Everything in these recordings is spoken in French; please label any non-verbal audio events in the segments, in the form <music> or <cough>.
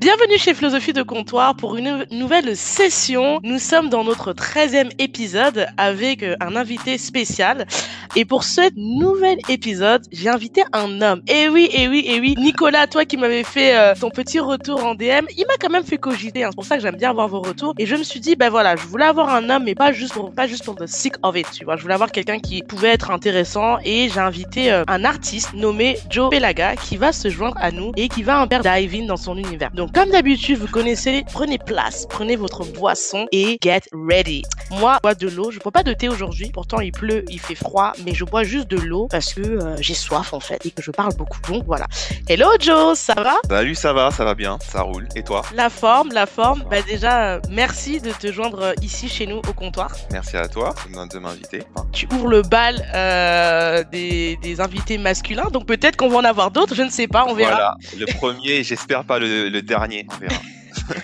Bienvenue chez Philosophie de Comptoir pour une nouvelle session. Nous sommes dans notre 13e épisode avec euh, un invité spécial. Et pour ce nouvel épisode, j'ai invité un homme. Et oui, et oui, et oui. Nicolas, toi qui m'avais fait euh, ton petit retour en DM, il m'a quand même fait cogiter. hein. C'est pour ça que j'aime bien avoir vos retours. Et je me suis dit, ben voilà, je voulais avoir un homme, mais pas juste pour, pas juste pour the sick of it, tu vois. Je voulais avoir quelqu'un qui pouvait être intéressant. Et j'ai invité euh, un artiste nommé Joe Pelaga qui va se joindre à nous et qui va un faire diving dans son univers. Donc, comme d'habitude, vous connaissez, prenez place, prenez votre boisson et get ready. Moi, je bois de l'eau. Je bois pas de thé aujourd'hui. Pourtant, il pleut, il fait froid, mais je bois juste de l'eau parce que euh, j'ai soif en fait et que je parle beaucoup. Donc voilà. Hello Joe, ça va? Salut, ça va, ça va bien, ça roule. Et toi? La forme, la forme. Bah déjà, euh, merci de te joindre euh, ici chez nous au comptoir. Merci à toi de m'inviter. Tu ouvres le bal euh, des, des invités masculins, donc peut-être qu'on va en avoir d'autres. Je ne sais pas, on verra. Voilà, le premier, j'espère pas le, le dernier. On verra. <laughs>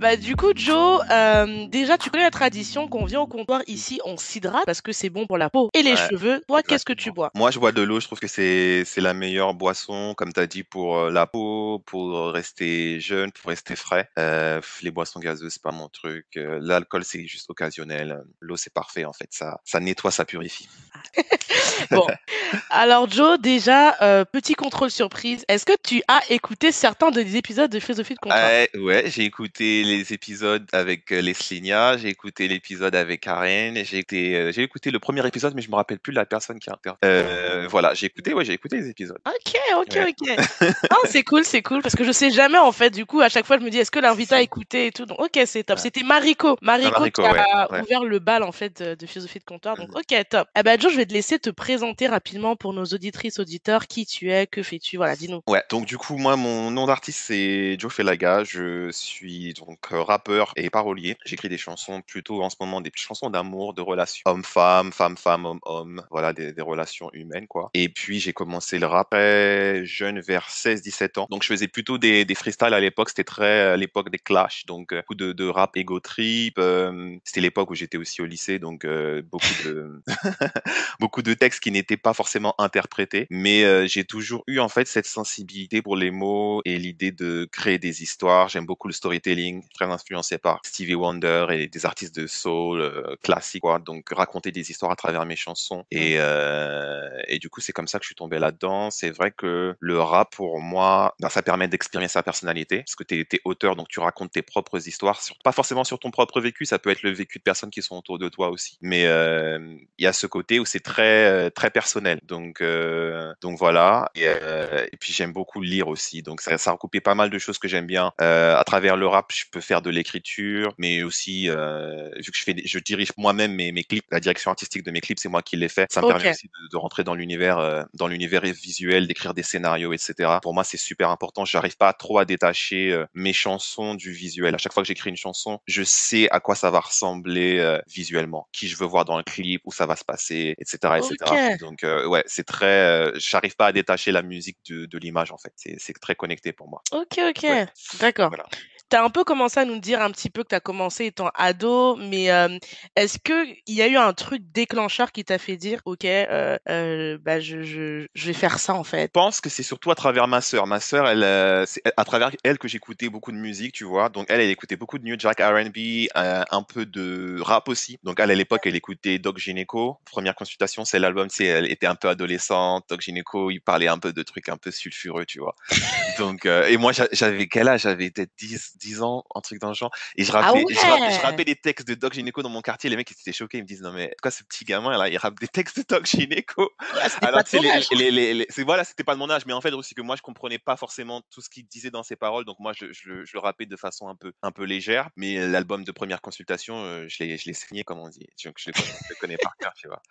Bah du coup Joe, euh, déjà tu connais la tradition qu'on vient au comptoir ici, on s'hydrate parce que c'est bon pour la peau et les Ouais, cheveux. Toi, qu'est-ce que tu bois? Moi, je bois de l'eau. Je trouve que c'est c'est la meilleure boisson, comme tu as dit, pour euh, la peau, pour rester jeune, pour rester frais. Euh, les boissons gazeuses, c'est pas mon truc. L'alcool, c'est juste occasionnel. L'eau, c'est parfait en fait. Ça, ça nettoie, ça purifie. <laughs> Bon, alors Joe, déjà euh, petit contrôle surprise. Est-ce que tu as écouté certains des épisodes de Philosophie de comptoir Ouais, ouais, j'ai écouté les épisodes avec euh, Leslie Nia, j'ai écouté l'épisode avec Karen, et j'ai écouté, euh, j'ai écouté le premier épisode, mais je me rappelle plus la personne qui a inter... Euh, voilà, j'ai écouté, ouais, j'ai écouté les épisodes. Ok, ok, Ouais. ok. <laughs> Ah, c'est cool, c'est cool parce que je sais jamais en fait. Du coup, à chaque fois, je me dis est-ce que l'invité a écouté et tout? Donc, ok, c'est top. Ouais. C'était Mariko, Mariko, Mariko, qui a ouais, ouvert le bal en fait de, de Philosophie de comptoir. Donc, Mhm. ok, top. Eh ben, Joe, je vais te laisser te présenter rapidement pour nos auditrices, auditeurs, qui tu es, que fais-tu. Voilà, dis-nous. Ouais, donc du coup, moi, mon nom d'artiste, c'est Joe Felaga. Je suis donc euh, rappeur et parolier. J'écris des chansons plutôt en ce moment, des chansons d'amour, de relations homme-femme, femme-femme, homme-homme, voilà, des, des relations humaines, quoi. Et puis, j'ai commencé le rap très jeune, vers 16-17 ans. Donc, je faisais plutôt des, freestyles à l'époque. C'était très à l'époque des clashs, donc euh, beaucoup de, rap ego trip. euh, C'était l'époque où j'étais aussi au lycée, donc euh, beaucoup de <laughs> beaucoup de textes qui n'étaient pas forcément interprétés, mais euh, j'ai toujours eu en fait cette sensibilité pour les mots et l'idée de créer des histoires. J'aime beaucoup le storytelling, très influencé par Stevie Wonder et des artistes de soul euh, classiques, quoi. Donc raconter des histoires à travers mes chansons et euh, et du coup c'est comme ça que je suis tombé là-dedans. C'est vrai que le rap pour moi, ben, ça permet d'exprimer sa personnalité parce que t'es es auteur donc tu racontes tes propres histoires, sur, pas forcément sur ton propre vécu, ça peut être le vécu de personnes qui sont autour de toi aussi. Mais euh, il y a ce côté où c'est très euh, très personnel. Donc euh, donc voilà. Et, euh, et puis j'aime beaucoup lire aussi. Donc ça, ça a recoupé pas mal de choses que j'aime bien. Euh, à travers le rap, je peux faire de l'écriture, mais aussi euh, vu que je fais, je dirige moi-même mes, mes clips, la direction artistique de mes clips, c'est moi qui les fais. Ça me permet aussi de, de rentrer dans l'univers euh, dans l'univers visuel, d'écrire des scénarios, etc. Pour moi, c'est super important. J'arrive pas trop à détacher euh, mes chansons du visuel. À chaque fois que j'écris une chanson, je sais à quoi ça va ressembler euh, visuellement, qui je veux voir dans le clip, où ça va se passer, etc., etc. Donc ouais, c'est très. J'arrive pas à détacher la musique de, de l'image en fait. C'est c'est très connecté pour moi. Ok, ok. Ouais. D'accord. Voilà. Tu as un peu commencé à nous dire un petit peu que tu as commencé étant ado, mais euh, est-ce que il y a eu un truc déclencheur qui t'a fait dire, ok, euh, euh, bah, je, je, je vais faire ça en fait? Je pense que c'est surtout à travers ma sœur. Ma sœur, elle, c'est à travers elle que j'écoutais beaucoup de musique, tu vois. Donc elle, elle écoutait beaucoup de New Jack R&B, un peu de rap aussi. Donc elle, à l'époque, elle écoutait Doc Gynéco. Première consultation, c'est l'album, c'est elle était un peu adolescente. Doc Gynéco, il parlait un peu de trucs un peu sulfureux, tu vois. Donc et moi, j'a- j'avais quel âge? J'avais peut-être 10, 10 ans, un truc dans le genre. Et je Ah rappelais, je, rappelais des textes de Doc Gynéco dans mon quartier. Les mecs, ils étaient choqués. Ils me disent non mais quoi ce petit gamin là, il rappe des textes de Doc Gynéco? C'était Alors, sais, ton les, c'est, voilà, c'était pas de mon âge, mais en fait, aussi que moi, je comprenais pas forcément tout ce qu'il disait dans ses paroles, donc moi, je, je, le- je le rappais de façon un peu, un peu légère, mais euh, l'album de première consultation, euh, je l'ai, signé, comme on dit, donc je le connais, par cœur, tu vois.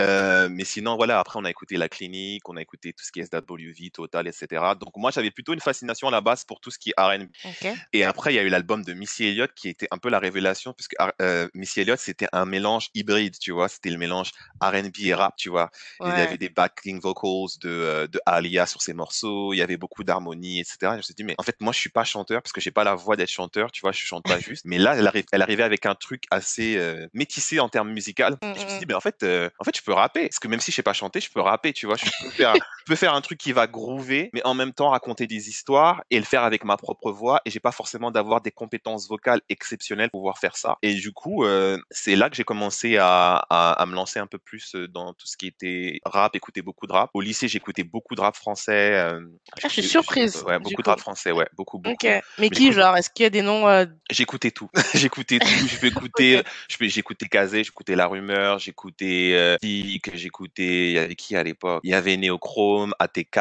Euh, mais sinon, voilà, après, on a écouté La Clinique, on a écouté tout ce qui est SWV, Total, etc. Donc, moi, j'avais plutôt une fascination à la base pour tout ce qui est R&B. Ok. Et après, il y a eu l'album de Missy Elliott qui était un peu la révélation, puisque euh, Missy Elliott, c'était un mélange hybride, tu vois. C'était le mélange R&B et rap, tu vois. Il y avait des backing vocals de, euh, de Alia sur ses morceaux, il y avait beaucoup d'harmonie, etc. je me suis dit, mais en fait, moi, je suis pas chanteur parce que j'ai pas la voix d'être chanteur, tu vois, je chante pas juste. Mais là, elle, arrive, elle arrivait avec un truc assez euh, métissé en termes musical. Mmh, je me suis mmh. dit, mais en fait, euh, en fait, je peux rapper. Parce que même si je sais pas chanter, je peux rapper, tu vois. Je peux faire, je peux faire un truc qui va groover, mais en même temps raconter des histoires et le faire avec ma propre voix. Et j'ai pas forcément d'avoir des compétences vocales exceptionnelles pour pouvoir faire ça. Et du coup, euh, c'est là que j'ai commencé à, à, me lancer un peu plus dans tout ce qui était rap, écouter beaucoup de rap. Au lycée, j'écoutais beaucoup de rap français. ah, je suis surprise. Ouais, beaucoup de rap français, ouais, beaucoup, beaucoup. Mais, qui, genre, est-ce qu'il y a des noms <laughs> J'écoutais tout. <laughs> j'écoutais tout. Je peux <laughs> écouter, peux, j'écoutais Kazé, j'écoutais La Rumeur, j'écoutais euh, j'écoutais, il y avait qui à l'époque? Il y avait Neochrome, ATK.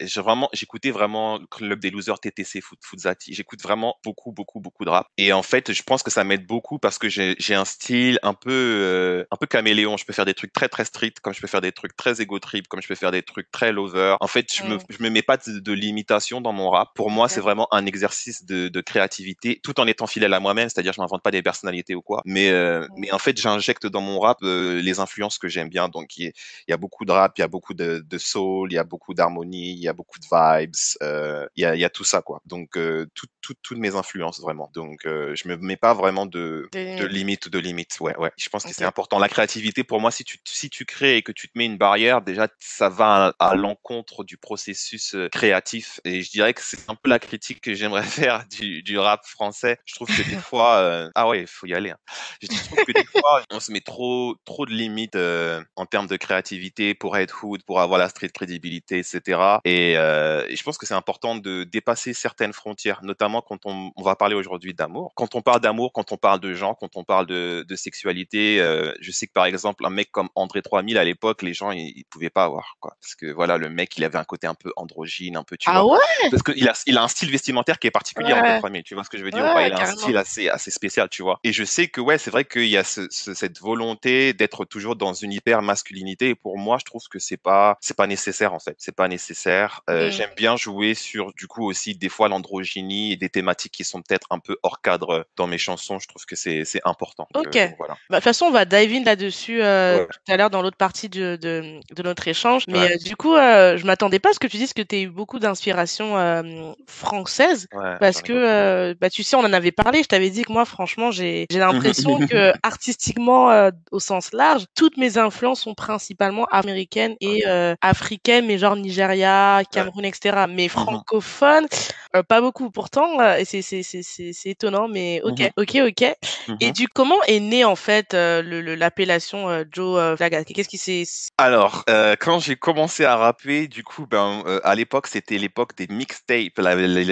J'ai vraiment, j'écoutais vraiment Club des Losers, TTC, Foot, Footzati. J'écoute vraiment beaucoup, beaucoup, beaucoup de rap. Et en fait, je pense que ça m'aide beaucoup parce que j'ai un style un peu, euh, un peu caméléon. Je peux faire des trucs très, très street, comme je peux faire des trucs très ego trip, comme je peux faire des trucs très lover. En fait, je me, je me mets pas de, de limitation dans mon rap. Pour moi, c'est vraiment un exercice de, de créativité, tout en étant fidèle à moi-même. C'est-à-dire, je m'invente pas des personnalités ou quoi. Mais, euh, mais en fait, j'injecte dans mon rap euh, les influences que j'aime bien. Donc, il y, a beaucoup de rap, il y a beaucoup de, de soul, il y a beaucoup d'harmonie, il y a beaucoup de vibes, euh, il y, a, y a tout ça, quoi. Donc, tout, tout, toutes mes influences, vraiment. Donc, je me mets pas vraiment de, de limites ou de limites. Ouais, ouais. Je pense que c'est important. La créativité, pour moi, si tu, si tu crées et que tu te mets une barrière, déjà, ça va à, l'encontre du processus créatif. Et je dirais que c'est un peu la critique que j'aimerais <laughs> faire du, du rap français. Je trouve que des <laughs> fois, ah ouais, il faut y aller. Hein. Je trouve que des fois, on se met trop, trop de limites euh, en termes de créativité pour être hood, pour avoir la street crédibilité, etc. Et, euh, et je pense que c'est important de dépasser certaines frontières, notamment quand on, on va parler aujourd'hui d'amour. Quand on parle d'amour, quand on parle de gens, quand on parle de, de sexualité, euh, je sais que par exemple, un mec comme André 3000 à l'époque, les gens, ils, ils, pouvaient pas avoir, quoi. Parce que voilà, le mec, il avait un côté un peu androgyne, un peu, tu ah vois. Ouais? Parce qu'il a, il a un style vestimentaire qui est particulier, ouais. André 3000. Tu vois ce que je veux dire ouais, Il a un style assez, assez spécial, tu vois. Et je sais que, ouais, c'est vrai qu'il y a ce, ce, cette volonté d'être toujours dans une hyper masculinité. Et pour moi, je trouve que c'est pas, c'est pas nécessaire en fait. C'est pas nécessaire. Euh, mmh. J'aime bien jouer sur, du coup, aussi des fois l'androgynie et des thématiques qui sont peut-être un peu hors cadre dans mes chansons. Je trouve que c'est, important. Ok. Euh, voilà. Bah, de toute façon, on va dive in là-dessus euh, ouais. tout à l'heure dans l'autre partie de, de, de, notre échange. Mais ouais. du coup, je m'attendais pas à ce que tu dises que tu as eu beaucoup d'inspiration française parce que, bah, tu sais, on en avait parlé. Je t'avais dit que moi, franchement, j'ai l'impression <laughs> que artistiquement, euh, au sens large, toutes mes influences sont principalement américaines et euh, africaines, mais genre Nigeria, Cameroun, etc. Mais francophones, euh, pas beaucoup. Pourtant, euh, c'est étonnant, mais ok, mm -hmm. ok, ok. Mm -hmm. Et du comment est né en fait euh, l'appellation euh, Joe Flaga Qu'est-ce qui s'est Alors, quand j'ai commencé à rapper, du coup, ben à l'époque, c'était l'époque des mixtapes,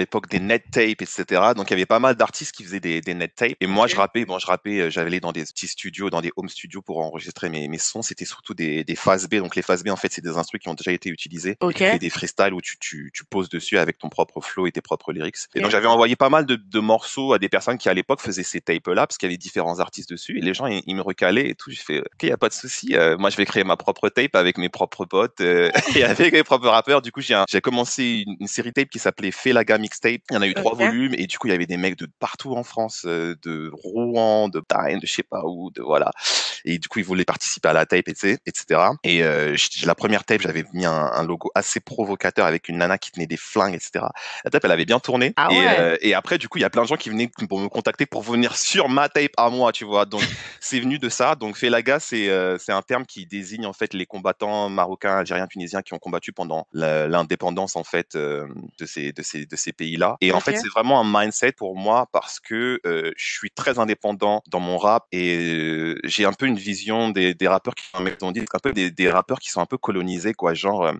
l'époque des net tapes, etc. Donc il y avait pas mal d'artistes qui faisaient des, des net tapes. Et moi, okay. je rappais, bon, je rappais, j'allais dans des petits studios, dans des home studios pour enregistrer mes, mes sons. C'était surtout des, des phases B. Donc les phases B, en fait, c'est des instruments qui ont déjà été utilisés. Okay. tu fais des freestyles où tu, tu, tu poses dessus avec ton propre flow et tes propres lyrics. Et donc j'avais envoyé pas mal de, de, morceaux à des personnes qui à l'époque faisaient ces tapes-là parce qu'il y avait différents artistes dessus. Et les gens, ils, ils me recalaient et tout. Je fais, ok, y a pas de souci. Euh, moi, je vais créer ma propre tape avec mes propres potes euh, <laughs> et avec mes propres rappeurs. Du coup, j'ai commencé une, une, série tape qui s'appelait Felaga Mixtape. Il y en a eu okay. trois volumes et du coup, il y avait des mecs de partout en France, euh, de Rouen, de Paris, de je sais pas où, de voilà. Et du coup, ils voulaient participer à la tape, etc. Et euh, la première tape, j'avais mis un, un, logo assez provocateur avec une nana qui tenait des flingues, etc. La tape, elle avait bien tourné. Ah et, ouais. euh, et, après, du coup, il y a plein de gens qui venaient pour me contacter pour venir <laughs> sur ma tape à moi, tu vois. Donc, <laughs> c'est venu de ça. Donc, Felaga, c'est euh, un terme qui désigne en fait les combattants marocains, algériens, tunisiens qui ont combattu pendant l'indépendance en fait euh, de ces de ces de ces pays-là. Et okay. en fait, c'est vraiment un mindset pour moi parce que je suis très indépendant dans mon rap et j'ai un peu une vision des, des rappeurs qui on dit un peu des, des, rappeurs qui sont un peu colonisés quoi. Genre,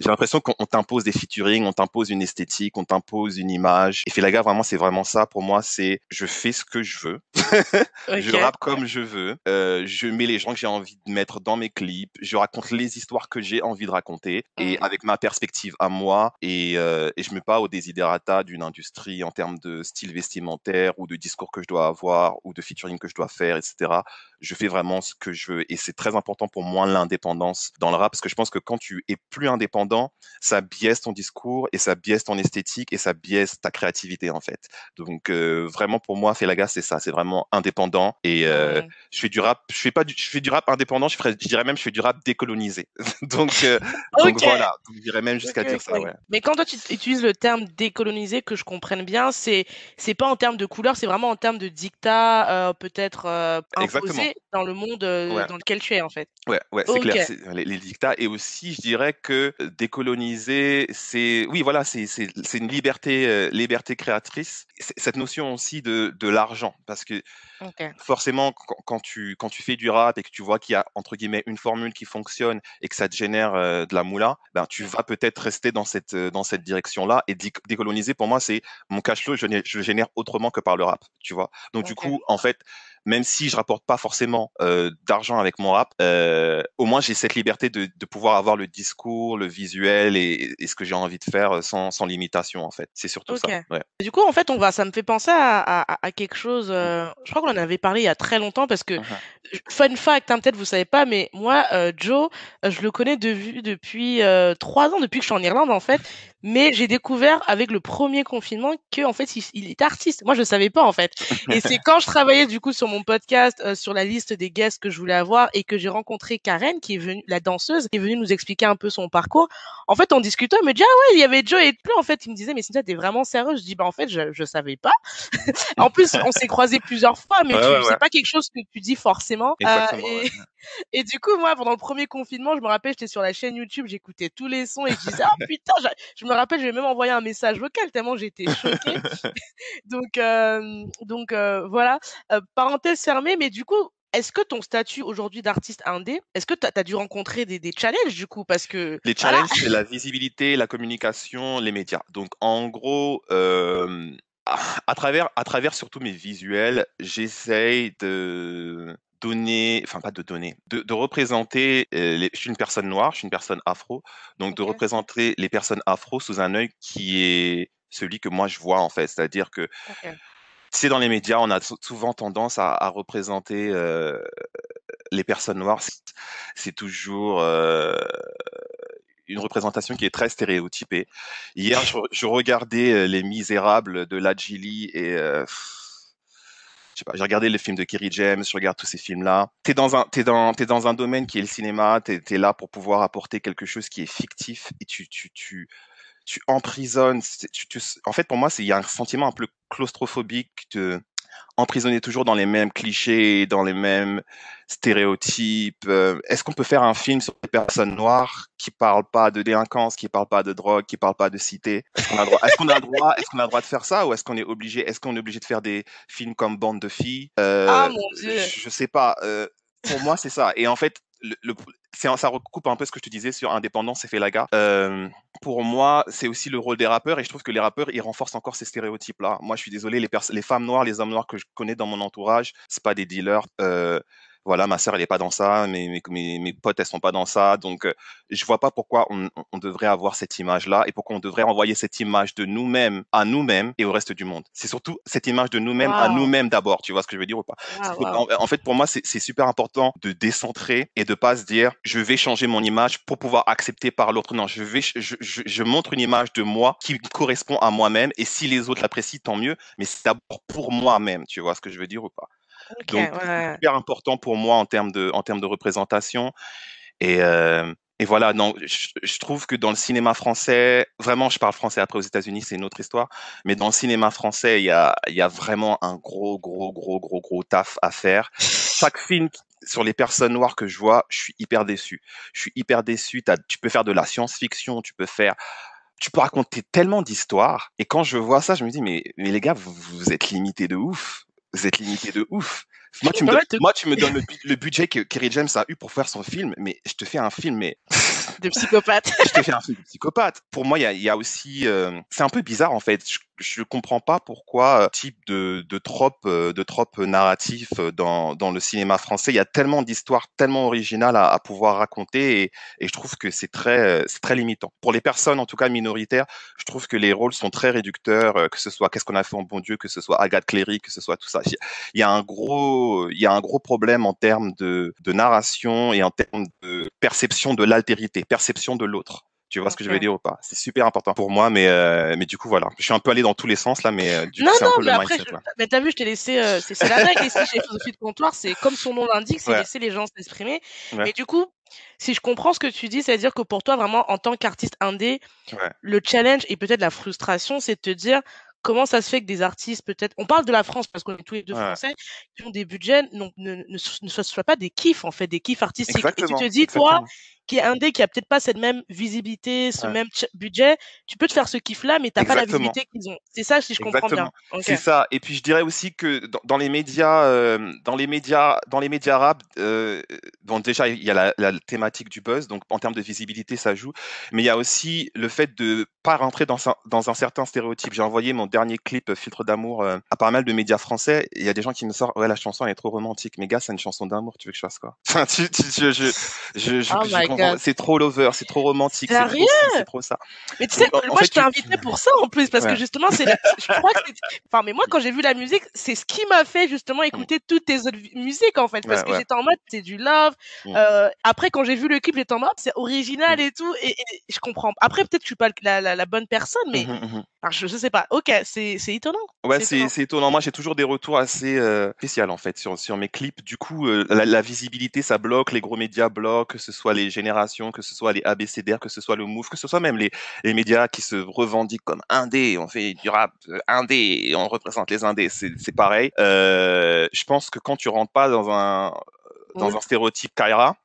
j'ai l'impression qu'on t'impose des featuring, on t'impose une esthétique, on t'impose une image. Et Felaga, vraiment, c'est vraiment ça. Pour moi, c'est je fais ce que je veux. <laughs> okay. Je rappe comme je veux. Euh, je mets les gens que j'ai envie de mettre dans mes clips. Je raconte les histoires que j'ai envie de raconter et mmh. avec ma perspective à moi. Et, euh, et je mets pas au desiderata d'une industrie en termes de style vestimentaire ou de discours que je dois avoir ou de featuring que je dois faire, etc. Je fais vraiment vraiment ce que je veux. Et c'est très important pour moi l'indépendance dans le rap, parce que je pense que quand tu es plus indépendant, ça biaise ton discours et ça biaise ton esthétique et ça biaise ta créativité en fait. Donc euh, vraiment pour moi, Felaga c'est ça, c'est vraiment indépendant et euh, je fais du rap, je fais pas du, je fais du rap indépendant, je, ferais, je dirais même je fais du rap décolonisé. <laughs> donc, euh, donc voilà, je dirais même jusqu'à dire ça. Ouais. Mais quand toi tu utilises le terme décolonisé, que je comprenne bien, c'est c'est pas en termes de couleur, c'est vraiment en termes de dictat, peut-être imposé dans le monde dans lequel tu es en fait. Ouais, ouais, c'est clair, les, les, dictats et aussi je dirais que décoloniser, c'est oui voilà, c'est une liberté liberté créatrice. Cette notion aussi de de l'argent parce que forcément quand, tu quand tu fais du rap et que tu vois qu'il y a entre guillemets une formule qui fonctionne et que ça te génère de la moula, ben tu vas peut-être rester dans cette dans cette direction là et décoloniser pour moi c'est mon cash flow je, je génère autrement que par le rap, tu vois. Donc du coup en fait même si je rapporte pas forcément euh, d'argent avec mon rap, euh, au moins j'ai cette liberté de, de, pouvoir avoir le discours, le visuel et, et ce que j'ai envie de faire sans, sans limitation en fait. C'est surtout ça. Ouais. Du coup, en fait, on va, ça me fait penser à, à, à quelque chose. Euh, je crois qu'on en avait parlé il y a très longtemps parce que uh-huh. fun fact, hein, peut-être vous savez pas, mais moi, euh, Joe, je le connais de vue depuis trois ans, depuis que je suis en Irlande en fait. Mais j'ai découvert avec le premier confinement que en fait il, il est artiste. Moi, je savais pas en fait. Et c'est <laughs> quand je travaillais du coup sur mon podcast euh, sur la liste des guests que je voulais avoir et que j'ai rencontré Karen, qui est venue, la danseuse, qui est venue nous expliquer un peu son parcours. En fait, en discutant, elle me dit, ah ouais, il y avait Joe et plus. En fait, il me disait, mais Cynthia, t'es vraiment sérieux? Je dis, bah, en fait, je, je savais pas. <laughs> en plus, on s'est croisés plusieurs fois, mais c'est pas quelque chose que tu dis forcément. Euh, et, et, du coup, moi, pendant le premier confinement, je me rappelle, j'étais sur la chaîne YouTube, j'écoutais tous les sons et je disais, oh putain, je, me rappelle, je vais même envoyer un message vocal tellement j'étais choquée. <laughs> donc, euh, donc, euh, voilà. Euh, parenthèse fermée, mais du coup, est-ce que ton statut aujourd'hui d'artiste indé, est-ce que tu as, dû rencontrer des, des, challenges du coup parce que les challenges c'est la visibilité, la communication, les médias. Donc en gros, euh, à travers à travers surtout mes visuels, j'essaye de donner, enfin pas de donner, de, de représenter. Euh, les, je suis une personne noire, je suis une personne afro, donc okay. de représenter les personnes afro sous un œil qui est celui que moi je vois en fait, c'est-à-dire que okay c'est dans les médias, on a souvent tendance à, à représenter euh, les personnes noires. C'est toujours euh, une représentation qui est très stéréotypée. Hier, <laughs> je, je regardais euh, Les Misérables de Lajili et euh, je sais pas, j'ai regardé le film de Kerry James, je regarde tous ces films-là. T'es dans un, t'es dans, t'es dans un domaine qui est le cinéma, t'es, es là pour pouvoir apporter quelque chose qui est fictif et tu, tu, tu, tu emprisonnes. Tu, tu, en fait, pour moi, il y a un sentiment un peu claustrophobique de emprisonner toujours dans les mêmes clichés, dans les mêmes stéréotypes. Euh, est-ce qu'on peut faire un film sur des personnes noires qui parlent pas de délinquance, qui parlent pas de drogue, qui parlent pas de cité? Est-ce qu'on a, droit, est-ce qu'on a le droit, est-ce qu'on a droit de faire ça, ou est-ce qu'on est obligé, est-ce qu'on est obligé de faire des films comme Bande de filles? Euh, Ah mon dieu Je, je sais pas. Euh, pour moi, c'est ça. Et en fait, ça recoupe un peu ce que je te disais sur indépendance et Felaga. Euh, pour moi, c'est aussi le rôle des rappeurs et je trouve que les rappeurs, ils renforcent encore ces stéréotypes-là. Moi, je suis désolé, les, les femmes noires, les hommes noirs que je connais dans mon entourage, c'est pas des dealers. Euh, voilà, ma sœur, elle est pas dans ça, mes, mes, mes, mes potes, elles sont pas dans ça. Donc, euh, je vois pas pourquoi on, on devrait avoir cette image-là et pourquoi on devrait envoyer cette image de nous-mêmes à nous-mêmes et au reste du monde. C'est surtout cette image de nous-mêmes wow. à nous-mêmes d'abord. Tu vois ce que je veux dire ou pas? Wow, wow. En, en, fait, pour moi, c'est super important de décentrer et de pas se dire, je vais changer mon image pour pouvoir accepter par l'autre. Non, je vais, je, je, je, montre une image de moi qui correspond à moi-même et si les autres l'apprécient, tant mieux. Mais c'est d'abord pour moi-même. Tu vois ce que je veux dire ou pas? Okay, Donc, ouais. super important pour moi en termes de, en termes de représentation. Et, euh, et voilà, non, je, je, trouve que dans le cinéma français, vraiment, je parle français après aux États-Unis, c'est une autre histoire, mais dans le cinéma français, il y a, il y a vraiment un gros, gros, gros, gros, gros taf à faire. Chaque film sur les personnes noires que je vois, je suis hyper déçu. Je suis hyper déçu. As, tu peux faire de la science-fiction, tu peux faire tu peux raconter tellement d'histoires. Et quand je vois ça, je me dis, mais, mais les gars, vous, vous êtes limités de ouf vous êtes limité de ouf. Moi, tu me, donnes, moi, tu me donnes le, le, budget que Kerry James a eu pour faire son film, mais je te fais un film, mais. De psychopathe. <laughs> je te fais un film de psychopathe. Pour moi, il y a, y aussi. Euh, c'est un peu bizarre, en fait. Je, je comprends pas pourquoi type de de trope de trope narratif dans dans le cinéma français, il y a tellement d'histoires tellement originales à, pouvoir raconter et, je trouve que c'est très très limitant. Pour les personnes en tout cas minoritaires, je trouve que les rôles sont très réducteurs, que ce soit qu'est-ce qu'on a fait en bon Dieu, que ce soit Agathe Cléry, que ce soit tout ça. Il y a un gros il y a un gros problème en termes de de narration et en termes de perception de l'altérité, perception de l'autre. Tu vois ce que je veux dire ou pas C'est super important pour moi, mais euh, mais du coup voilà, je suis un peu allé dans tous les sens là, mais euh, du non, coup c'est un non, peu mais le après, mindset. je- mais t'as vu, je t'ai laissé, euh, c'est la règle ici chez Philosophie de comptoir, c'est comme son nom l'indique, c'est Ouais. laisser les gens s'exprimer. Ouais. Mais du coup, si je comprends ce que tu dis, c'est-à-dire que pour toi, vraiment, en tant qu'artiste indé, Ouais. le challenge et peut-être la frustration, c'est de te dire comment ça se fait que des artistes, peut-être, on parle de la France parce qu'on est tous les deux Ouais. français, qui ont des budgets, non, ne, ne, ne soit pas des kiffs, en fait, des kiffs artistiques. Et tu Exactement. te dis, toi, exactement. Qui est indé, qui a peut-être pas cette même visibilité, ce Ouais. même budget, tu peux te faire ce kiff-là, mais t'as pas la visibilité qu'ils ont. C'est ça, si je comprends bien. C'est ça. Et puis je dirais aussi que dans, dans les médias, euh, dans les médias, dans les médias arabes, euh, bon déjà il y a la, la thématique du buzz, donc en termes de visibilité ça joue, mais il y a aussi le fait de pas rentrer dans un, dans un certain stéréotype. J'ai envoyé mon dernier clip euh, Filtre d'amour euh, à pas mal de médias français. Il y a des gens qui me sortent ouais la chanson elle est trop romantique, mais gars c'est une chanson d'amour, tu veux que je fasse quoi? <laughs> Enfin tu, tu, je, je, je, je, Oh je. C'est trop lover, c'est trop romantique, c'est trop Sérieux ci, c'est trop ça. Mais tu sais, Donc, moi fait, je t'ai invité pour ça en plus, parce que justement, c'est la- je crois que c'est, enfin, mais moi quand j'ai vu la musique, c'est ce qui m'a fait justement écouter toutes tes autres musiques en fait, parce Ouais, que ouais. j'étais en mode c'est du love. Mm. Euh, après quand j'ai vu le clip, j'étais en mode c'est original et tout, et, et je comprends. Après peut-être que je suis pas la, la, la bonne personne, mais Je, je sais pas. Ok, c'est c'est étonnant. Ouais, C'est c'est étonnant. étonnant. Moi, j'ai toujours des retours assez euh, spéciaux en fait sur sur mes clips. Du coup, euh, la, la visibilité, ça bloque, les gros médias bloquent, que ce soit les générations, que ce soit les ABCDR, que ce soit le Move, que ce soit même les les médias qui se revendiquent comme indé. On fait du rap euh, indé, et on représente les indés. C'est c'est pareil. Euh, je pense que quand tu rentres pas dans un dans Oui. un stéréotype Kaira,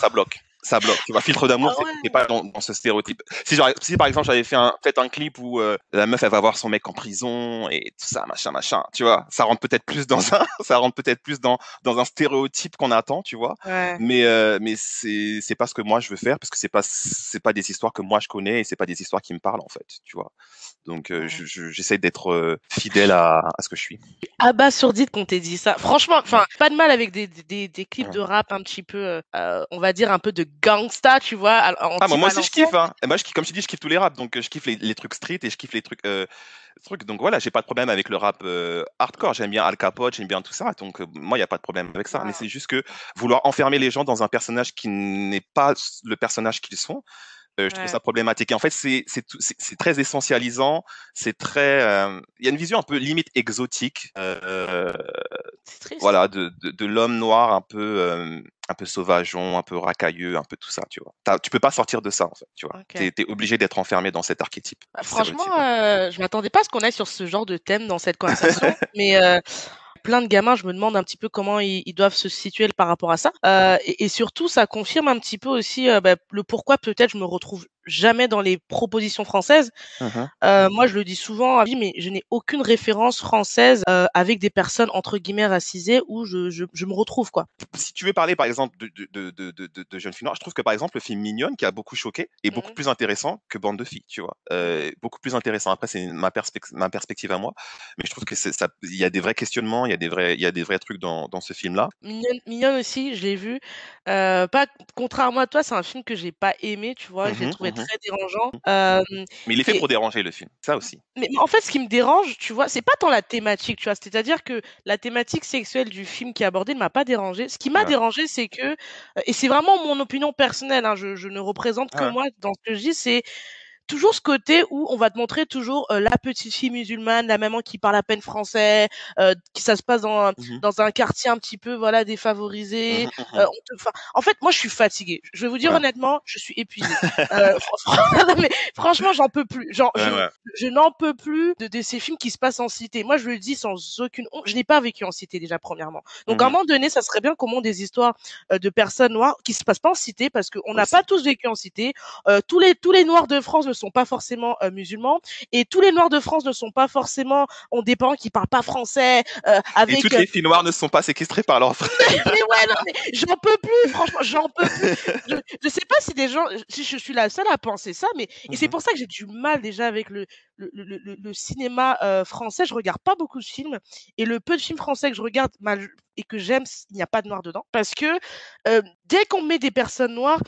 ça bloque. Ça bloque. Tu vois, filtre d'amour, Ah c'est ouais. pas dans, dans ce stéréotype. Si, par exemple j'avais fait un, peut-être un clip où euh, la meuf elle va voir son mec en prison et tout ça, machin, machin, tu vois, ça rentre peut-être plus dans un, <laughs> ça rentre peut-être plus dans dans un stéréotype qu'on attend, tu vois. Ouais. Mais euh, mais c'est c'est pas ce que moi je veux faire parce que c'est pas c'est pas des histoires que moi je connais et c'est pas des histoires qui me parlent en fait, tu vois. Donc euh, Ouais. je- je- j'essaie d'être euh, fidèle à, à ce que je suis. abasourdite qu'on t'ait dit ça. Franchement, enfin, pas de mal avec des, des- des, clips Ouais. de rap un petit peu, euh, on va dire un peu de gangsta, tu vois. en Ah, moi, aussi, je kiffe. Hein. Moi, je, comme je dis, je kiffe tous les raps. Donc, euh, je kiffe les, les trucs street et je kiffe les trucs. Euh, trucs. Donc, voilà, j'ai pas de problème avec le rap euh, hardcore. J'aime bien Al Capote, j'aime bien tout ça. Donc, euh, moi, il n'y a pas de problème avec ça. Mais c'est juste que vouloir enfermer les gens dans un personnage qui n'est pas le personnage qu'ils sont, euh, je trouve ça problématique. Et en fait, c'est très essentialisant. C'est très. euh, Il y a une vision un peu limite exotique. euh, triste. voilà, de, de, de l'homme noir un peu, un peu sauvageon, un peu racailleux, un peu tout ça, tu vois. Tu peux pas sortir de ça, en fait, tu vois. Ok. T'es, t'es obligé d'être enfermé dans cet archétype. Bah, franchement, je m'attendais pas à ce qu'on aille sur ce genre de thème dans cette conversation, <laughs> mais plein de gamins, je me demande un petit peu comment ils, doivent se situer par rapport à ça. Euh, et, et surtout, ça confirme un petit peu aussi euh, bah, le pourquoi peut-être je me retrouve jamais dans les propositions françaises. Mhm. Euh, moi, je le dis souvent, mais je n'ai aucune référence française euh, avec des personnes entre guillemets racisées où je, je, je me retrouve quoi. Si tu veux parler, par exemple, de, de, de, de, de, de- de jeunes filles noires, je trouve que, par exemple, le film Mignonne, qui a beaucoup choqué, est beaucoup Mhm. plus intéressant que Bande de filles, tu vois. Euh, beaucoup plus intéressant. Après, c'est ma, ma perspective à moi. Mais je trouve que ça, il y a des vrais questionnements, il y a des vrais, il y a des vrais trucs dans, dans ce film-là. Mignonne, Mignonne aussi, je l'ai vu. Pas contrairement à toi, c'est un film que j'ai pas aimé, tu vois. je l'ai Mhm, trouvé. Très dérangeant. Euh, Mais il est fait Et- pour déranger, le film. Ça aussi. mais en fait, ce qui me dérange, tu vois, c'est pas tant la thématique, tu vois. C'est-à-dire que la thématique sexuelle du film qui est abordé ne m'a pas dérangé. Ce qui m'a Ouais. dérangé, c'est que, et c'est vraiment mon opinion personnelle, hein, je, je ne représente que Ouais. moi dans ce que je dis, c'est toujours ce côté où on va te montrer toujours euh, la petite fille musulmane, la maman qui parle à peine français, euh, qui ça se passe dans un, Mhm. dans un quartier un petit peu voilà défavorisé. Mhm, mhm. Euh, on te- en fait, moi, je suis fatiguée. Je vais vous dire Ouais. honnêtement, je suis épuisée. <laughs> euh, <laughs> non, mais franchement, j'en peux plus. Genre, Ouais, je, ouais. je n'en peux plus de, de ces films qui se passent en cité. Moi, je le dis sans aucune honte. Je n'ai pas vécu en cité déjà, premièrement. Donc, à un moment donné, ça serait bien qu'on monte des histoires euh, de personnes noires qui se passent pas en cité parce qu'on n'a pas tous vécu en cité. Euh, tous les tous les noirs de France ne sont pas forcément musulmans et tous les noirs de France ne sont pas forcément ont des parents qui parlent pas français avec et toutes les filles noires ne sont pas séquestrées par leurs <laughs> frères. mais ouais, non, mais j'en peux plus, franchement, j'en peux plus. <laughs> Je, je sais pas si des gens, si je suis la seule à penser ça, mais et c'est Mmh pour ça que j'ai du mal déjà avec le le, le, le, le cinéma euh, français. Je regarde pas beaucoup de films et le peu de films français que je regarde mal, et que j'aime, il n'y a pas de noir dedans parce que euh, dès qu'on met des personnes noires,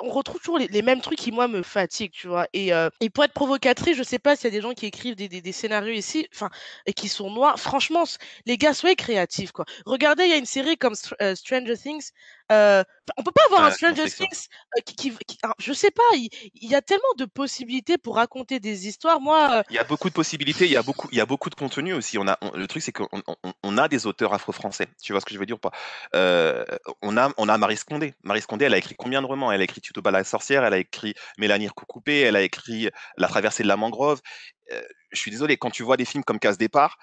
on retrouve toujours les, mêmes trucs qui moi me fatiguent, tu vois. Et, euh, et pour être provocatrice, je sais pas s'il y a des gens qui écrivent des scénarios ici, enfin et qui sont noirs. Franchement, les gars, soyez créatifs, quoi. Regardez, il y a une série comme euh, Stranger Things. Euh, on peut pas avoir un Stranger. Things euh, qui, qui, qui- alors, je sais pas, il, il y a tellement de possibilités pour raconter des histoires. Moi, euh, Il y a beaucoup de possibilités, il y a beaucoup, il y a beaucoup de contenu aussi. On a, on- le truc, c'est qu'on on, on a des auteurs afro-français. Tu vois ce que je veux dire ou pas? Euh, On a, on a Marie Scondé. Marie Scondé, elle a écrit combien de romans? Elle a écrit Tutoba la sorcière, elle a écrit Mélanie Recoupé, elle a écrit La traversée de la mangrove. Euh, je suis désolé, quand tu vois des films comme Casse Départ,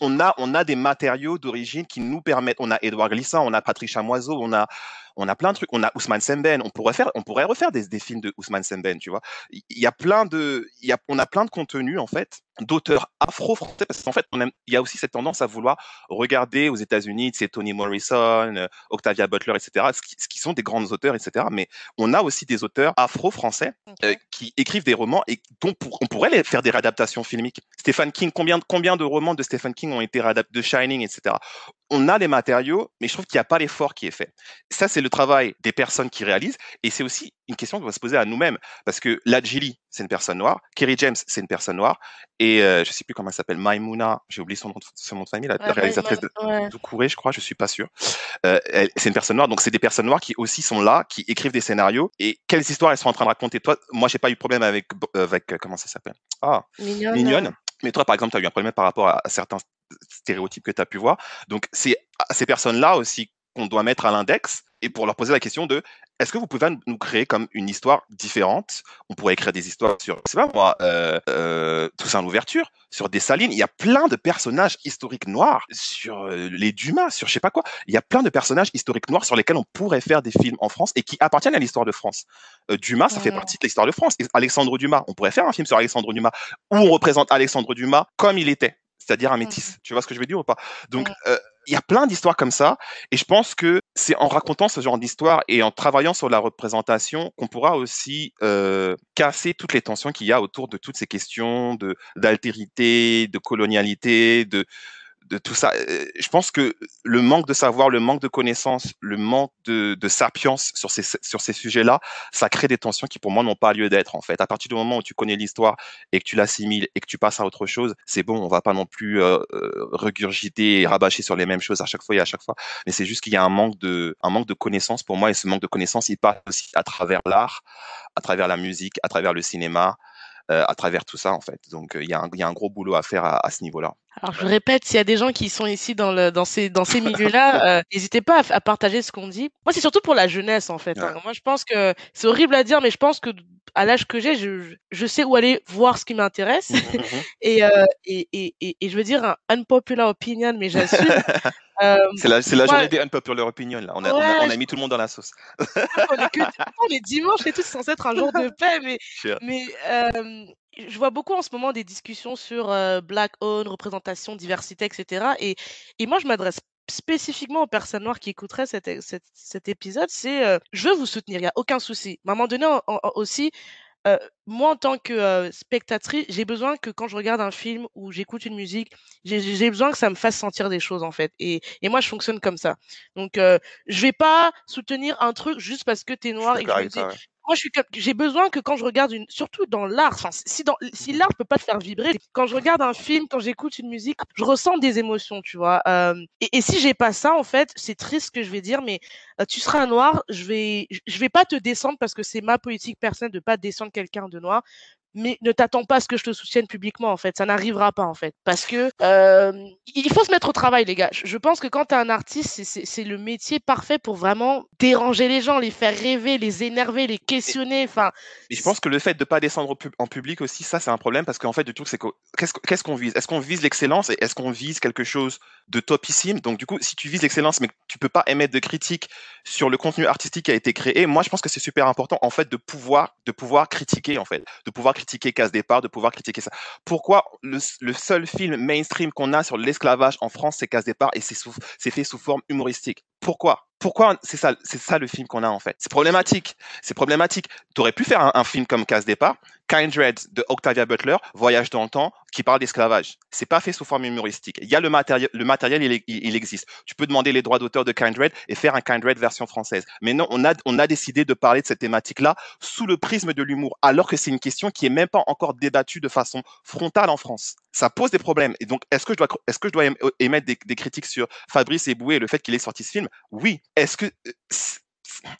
on, a, des matériaux d'origine qui nous permettent. On a Édouard Glissant, on a Patrick Chamoiseau, on a, on a plein de trucs. On a Ousmane Semben. On pourrait faire, on pourrait refaire des, des films de Ousmane Semben, tu vois. Il y a plein de, il y a, on a plein de contenus en fait d'auteurs afro-français parce qu'en fait, on aime- il y a aussi cette tendance à vouloir regarder aux États-Unis, c'est Toni Morrison, euh, Octavia Butler, etc. Ce qui, ce qui sont des grands auteurs, etc. Mais on a aussi des auteurs afro-français euh, qui écrivent des romans et dont pour- on pourrait les faire des réadaptations filmiques. Stephen King, combien, combien de romans de Stephen King ont été réadaptés, de Shining, etc. On a les matériaux, mais je trouve qu'il n'y a pas l'effort qui est fait. Ça, c'est le travail des personnes qui réalisent, et c'est aussi une question qu'on va se poser à nous-mêmes, parce que Ladjili, c'est une personne noire, Kerry James, c'est une personne noire, et euh, je sais plus comment elle s'appelle, Maimouna, j'ai oublié son nom, de- son nom de famille, la, la ouais, réalisatrice de, je crois, je suis pas sûr. Euh, c'est une personne noire, donc c'est des personnes noires qui aussi sont là, qui écrivent des scénarios. Et quelles histoires elles sont en train de raconter? Toi, moi, j'ai pas eu de problème avec, euh, avec comment ça s'appelle? Ah, Mignonne. Mignonne. Mais toi, par exemple, tu as eu un problème par rapport à certains stéréotypes que tu as pu voir. Donc, c'est à ces personnes-là aussi qu'on doit mettre à l'index et pour leur poser la question de est-ce que vous pouvez nous créer comme une histoire différente? On pourrait écrire des histoires sur, c'est pas moi, euh, euh, Toussaint l'ouverture, sur des salines. Il y a plein de personnages historiques noirs, sur euh, les Dumas, sur je sais pas quoi. Il y a plein de personnages historiques noirs sur lesquels on pourrait faire des films en France et qui appartiennent à l'histoire de France. Euh, Dumas, ça fait partie de l'histoire de France. Et Alexandre Dumas, on pourrait faire un film sur Alexandre Dumas où on représente Alexandre Dumas comme il était, c'est-à-dire un métis. Tu vois ce que je veux dire ou pas? Donc, euh, il y a plein d'histoires comme ça, et je pense que c'est en racontant ce genre d'histoire et en travaillant sur la représentation qu'on pourra aussi euh, casser toutes les tensions qu'il y a autour de toutes ces questions de d'altérité, de colonialité, de de tout ça. Euh, Je pense que le manque de savoir, le manque de connaissances, le manque de, de sapience sur ces, sur ces sujets-là, ça crée des tensions qui pour moi n'ont pas lieu d'être en fait. À partir du moment où tu connais l'histoire et que tu l'assimiles et que tu passes à autre chose, c'est bon, on va pas non plus euh, euh, regurgiter et rabâcher sur les mêmes choses à chaque fois et à chaque fois. Mais c'est juste qu'il y a un manque de, un manque de connaissances pour moi et ce manque de connaissances, il passe aussi à travers l'art, à travers la musique, à travers le cinéma. Euh, à travers tout ça en fait. Donc euh, il y, a un- y a un gros boulot à faire à, à ce niveau-là. Alors je répète, s'il y a des gens qui sont ici dans, le, dans ces, dans ces milieux-là, <laughs> euh, n'hésitez pas à, à partager ce qu'on dit. Moi, c'est surtout pour la jeunesse, en fait. hein. Moi, je pense que c'est horrible à dire, mais je pense que à l'âge que j'ai, je, je sais où aller voir ce qui m'intéresse. <laughs> et, euh, et, et, et, et je veux dire un unpopular opinion, mais j'assume. <laughs> Euh, C'est la, la journée des unpopular opinion là. On a, on a, ouais, on a je- mis tout le monde dans la sauce. on est que, <laughs> on est dimanche et tout, c'est censé être un jour de paix, mais euh, je vois beaucoup en ce moment des discussions sur euh, Black Own, représentation, diversité, etc. Et, et moi, je m'adresse spécifiquement aux personnes noires qui écouteraient cet, cet, cet épisode. C'est, euh, je veux vous soutenir, il n'y a aucun souci. Mais à un moment donné en- en- en- aussi, euh, moi, en tant que euh, spectatrice, j'ai besoin que quand je regarde un film ou j'écoute une musique, j'ai besoin que ça me fasse sentir des choses, en fait. Et, et moi, je fonctionne comme ça. Donc, euh, je vais pas soutenir un truc juste parce que tu es noir et que je me dis, ça. ouais. Moi, j'ai besoin que quand je regarde une, surtout dans l'art, si dans, si l'art peut pas te faire vibrer, quand je regarde un film, quand j'écoute une musique, je ressens des émotions, tu vois. Euh, et, et si j'ai pas ça, en fait, c'est triste ce que je vais dire, mais euh, tu seras noir, je vais, je vais pas te descendre parce que c'est ma politique personnelle de pas descendre quelqu'un de noir. Mais ne t'attends pas à ce que je te soutienne publiquement en fait. Ça n'arrivera pas en fait, parce que euh, il faut se mettre au travail, les gars. Je pense que quand tu es un artiste, c'est le métier parfait pour vraiment déranger les gens, les faire rêver, les énerver, les questionner. Enfin. Mais je pense que le fait de pas descendre en public aussi, ça c'est un problème parce qu'en fait, du tout, c'est qu'est-ce qu'on vise? Est-ce qu'on vise l'excellence et est-ce qu'on vise quelque chose de topissime? Donc du coup, si tu vises l'excellence, mais tu peux pas émettre de critiques sur le contenu artistique qui a été créé, moi je pense que c'est super important en fait de pouvoir de pouvoir critiquer en fait, de pouvoir critiquer Casse Départ, de pouvoir critiquer ça. Pourquoi le, seul film mainstream qu'on a sur l'esclavage en France, c'est Casse Départ et c'est fait sous forme humoristique? Pourquoi? Pourquoi c'est ça, le film qu'on a en fait. C'est problématique. C'est problématique. Tu aurais pu faire un, film comme Casse Départ, Kindred de Octavia Butler, Voyage dans le temps, qui parle d'esclavage. C'est pas fait sous forme humoristique. Il y a le matériel, le matériel, il, il, existe. Tu peux demander les droits d'auteur de Kindred et faire un Kindred version française. Mais non, on a, on a décidé de parler de cette thématique-là sous le prisme de l'humour, alors que c'est une question qui est même pas encore débattue de façon frontale en France. Ça pose des problèmes. Et donc, est-ce que je dois, est-ce que je dois émettre des, des critiques sur Fabrice Eboué et le fait qu'il ait sorti ce film? Oui. Est-ce que, euh,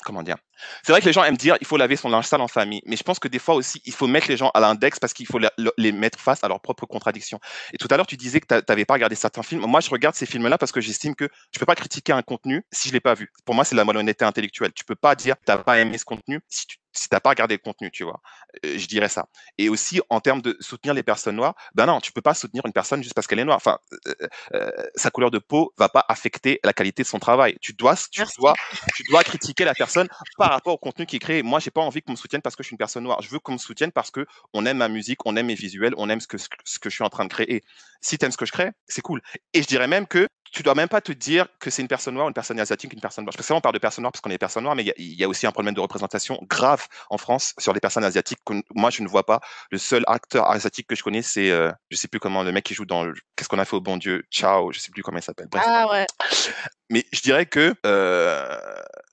comment dire? C'est vrai que les gens aiment dire il faut laver son linge sale en famille, mais je pense que des fois aussi il faut mettre les gens à l'index parce qu'il faut les mettre face à leurs propres contradictions. Et tout à l'heure tu disais que tu n'avais pas regardé certains films. Moi je regarde ces films-là parce que j'estime que je peux pas critiquer un contenu si je l'ai pas vu. Pour moi c'est la malhonnêteté intellectuelle. Tu peux pas dire t'as pas aimé ce contenu si tu si t'as pas regardé le contenu, tu vois. Euh, je dirais ça. Et aussi en termes de soutenir les personnes noires, ben non, tu peux pas soutenir une personne juste parce qu'elle est noire. Enfin, euh, euh, sa couleur de peau va pas affecter la qualité de son travail. Tu dois, tu dois, tu dois critiquer la personne <laughs> par rapport au contenu qui est créé. Moi, j'ai pas envie qu'on me soutienne parce que je suis une personne noire. Je veux qu'on me soutienne parce que on aime ma musique, on aime mes visuels, on aime ce que, ce que je suis en train de créer. Si tu aimes ce que je crée, c'est cool. Et je dirais même que tu dois même pas te dire que c'est une personne noire, une personne asiatique, une personne blanche. Parce que on parle de personnes noires parce qu'on est des personnes noires, mais il y, a aussi un problème de représentation grave en France sur les personnes asiatiques que moi je ne vois pas. Le seul acteur asiatique que je connais, c'est euh, je sais plus comment le mec qui joue dans qu'est-ce qu'on a fait au bon Dieu, Ciao, je sais plus comment il s'appelle. Ah ouais. Mais je dirais que euh,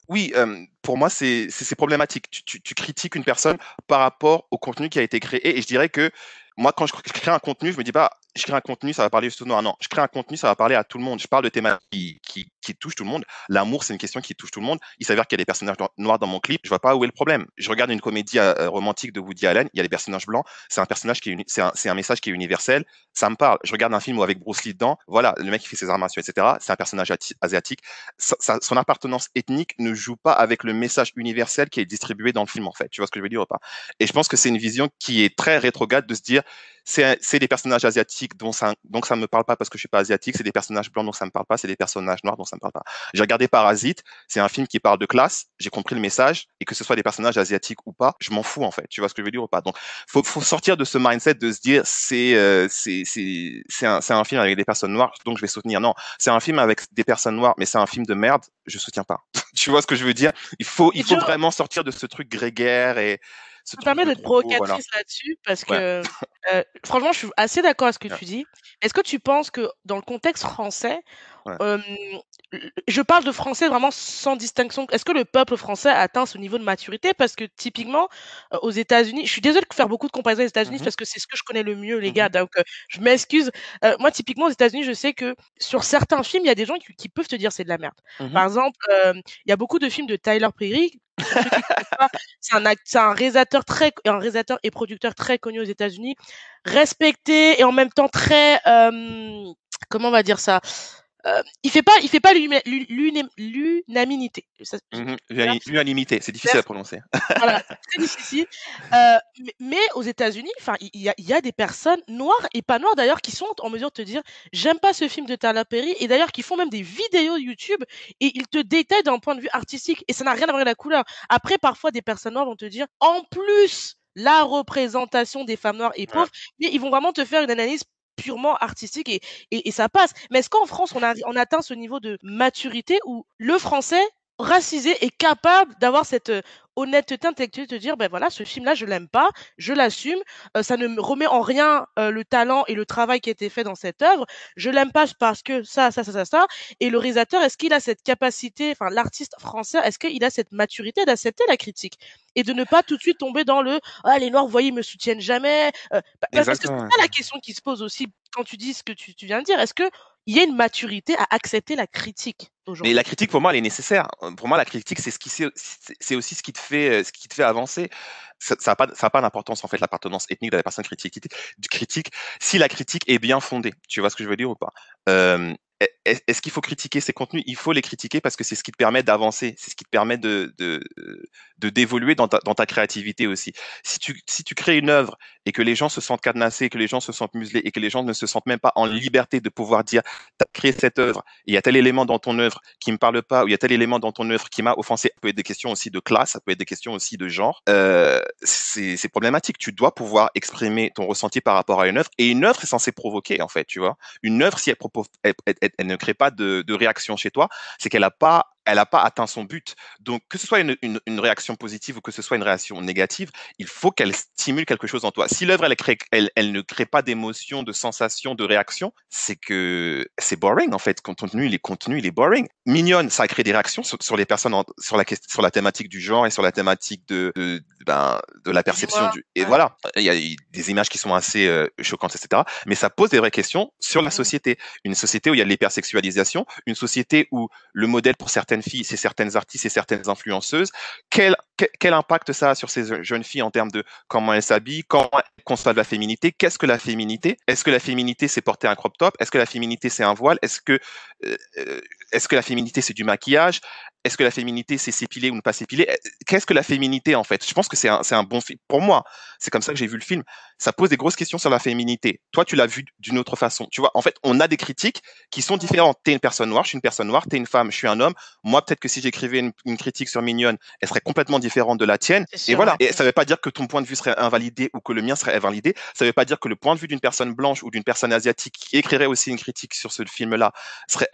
oui, euh, pour moi c'est problématique. Tu, tu, tu critiques une personne par rapport au contenu qui a été créé et je dirais que moi, quand je crée un contenu, je me dis pas, je crée un contenu, ça va parler juste aux noirs. Non, je crée un contenu, ça va parler à tout le monde. Je parle de thématiques qui, qui, qui touchent tout le monde. L'amour, c'est une question qui touche tout le monde. Il s'avère qu'il y a des personnages noirs dans mon clip. Je vois pas où est le problème. Je regarde une comédie romantique de Woody Allen. Il y a des personnages blancs. C'est un personnage qui est, c'est un, c'est un message qui est universel. Ça me parle. Je regarde un film avec Bruce Lee dedans. Voilà, le mec qui fait ses armations, etc. C'est un personnage asiatique. son appartenance ethnique ne joue pas avec le message universel qui est distribué dans le film, en fait. Tu vois ce que je veux dire ou pas? Et je pense que c'est une vision qui est très rétrograde de se dire, c'est des personnages asiatiques dont ça donc ça me parle pas parce que je suis pas asiatique, c'est des personnages blancs dont ça me parle pas, c'est des personnages noirs dont ça me parle pas. J'ai regardé Parasite, c'est un film qui parle de classe, j'ai compris le message et que ce soit des personnages asiatiques ou pas, je m'en fous en fait. Tu vois ce que je veux dire ou pas? Donc faut faut sortir de ce mindset de se dire c'est euh, c'est c'est c'est un c'est un film avec des personnes noires donc je vais soutenir. Non, c'est un film avec des personnes noires mais c'est un film de merde, je soutiens pas. <laughs> tu vois ce que je veux dire? Il faut il faut vraiment sortir de ce truc grégaire et ça me permet d'être provocatrice là-dessus parce que <laughs> euh, franchement, je suis assez d'accord avec ce que tu dis. Est-ce que tu penses que dans le contexte français, euh, je parle de français vraiment sans distinction. Est-ce que le peuple français atteint ce niveau de maturité? Parce que typiquement, euh, aux États-Unis, je suis désolée de faire beaucoup de comparaisons aux États-Unis mmh parce que c'est ce que je connais le mieux, les mmh gars. Donc, je m'excuse. moi, typiquement, aux États-Unis, je sais que sur certains films, il y a des gens qui, peuvent te dire c'est de la merde. Mmh Par exemple, il y a beaucoup de films de Tyler Perry <laughs> c'est un, réalisateur très, un réalisateur et producteur très connu aux États-Unis, respecté et en même temps très, euh, comment on va dire ça, euh, il fait pas, il fait pas l'unanimité. Mmh l'unanimité, c'est difficile à prononcer. <laughs> voilà, c'est difficile. Euh, mais, aux États-Unis, enfin, il y a, y a, des personnes noires et pas noires d'ailleurs qui sont en mesure de te dire, j'aime pas ce film de Tyler Perry et d'ailleurs qui font même des vidéos YouTube et ils te détaillent d'un point de vue artistique et ça n'a rien à voir avec la couleur. Après, parfois, des personnes noires vont te dire, en plus la représentation des femmes noires et pauvres, mais ils vont vraiment te faire une analyse purement artistique et, et, ça passe. Mais est-ce qu'en France, on, a, on atteint ce niveau de maturité où le français racisé est capable d'avoir cette euh, honnêteté intellectuelle de dire ben voilà ce film là je l'aime pas je l'assume euh, ça ne me remet en rien euh, le talent et le travail qui a été fait dans cette œuvre. Je l'aime pas parce que ça ça ça ça ça. Et le réalisateur est-ce qu'il a cette capacité enfin l'artiste français est-ce qu'il a cette maturité d'accepter la critique et de ne pas tout de suite tomber dans le ah les noirs vous voyez me soutiennent jamais parce que c'est ça la question qui se pose aussi quand tu dis ce que tu, tu viens de dire. Est-ce que il y a une maturité à accepter la critique Mais la critique, pour moi, elle est nécessaire. Pour moi, la critique, c'est ce qui, c'est aussi ce qui te fait, ce qui te fait avancer. Ça n'a pas, ça a pas d'importance en fait l'appartenance ethnique de la personne critique. Du critique, si la critique est bien fondée, tu vois ce que je veux dire ou pas? Euh, est-ce qu'il faut critiquer ces contenus? Il faut les critiquer parce que c'est ce qui te permet d'avancer, c'est ce qui te permet de d'évoluer dans ta, dans ta créativité aussi. Si tu si tu crées une œuvre et que les gens se sentent cadenassés, que les gens se sentent muselés et que les gens ne se sentent même pas en liberté de pouvoir dire t'as créé cette œuvre, il y a tel élément dans ton œuvre qui me parle pas ou il y a tel élément dans ton œuvre qui m'a offensé. Ça peut être des questions aussi de classe, ça peut être des questions aussi de genre. Euh, c'est problématique. Tu dois pouvoir exprimer ton ressenti par rapport à une œuvre et une œuvre est censée provoquer en fait, tu vois. Une œuvre si elle, propose, elle ne crée pas de, de réaction chez toi, c'est qu'elle n'a pas elle n'a pas atteint son but. Donc, que ce soit une, une, une, réaction positive ou que ce soit une réaction négative, il faut qu'elle stimule quelque chose en toi. Si l'œuvre, elle, elle, elle, ne crée pas d'émotion, de sensation, de réaction, c'est que c'est boring, en fait. Quand contenu, il est contenu, il est boring. Mignonne, ça a créé des réactions sur, sur les personnes, sur, la, sur la thématique du genre et sur la thématique de, de, ben, de la perception. Du, et voilà, il y a des images qui sont assez euh, choquantes, etc. Mais ça pose des vraies questions sur la mmh. société. Une société où il y a l'hypersexualisation, une société où le modèle pour certaines filles, c'est certaines artistes et certaines influenceuses. Quel, quel, impact ça a sur ces jeunes filles en termes de comment elles s'habillent, comment elles conçoivent la féminité, qu'est-ce que la féminité? Est-ce que la féminité c'est porter un crop top? Est-ce que la féminité c'est un voile? Est-ce que euh, euh, est-ce que la féminité c'est du maquillage? Est-ce que la féminité, c'est s'épiler ou ne pas s'épiler? Qu'est-ce que la féminité, en fait? Je pense que c'est un, un, bon film. Pour moi, c'est comme ça que j'ai vu le film. Ça pose des grosses questions sur la féminité. Toi, tu l'as vu d'une autre façon. Tu vois, en fait, on a des critiques qui sont différentes. T'es une personne noire, je suis une personne noire. T'es une femme, je suis un homme. Moi, peut-être que si j'écrivais une, une, critique sur Mignonne, elle serait complètement différente de la tienne. et voilà. Et ça ne veut pas dire que ton point de vue serait invalidé ou que le mien serait invalidé. Ça ne veut pas dire que le point de vue d'une personne blanche ou d'une personne asiatique qui écrirait aussi une critique sur ce film-là serait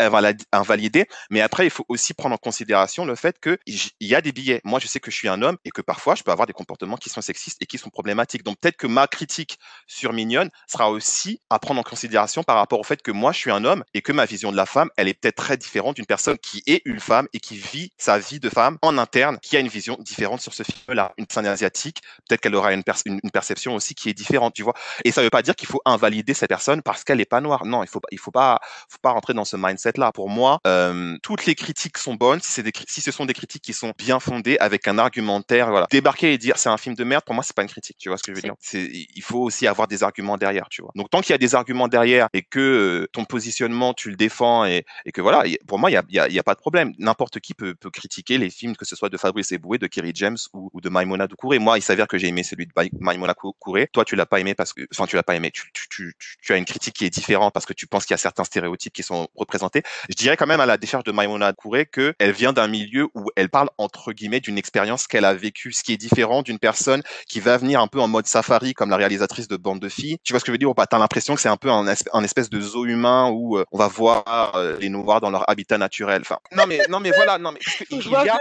invalidé. Mais après, il faut aussi prendre en considération le fait que il y a des billets. Moi, je sais que je suis un homme et que parfois, je peux avoir des comportements qui sont sexistes et qui sont problématiques. Donc, peut-être que ma critique sur Mignonne sera aussi à prendre en considération par rapport au fait que moi, je suis un homme et que ma vision de la femme, elle est peut-être très différente d'une personne qui est une femme et qui vit sa vie de femme en interne, qui a une vision différente sur ce film-là. Une personne asiatique, peut-être qu'elle aura une, perception aussi qui est différente, tu vois. Et ça ne veut pas dire qu'il faut invalider cette personne parce qu'elle n'est pas noire. Non, il faut, il faut pas, faut pas rentrer dans ce mindset-là. Pour moi, euh, toutes les critiques sont bonnes si, des, si ce sont des critiques qui sont bien fondées avec un argumentaire. Voilà. Débarquer et dire c'est un film de merde, pour moi, c'est pas une critique. Tu vois ce que je veux dire C'est il faut aussi avoir des arguments derrière. Tu vois. Donc tant qu'il y a des arguments derrière et que euh, ton positionnement tu le défends et, et que voilà, pour moi, il y a, y, a, y a, pas de problème. N'importe qui peut, peut, critiquer les films, que ce soit de Fabrice Eboué, de Kerry James ou, ou de Maimona Doucouré. Moi, il s'avère que j'ai aimé celui de Maimona Doucouré. Toi, tu l'as pas aimé parce que, enfin, tu l'as pas aimé. Tu, tu, tu, tu, as une critique qui est différente parce que tu penses qu'il y a certains stéréotypes qui sont représentés. Je dirais quand même à la décharge de Maimona Doucouré que elle vient d'un milieu où elle parle entre guillemets d'une expérience qu'elle a vécue, ce qui est différent d'une personne qui va venir un peu en mode safari comme la réalisatrice de Bande de filles. Tu vois ce que je veux dire ou pas? T'as l'impression que c'est un peu un, espèce de zoo humain où euh, on va voir euh, les noirs dans leur habitat naturel. Enfin, non mais non mais voilà, non mais il y a,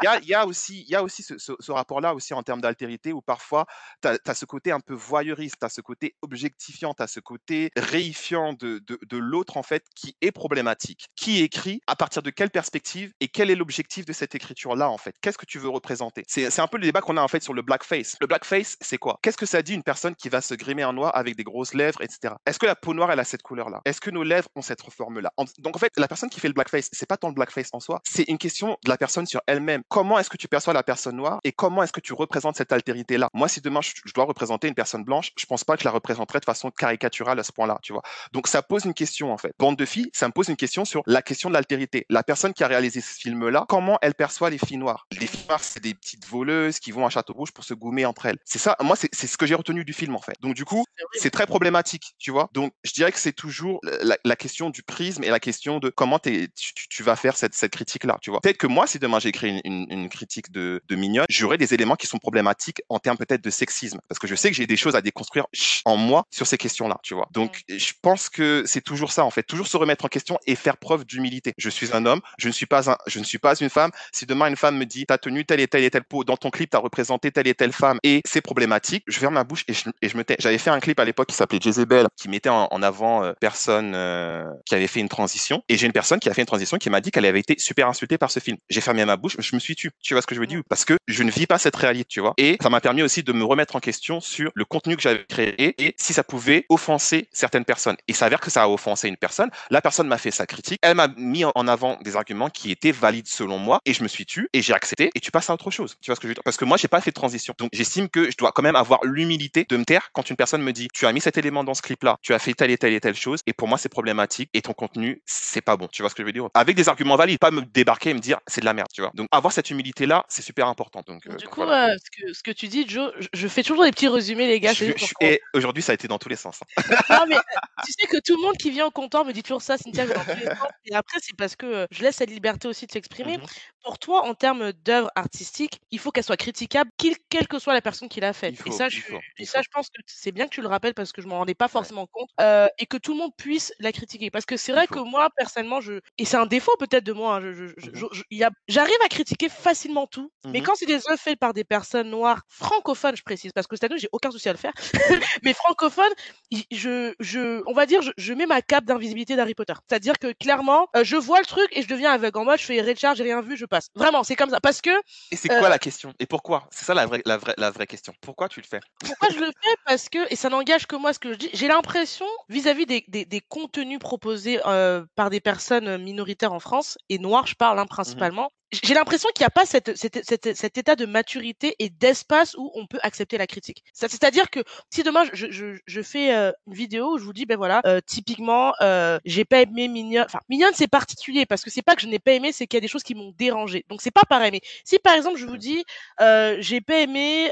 il y a, il y a aussi il y a aussi ce, ce, ce rapport-là aussi en termes d'altérité où parfois tu as, ce côté un peu voyeuriste, tu as ce côté objectifiant, tu as ce côté réifiant de, de, de l'autre en fait qui est problématique. Qui écrit à partir de quelle perspective et quel est l'objectif de cette écriture-là, en fait? Qu'est-ce que tu veux représenter? C'est un peu le débat qu'on a en fait sur le blackface. Le blackface, c'est quoi? Qu'est-ce que ça dit une personne qui va se grimer en noir avec des grosses lèvres, etc. Est-ce que la peau noire, elle a cette couleur-là? Est-ce que nos lèvres ont cette forme-là? Donc en fait, la personne qui fait le blackface, c'est pas tant le blackface en soi, c'est une question de la personne sur elle-même. Comment est-ce que tu perçois la personne noire et comment est-ce que tu représentes cette altérité-là? Moi, si demain je, dois représenter une personne blanche, je pense pas que je la représenterai de façon caricaturale à ce point-là, tu vois? Donc ça pose une question en fait. Bande de filles, ça me pose une question sur la question de l'altérité. La personne qui a réalisé ce film-là, comment elle perçoit les filles noires? Les filles noires, c'est des petites voleuses qui vont à Château Rouge pour se goumer entre elles. C'est ça, moi, c'est ce que j'ai retenu du film, en fait. Donc, du coup, c'est très problématique, tu vois. Donc, je dirais que c'est toujours la, la, question du prisme et la question de comment tu, tu, vas faire cette, cette critique-là, tu vois. Peut-être que moi, si demain j'écris une, une, une, critique de, de Mignonne, j'aurai des éléments qui sont problématiques en termes peut-être de sexisme. Parce que je sais que j'ai des choses à déconstruire en moi sur ces questions-là, tu vois. Donc, je pense que c'est toujours ça, en fait. Toujours se remettre en question et faire preuve d'humilité. Je suis un homme, je ne suis pas un, je ne suis pas une femme. Si demain une femme me dit, t'as tenu telle et telle et telle peau, dans ton clip, t'as représenté telle et telle femme et c'est problématique, je ferme ma bouche et je, et je me tais. J'avais fait un clip à l'époque qui s'appelait Jezebel, qui mettait en, avant euh, personne euh, qui avait fait une transition. Et j'ai une personne qui a fait une transition qui m'a dit qu'elle avait été super insultée par ce film. J'ai fermé ma bouche, je me suis tu. Tu vois ce que je veux dire? Parce que je ne vis pas cette réalité, tu vois? Et ça m'a permis aussi de me remettre en question sur le contenu que j'avais créé et si ça pouvait offenser certaines personnes. Et ça s'avère que ça a offensé une personne. La personne m'a fait sa critique. Elle m'a mis en avant des arguments qui étaient valides selon moi et je me suis tu et j'ai accepté et tu passes à autre chose. Tu vois ce que je veux dire? Parce que moi, j'ai pas fait de transition. Donc, j'estime que je dois quand même avoir l'humilité de me taire quand une personne me dit tu as mis cet élément dans ce clip-là, tu as fait telle et telle et telle chose et pour moi, c'est problématique et ton contenu, c'est pas bon. Tu vois ce que je veux dire? Avec des arguments valides, pas me débarquer et me dire c'est de la merde, tu vois? Donc, avoir cette humilité-là, c'est super important. Donc, euh, Du donc coup, voilà. euh, ce, que, ce que tu dis, Joe, je, je fais toujours des petits résumés, les gars. Je- je- et aujourd'hui, ça a été dans tous les sens. hein. Non, mais euh, tu sais que tout le monde qui vient au comptoir me dit toujours ça, Cynthia, dans tous les sens. Et après, c'est parce que euh, je laisse la liberté aussi de s'exprimer. Mhm. Pour toi, en termes d'œuvre artistique, il faut qu'elle soit critiquable, quelle que soit la personne qui l'a faite. Et ça, je, faut, et il ça, faut. je pense que c'est bien que tu le rappelles parce que je m'en rendais pas forcément compte. euh, et que tout le monde puisse la critiquer. Parce que c'est vrai faut. que moi, personnellement, je et c'est un défaut peut-être de moi. hein, je- je- a- J'arrive à critiquer facilement tout. Mais Mhm. quand c'est des œuvres faites par des personnes noires, francophones, je précise, parce que c'est-à-dire j'ai aucun souci à le faire, Mhm. <laughs> mais francophones, il- je, je, on va dire, je, je mets ma cape d'invisibilité d'Harry Potter. C'est-à-dire que clairement, euh, je vois le truc et je deviens aveugle. En mode, je fais Richard, j'ai rien vu, je passe. Vraiment, c'est comme ça. Parce que Et c'est Euh, quoi la question? Et pourquoi? C'est ça la vraie, la, vraie, la vraie question. Pourquoi tu le fais? Pourquoi je le fais? Parce que, et ça n'engage que moi ce que je dis, j'ai l'impression, vis-à-vis des, des, des contenus proposés euh, par des personnes minoritaires en France, et noires, je parle hein, principalement, j'ai l'impression qu'il n'y a pas cette, cette, cette- cet état de maturité et d'espace où on peut accepter la critique. C'est-à-dire que si demain je, je, je fais euh, une vidéo où je vous dis, ben voilà, euh, typiquement, euh, j'ai pas aimé Mignonne. Enfin, Mignonne c'est particulier parce que c'est pas que je n'ai pas aimé, c'est qu'il y a des choses qui m'ont dérangé. Donc c'est pas pareil. Mais si par exemple je vous dis, euh, j'ai pas aimé,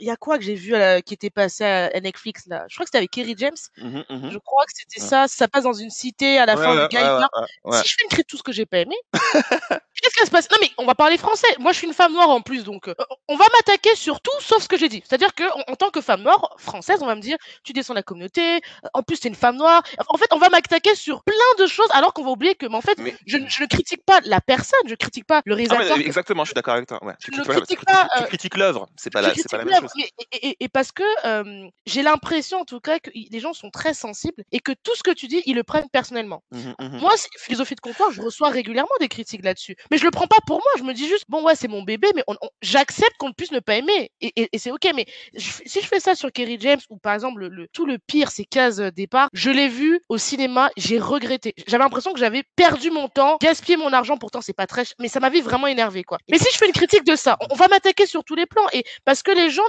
il y a quoi que j'ai vu qui était passé à Netflix là? Je crois que c'était avec Kerry James. Mhm, mhm. Je crois que c'était Ouais. ça. Ça passe dans une cité à la Ouais, fin ouais, du ouais. Si je fais une critique de tout ce que j'ai pas aimé, <laughs> qu'est-ce qui se passer Non mais on va parler français. Moi je suis une femme noire en plus, donc euh, on va m'attaquer sur tout sauf ce que j'ai dit. C'est-à-dire que en, en tant que femme noire française, on va me dire tu descends la communauté. euh, En plus t'es une femme noire. En fait on va m'attaquer sur plein de choses alors qu'on va oublier que mais en fait Mais- je, ne- je ne critique pas la personne, je critique pas le Ah, réalisateur. euh, exactement, je suis d'accord avec toi. Ouais. Tu, Je ne critiques- tu pas, critiques- euh, l'œuvre, c'est pas, la, pas même chose. et, et- et parce que euh, j'ai l'impression en tout cas que i- les gens sont très sensibles et que tout ce que tu dis, ils le prennent personnellement. Mhm, mhm. Moi, philosophie de comptoir, je reçois régulièrement des critiques là-dessus. Mais je le prends pas pour moi. Je me dis juste, bon, ouais, c'est mon bébé, mais j'accepte qu'on puisse ne pas aimer. Et, c'est OK. Mais si je fais ça sur Kerry James, ou par exemple, le, tout le pire, c'est Case euh, Départ, je l'ai vu au cinéma, j'ai regretté. J'avais l'impression que j'avais perdu mon temps, gaspillé mon argent, pourtant c'est pas très ch- mais ça m'avait vraiment énervé, quoi. Mais si je fais une critique de ça, on, va m'attaquer sur tous les plans. Et parce que les gens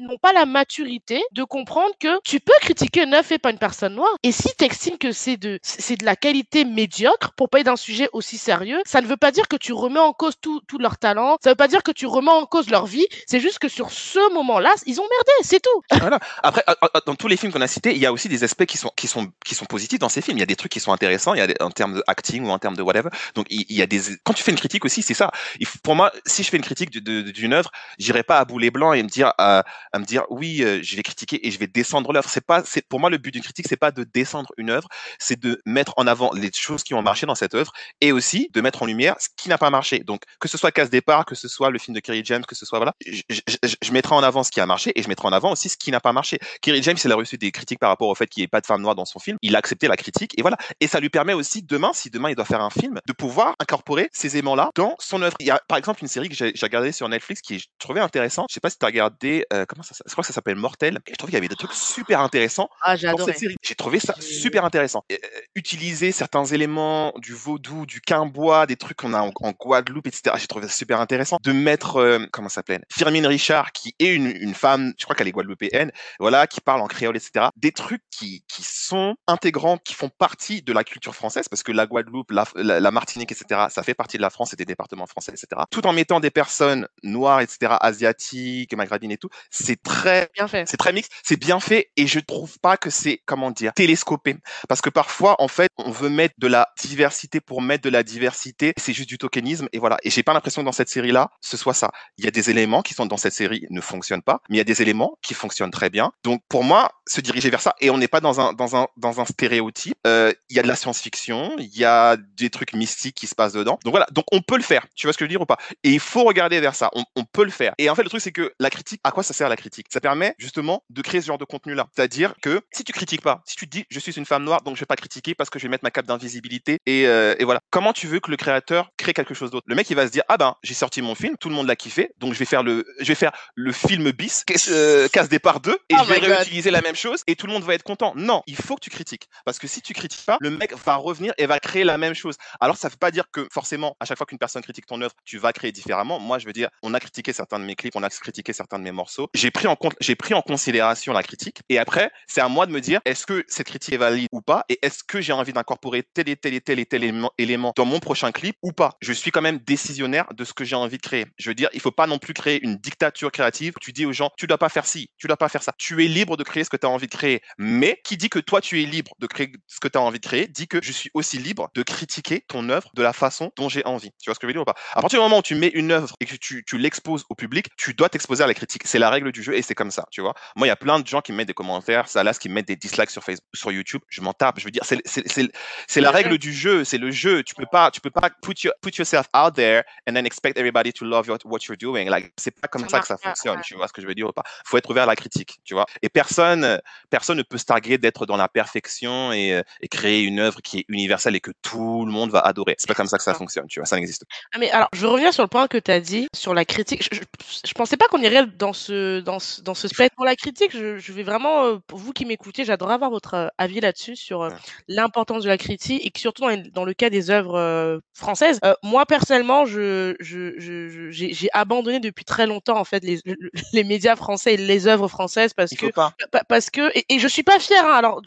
n'ont pas la maturité de comprendre que tu peux critiquer un œuf et pas une personne noire. Et si tu estimes que c'est de, de la qualité médiocre pour parler d'un sujet aussi sérieux, ça ne veut pas dire que tu remets en cause tout, leur talent. Ça veut pas dire que tu remets en cause leur vie. C'est juste que sur ce moment-là, ils ont merdé, c'est tout. <laughs> Voilà. Après, dans tous les films qu'on a cités, il y a aussi des aspects qui sont, qui sont, qui sont positifs dans ces films. Il y a des trucs qui sont intéressants, il y a en termes de acting ou en termes de whatever. Donc, il, y a des, quand tu fais une critique aussi, c'est ça. Pour moi, si je fais une critique d'une œuvre, j'irai pas à boulet blanc et me dire, à, à me dire, oui, euh, je vais critiquer et je vais descendre l'œuvre. C'est pas, c'est, pour moi, le but d'une critique, c'est pas de descendre une œuvre, c'est de mettre en avant les choses qui ont marché dans cette œuvre et aussi de mettre en lumière ce qui n'a pas marché. Donc, que ce soit Casse Départ, que ce soit le film de Kerry James, que ce soit, voilà, je, je, je- je mettrai en avant ce qui a marché et je mettrai en avant aussi ce qui n'a pas marché. Kerry James, il a reçu des critiques par rapport au fait qu'il n'y ait pas de femme noire dans son film. Il a accepté la critique et voilà. Et ça lui permet aussi demain, si demain il doit faire un film, de pouvoir incorporer ces aimants-là dans son œuvre. Il y a par exemple une série que j'ai regardée sur Netflix qui je trouvais intéressant. Je sais pas si tu as regardé, euh, comment ça, je crois que ça s'appelle Mortel. Et je trouve qu'il y avait des trucs super intéressants Ah, j'ai dans adoré. cette série. J'ai trouvé ça super intéressant. Euh, utiliser certains éléments du vaudou, du quimbois, des trucs qu'on a en, en Guadeloupe, etc. J'ai trouvé ça super intéressant. De mettre, euh, comment ça s'appelle Firmine Richard, qui est une, une femme, je crois qu'elle est guadeloupéenne, voilà, qui parle en créole, etc. Des trucs qui, qui sont intégrants, qui font partie de la culture française, parce que la Guadeloupe, la, la, la Martinique, etc., ça fait partie de la France et des départements français, etc. Tout en mettant des personnes noires, etc., asiatiques, maghrébines et tout. C'est très Bien fait. c'est très mixte, c'est bien fait et je trouve pas que c'est comment dire télescopé parce que parfois en fait on veut mettre de la diversité pour mettre de la diversité, c'est juste du tokenisme et voilà. Et j'ai pas l'impression que dans cette série-là, ce soit ça. Il y a des éléments qui sont dans cette série ne fonctionnent pas, mais il y a des éléments qui fonctionnent très bien. Donc pour moi, se diriger vers ça, et on n'est pas dans un dans un dans un stéréotype. Euh, il y a de la science-fiction, il y a des trucs mystiques qui se passent dedans. Donc voilà. Donc on peut le faire. Tu vois ce que je veux dire ou pas? Et il faut regarder vers ça. On, on peut le faire. Et en fait, le truc c'est que la critique, à quoi ça sert la critique? Ça permet justement de créer ce genre de contenu-là. C'est-à-dire que si tu critiques pas, si tu te dis je suis une femme noire, donc je vais pas critiquer parce que je vais mettre ma cape d'invisibilité et, euh, et voilà. Comment tu veux que le créateur crée quelque chose d'autre? Le mec il va se dire ah ben j'ai sorti mon film, tout le monde l'a kiffé, donc je vais faire le je vais faire le film bis, euh, casse départ 2 et Oh je vais God. réutiliser la même chose et tout le monde va être content. Non, il faut que tu critiques parce que si tu critiques pas, le mec va revenir et va créer la même chose. Alors ça veut pas dire que forcément à chaque fois qu'une personne critique ton œuvre, tu vas créer différemment. Moi je veux dire, on a critiqué certains de mes clips, on a critiqué certains de mes morceaux. J'ai pris en compte, j'ai pris en considération la critique et après c'est à moi de me dire est-ce que cette critique est valide ou pas et est-ce que j'ai envie d'incorporer tel et tel et tel et tel élément dans mon prochain clip ou pas. Je suis quand même décisionnaire de ce que j'ai envie de créer. Je veux dire, il faut pas non plus créer une dictature créative. où Tu dis aux gens, tu dois pas faire ci, tu dois pas faire ça. Tu es libre de créer ce que tu as envie de créer. Mais qui dit que toi tu es libre de créer ce que tu as envie de créer, dit que je suis aussi libre de critiquer ton œuvre de la façon dont j'ai envie. Tu vois ce que je veux dire ou pas? À partir du moment où tu mets une œuvre et que tu, tu l'exposes au public, tu dois t'exposer à la critique. C'est la règle du jeu et c'est comme ça, tu vois. Moi, il y a plein de gens qui me mettent des commentaires, Salas qui me mettent des dislikes sur Facebook, sur YouTube. Je m'en tape. Je veux dire, c'est la règle du jeu, c'est le jeu. Tu peux pas, tu peux pas put, your- put yourself out there and then expect everybody to love your- what you're doing. Like, c'est pas comme Ça ça que ça fonctionne. ouais. Tu vois ce que je veux dire ou pas Faut être ouvert à la critique, tu vois. Et personne, personne ne peut se targuer d'être dans la perfection et, euh, et créer une œuvre qui est universelle et que tout le monde va adorer. C'est pas comme ça que ça fonctionne, tu vois. Ça n'existe pas. Ah, mais alors, je revenir sur le point que tu as dit sur la critique. Je, je, je pensais pas qu'on irait dans ce dans ce dans ce spectre. Pour la critique, je, je vais vraiment euh, pour vous qui m'écoutez, j'adorerais avoir votre euh, avis là-dessus sur Ouais. l'importance de la critique et que surtout dans, le cas des œuvres françaises. Euh, moi personnellement, je je je- je- j'ai abandonné depuis très longtemps en fait les le- les médias français et les œuvres françaises parce que pas. Parce que et, et je suis pas fière hein, alors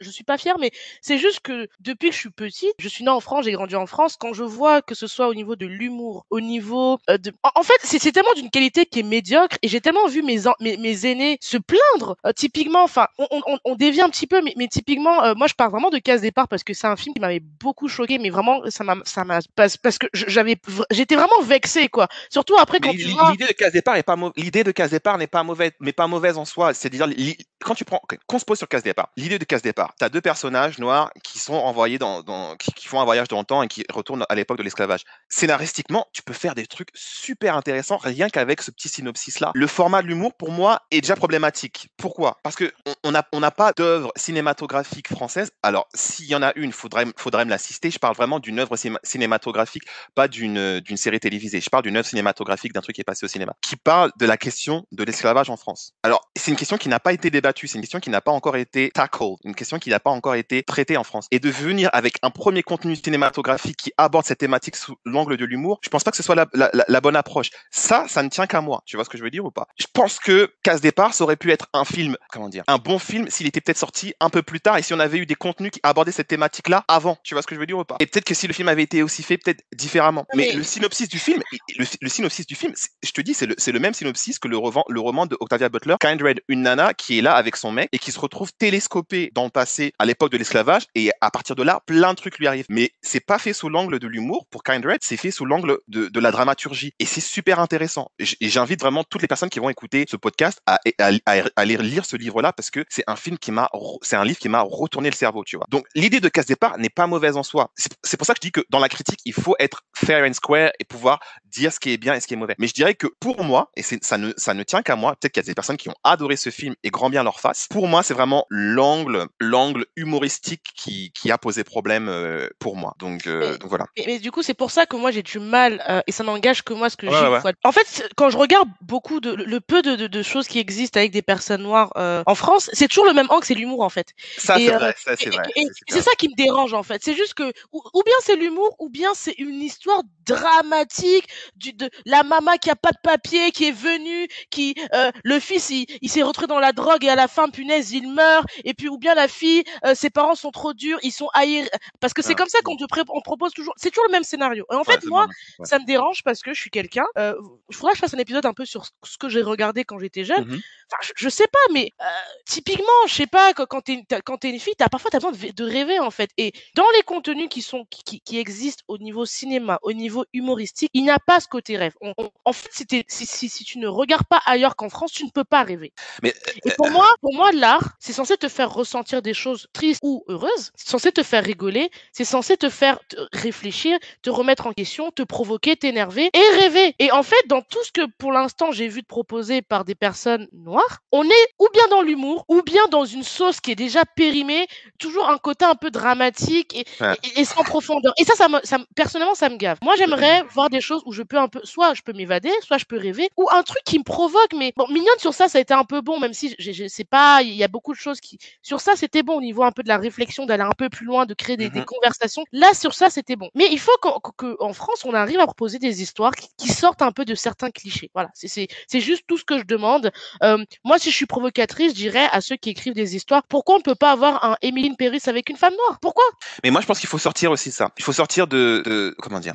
je suis pas fière mais c'est juste que depuis que je suis petite je suis née en France j'ai grandi en France quand je vois que ce soit au niveau de l'humour au niveau euh, de en, fait c'est c'est tellement d'une qualité qui est médiocre et j'ai tellement vu mes, mes mes aînés se plaindre euh, typiquement enfin on, on, on- on dévie un petit peu mais, mais typiquement euh, moi je parle vraiment de Case départ parce que c'est un film qui m'avait beaucoup choqué mais vraiment ça m'a ça m'a parce, parce que je- j'avais j'étais vraiment vexée quoi. Surtout après quand tu vois l'idée de case départ est pas l'idée de case départ n'est pas mauvaise mais pas mauvaise en soi. C'est à dire li- quand tu prends qu'on se pose sur case départ. L'idée de case départ. Tu as deux personnages noirs qui sont envoyés dans, dans qui, qui font un voyage dans le temps et qui retournent à l'époque de l'esclavage. Scénaristiquement tu peux faire des trucs super intéressants rien qu'avec ce petit synopsis là le format de l'humour pour moi est déjà problématique. Pourquoi? Parce que on- on n'a on n'a pas d'œuvre cinématographique française. Alors s'il y en a une faudrait faudrait me l'assister je parle vraiment d'une œuvre cinéma- cinématographique pas euh, d'une série télévisée. Je parle d'une œuvre cinématographique, d'un truc qui est passé au cinéma, qui parle de la question de l'esclavage en France. Alors, c'est une question qui n'a pas été débattue, c'est une question qui n'a pas encore été tackled, une question qui n'a pas encore été traitée en France. Et de venir avec un premier contenu cinématographique qui aborde cette thématique sous l'angle de l'humour, je pense pas que ce soit la- la- la bonne approche. Ça, ça ne tient qu'à moi. Tu vois ce que je veux dire ou pas? Je pense que Casse départ, ça aurait pu être un film, comment dire, un bon film s'il était peut-être sorti un peu plus tard et si on avait eu des contenus qui abordaient cette thématique-là avant. Tu vois ce que je veux dire ou pas? Et peut-être que si le film avait été aussi fait, peut-être différemment. Mais- Mais le synopsis du film, le, le synopsis du film, je te dis, c'est le, même synopsis que le, revan- le roman de Octavia Butler, Kindred, une nana qui est là avec son mec et qui se retrouve télescopée dans le passé à l'époque de l'esclavage et à partir de là, plein de trucs lui arrivent. Mais c'est pas fait sous l'angle de l'humour pour Kindred, c'est fait sous l'angle de, de la dramaturgie et c'est super intéressant. Et j'invite vraiment toutes les personnes qui vont écouter ce podcast à, à, à- à aller lire ce livre-là parce que c'est un film qui m'a, c'est un livre qui m'a retourné le cerveau, tu vois. Donc l'idée de casse départ n'est pas mauvaise en soi. C'est pour ça que je dis que dans la critique, il faut être fair and square et pouvoir dire ce qui est bien et ce qui est mauvais. Mais je dirais que pour moi, et ça ne, ça ne tient qu'à moi, peut-être qu'il y a des personnes qui ont adoré ce film et grand bien leur face. Pour moi, c'est vraiment l'angle, l'angle humoristique qui, qui a posé problème euh, pour moi. Donc, euh, Mais- donc voilà. Mais, mais du coup, c'est pour ça que moi j'ai du mal, euh, et ça n'engage que moi ce que Ouais, j'ai. ouais. fois En fait, quand je regarde beaucoup de le, peu de, de, de choses qui existent avec des personnes noires en France, c'est toujours le même angle, c'est l'humour en fait. Ça, c'est vrai. Ça, c'est Et- vrai. c'est ça qui me dérange en fait. C'est juste que ou, ou bien c'est l'humour, ou bien c'est une histoire dramatique du de la maman qui a pas de papier, qui est venue, qui euh, le fils il, il s'est retrouvé dans la drogue et à la fin punaise il meurt. Et puis ou bien la fille, euh, ses parents sont trop durs, ils sont haïs parce que c'est Ah, comme ça qu'on te pré- on propose toujours. C'est toujours le même scénario. Et en Ouais, fait moi. Ouais. ça me dérange parce que je suis quelqu'un. Euh, il faudra que je fasse un épisode un peu sur ce- que j'ai regardé quand j'étais jeune. Enfin, je, je sais pas, mais euh, typiquement, je sais pas, quand, t'es quand t'es une fille, t'as parfois t'as besoin de, de rêver en fait. Et dans les contenus qui sont qui, qui- qui existent au niveau cinéma, au niveau humoristique, il n'y a pas ce côté rêve. On- on- en fait, si, si, si, si tu ne regardes pas ailleurs qu'en France, tu ne peux pas rêver. Mais Et pour moi, pour moi, l'art, c'est censé te faire ressentir des choses tristes ou heureuses. C'est censé te faire rigoler. C'est censé te faire te réfléchir, te remettre en question, te provoquer, t'énerver et rêver. Et en fait, dans tout ce que pour l'instant j'ai vu de proposer par des personnes noires, on est ou bien dans l'humour, ou bien dans une sauce qui est déjà périmée, toujours un côté un peu dramatique et, Ouais. et, et sans profondeur. Et ça, ça, me, ça me- personnellement, ça me gave. Moi, j'aimerais voir des choses où je peux un peu, soit je peux m'évader, soit je peux rêver, ou un truc qui me provoque. Mais bon, mignonne sur ça, ça a été un peu bon, même si je, sais pas, il y a beaucoup de choses qui, sur ça, c'était bon au niveau un peu de la réflexion, d'aller un peu plus loin, de créer des, des Mhm. conversations. Là, sur ça, c'était bon. Mais il faut qu'en que- en France, on arrive à proposer des histoires qui, qui sortent un peu de certains clichés. Voilà, c'est- juste tout ce que je demande. Euh, moi, si je suis provocatrice, je dirais à ceux qui écrivent des histoires, pourquoi on ne peut pas avoir un Emily in Paris avec une femme noire? Pourquoi? Mais moi, je pense qu'il faut sortir aussi ça. Il faut sortir de, de comment dire,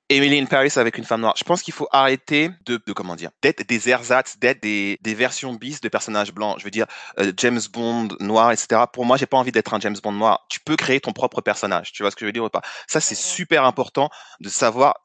Emily in Paris avec une femme noire. Je pense qu'il faut arrêter de, de comment dire, d'être des ersatz, d'être des, des versions bis de personnages blancs. Je veux dire, euh, James Bond noir, etc. Pour moi, j'ai pas envie d'être un James Bond noir. Tu peux créer ton propre personnage. Tu vois ce que je veux dire ou pas? Ça, c'est super important de savoir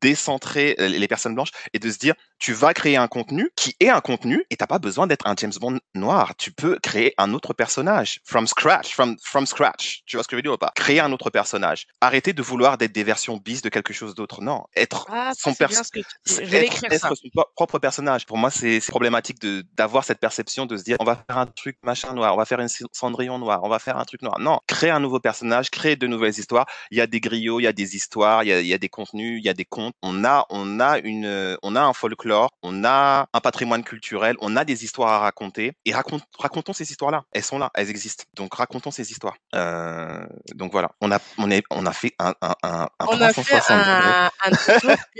décentrer euh, les personnes blanches et de se dire, tu vas créer un contenu qui est un contenu et t'as pas besoin d'être un James Bond noir. Tu peux créer un autre personnage from scratch, from from scratch. Tu vois ce que je veux dire ou pas? Créer un autre personnage. Arrêtez de vouloir d'être des versions bis de quelque chose d'autre. Non, être Ah, son ça, c'est perso- bien ce que tu dis. c'est Je vais être, l'écrire être ça. son pro- propre personnage. Pour moi, c'est problématique de d'avoir cette perception de se dire on va faire un truc machin noir, on va faire une Cendrillon noir, on va faire un truc noir. Non, créer un nouveau personnage, créer de nouvelles histoires. Il y a des griots, il y a des histoires, il y a, il y a des contenus, il y a des contes. On a on a une on a un folklore, on a un patrimoine culturel, on a des histoires à raconter et raconte, racontons ces histoires-là. Elles sont là, elles existent. Donc racontons ces histoires. Euh, donc voilà, on a on est on a fait un un un, un On a fait 360 degrés. un,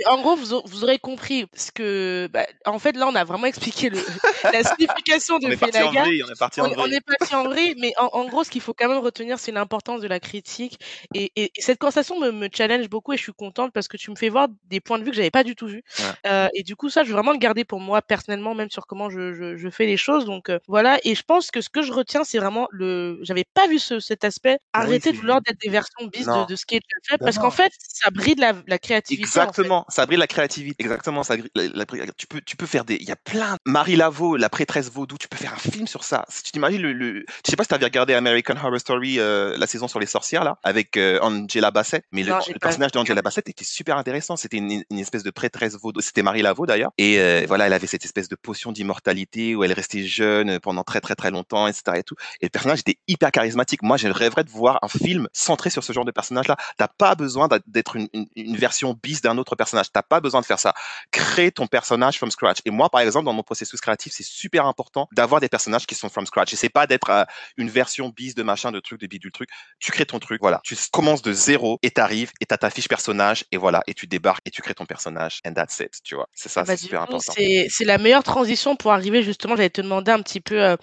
en gros, vous, au- vous aurez compris parce que, bah, en fait, là, on a vraiment expliqué le, <laughs> la signification de On est parti en vrille, on est parti en On, vrille. est parti en vrille, mais en, en gros, ce qu'il faut quand même retenir, c'est l'importance de la critique. Et, et- et cette conversation me, me challenge beaucoup et je suis contente parce que tu me fais voir des points de vue que j'avais pas du tout vus. Ouais. Euh, et du coup, ça, je veux vraiment le garder pour moi personnellement, même sur comment je, je, je fais les choses. Donc euh, voilà. Et je pense que ce que je retiens, c'est vraiment le. J'avais pas vu ce, cet aspect. Ah oui, Arrêter de vouloir d'être des versions bis de, ce qui est déjà fait, Ben parce qu'en fait, ça bride la, la créativité. En fait. Exactement, ça brille la créativité. Exactement, ça la- la- tu peux, tu peux faire des. Il y a plein. Marie Laveau, la prêtresse vaudou, tu peux faire un film sur ça. Si tu t'imagines le, le. Je sais pas si t'avais regardé American Horror Story, euh, la saison sur les sorcières là, avec euh, Angela Bassett. Mais le, Non, le personnage d'Angela Bassett était super intéressant. C'était une, une espèce de prêtresse vaudou. C'était Marie Laveau d'ailleurs. Et euh, voilà, elle avait cette espèce de potion d'immortalité où elle restait jeune pendant très très très longtemps, etc. Et tout. Et le personnage était hyper charismatique. Moi, je rêverais de voir un film centré sur ce genre de personnage-là. T'as pas besoin d'être une, une, une version bis d'un autre personnage. T'as pas besoin de faire ça. Crée ton personnage from scratch. Et moi, par exemple, dans mon processus créatif, c'est super important d'avoir des personnages qui sont from scratch. J'essaie pas d'être euh, une version bis de machin, de truc, de bidule truc. Tu crées ton truc, voilà. Tu commences de zéro et t'arrives et t'as ta fiche personnage et voilà. Et tu débarques et tu crées ton personnage. And that's it, tu vois. C'est ça, Bah, c'est super coup, important. c'est c'est la meilleure transition pour arriver justement. J'allais te demander un petit peu euh,